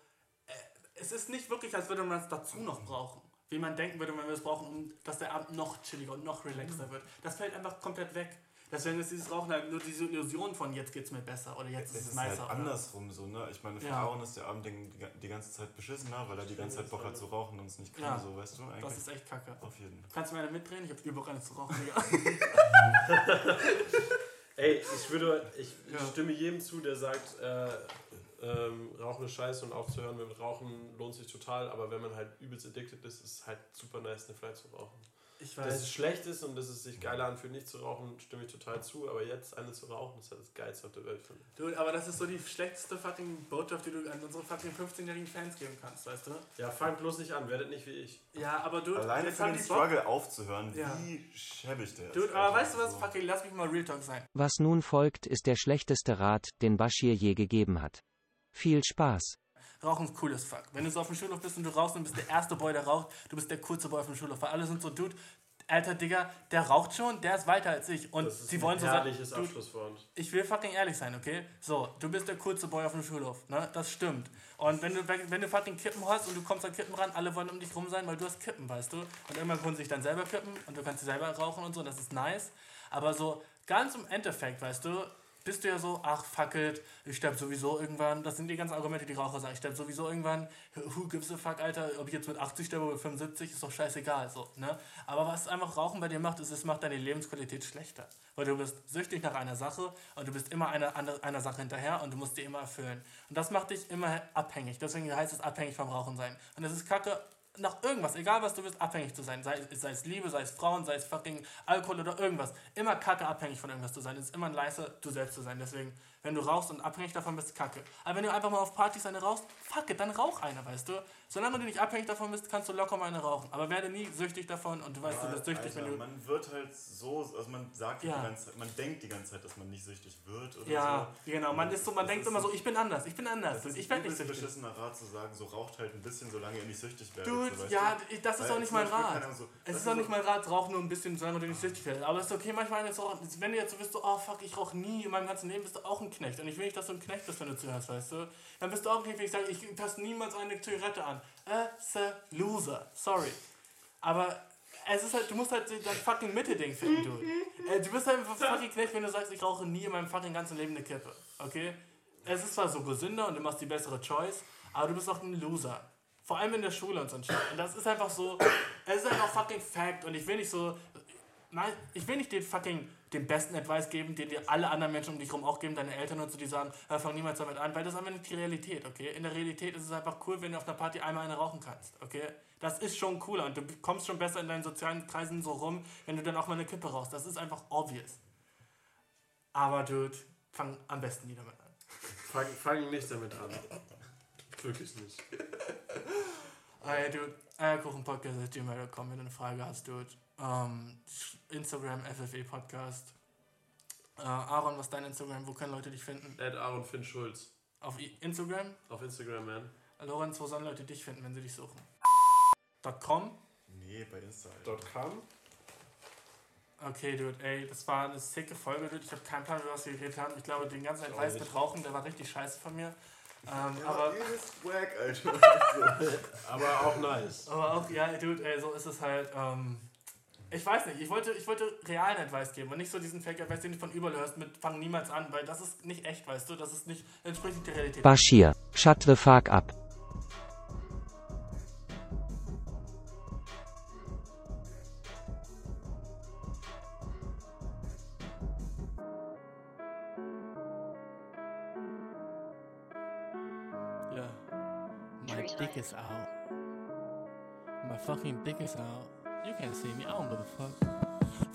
äh, es ist nicht wirklich, als würde man es dazu noch brauchen. Wie man denken würde, wenn wir es brauchen, um, dass der Abend noch chilliger und noch relaxter wird. Das fällt einfach komplett weg. Deswegen ist dieses Rauchen halt nur diese Illusion von jetzt geht's mir besser oder jetzt Es ist es ist nicer. halt oder- andersrum so, ne? Ich meine, für Ja. Aaron ist der Abend die, die ganze Zeit beschissener, weil er die ganze Zeit Bock hat zu rauchen und es nicht kann, Ja. so, weißt du? Eigentlich Das ist echt kacke. auf jeden Kannst du mir eine mitdrehen? Ich hab übel Bock, eine zu rauchen, Digga. Ey, ich würde, ich, ich Ja. stimme jedem zu, der sagt, äh, ähm, Rauchen ist scheiße und aufzuhören mit Rauchen lohnt sich total, aber wenn man halt übelst addicted ist, ist es halt super nice, eine Fly zu rauchen. Ich Dass es weiß. schlecht ist und dass es sich geiler anfühlt, nicht zu rauchen, stimme ich total zu, aber jetzt eine zu rauchen, ist halt das Geilste auf der Welt für mich. Du, aber das ist so die schlechteste fucking Botschaft, die du an unsere fucking 15-jährigen Fans geben kannst, weißt du? Ja, fangt bloß nicht an, werdet nicht wie ich. Ja, aber du, Alleine jetzt für den. Struggle aufzuhören, Ja. wie schäbig der ist. Dude, aber weißt du was? Fucking, lass mich mal Real Talk sein. Was nun folgt, ist der schlechteste Rat, den Bashir je gegeben hat. Viel Spaß. Rauchen ist cool as fuck. Wenn du so auf dem Schulhof bist und du rauchst und bist der erste Boy, der raucht, du bist der coolste Boy auf dem Schulhof. Weil alle sind so, Dude, alter Digga, der raucht schon, der ist weiter als ich. Und Das ist sie wollen ein so sagen, Abschlusswort. ich will fucking ehrlich sein, okay? So, du bist der coolste Boy auf dem Schulhof, ne? Das stimmt. Und wenn du, wenn du fucking Kippen hast und du kommst an Kippen ran, alle wollen um dich rum sein, weil du hast Kippen, weißt du? Und irgendwann können sie sich dann selber kippen und du kannst sie selber rauchen und so, das ist nice. Aber so, ganz im Endeffekt, weißt du, bist du ja so, ach fuck it, ich sterb sowieso irgendwann. Das sind die ganzen Argumente, die Raucher sagen. Ich sterb sowieso irgendwann. Who gives a fuck, Alter? Ob ich jetzt mit 80 sterbe oder mit 75, ist doch scheißegal. So, ne? Aber was einfach Rauchen bei dir macht, ist, es macht deine Lebensqualität schlechter. Weil du bist süchtig nach einer Sache und du bist immer einer, einer Sache hinterher und du musst die immer erfüllen. Und das macht dich immer abhängig. Deswegen heißt es abhängig vom Rauchen sein. Und das ist kacke, nach irgendwas, egal was du bist, abhängig zu sein. Sei, sei es Liebe, sei es Frauen, sei es fucking Alkohol oder irgendwas. Immer kacke abhängig von irgendwas zu sein. Es ist immer ein leiser, du selbst zu sein. Deswegen, wenn du rauchst und abhängig davon bist, kacke. Aber wenn du einfach mal auf Partys eine rauchst, fuck it, dann rauch eine, weißt du. Solange du nicht abhängig davon bist, kannst du locker mal eine rauchen. Aber werde nie süchtig davon und du weißt, du bist süchtig, Alter, wenn du... man wird halt so, also man sagt Ja. die ganze Zeit, man denkt die ganze Zeit, dass man nicht süchtig wird oder Ja, so. genau. Man, ist so, man Das denkt immer so, ich bin anders, ich bin anders. Das ist Ich werde nicht süchtig. beschissener Rat zu sagen, so raucht halt ein bisschen, solange ihr nicht süchtig werdet. Dude, so, ja, ich- das ist auch nicht mein Rat. so- Es ist auch nicht mein Rat, rauchen nur ein bisschen, solange du nicht süchtig wirst. Aber es ist okay, manchmal wenn du jetzt so bist, so, oh fuck, ich rauche nie in meinem ganzen Leben, bist du auch ein Knecht. Und ich will nicht, dass du ein Knecht bist, wenn du zuhörst, weißt du? Dann bist du auch ein Knecht, wenn ich sage, ich passe niemals eine Zigarette an. As a loser. Sorry. Aber es ist halt, du musst halt dein fucking Mitte-Ding finden, du. Äh, du bist halt ein fucking Knecht, wenn du sagst, ich rauche nie in meinem fucking ganzen Leben eine Kippe. Okay? Es ist zwar so gesünder und du machst die bessere Choice, aber du bist auch ein Loser. Vor allem in der Schule und so ein. Und das ist einfach so, es ist einfach fucking Fact und ich will nicht so, ich will nicht den fucking, den besten Advice geben, den dir alle anderen Menschen um dich herum auch geben, deine Eltern und so, die sagen, äh, fang niemals damit an, weil das ist einfach nicht die Realität, okay? In der Realität ist es einfach cool, wenn du auf einer Party einmal eine rauchen kannst, okay? Das ist schon cooler und du kommst schon besser in deinen sozialen Kreisen so rum, wenn du dann auch mal eine Kippe rauchst. Das ist einfach obvious. Aber, Dude, fang am besten nie damit an. Fang, fang nicht damit an. Wirklich nicht. Ey, dude, eierkuchenpodcast.gmail.com, wenn du eine Frage hast, dude. Ähm, Instagram, FFE Podcast. Äh, Aaron, was ist dein Instagram? Wo können Leute dich finden? Ed Aaron Finn Schulz. Auf Instagram? Auf Instagram, man. Lorenz, wo sollen Leute dich finden, wenn sie dich suchen? .com? Nee, bei Insta. Alter. Kam. Okay, dude, ey, das war eine sicke Folge, dude. Ich habe keinen Plan, über was wir geredet haben. Ich glaube, den ganzen Advice nicht. mit Rauchen, der war richtig scheiße von mir. Ähm, Ja, aber, übelst wack, Alter. Aber auch nice. aber auch, ja, dude, ey, so ist es halt. Ähm, ich weiß nicht, ich wollte, ich wollte realen Advice geben und nicht so diesen Fake-Advice, den du von überall hörst mit Fang niemals an, weil das ist nicht echt, weißt du, das ist nicht, entspricht nicht der Realität. Bashir, shut the fuck up. Yeah. My dick is out. My fucking dick is out. You can't see me, I don't give a fuck.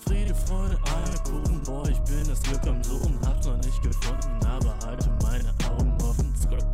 Friede, Freude, Eierkuchen, boah, ich bin das Glück am Suchen, hab's noch nicht gefunden, aber halte meine Augen offen. Skirt.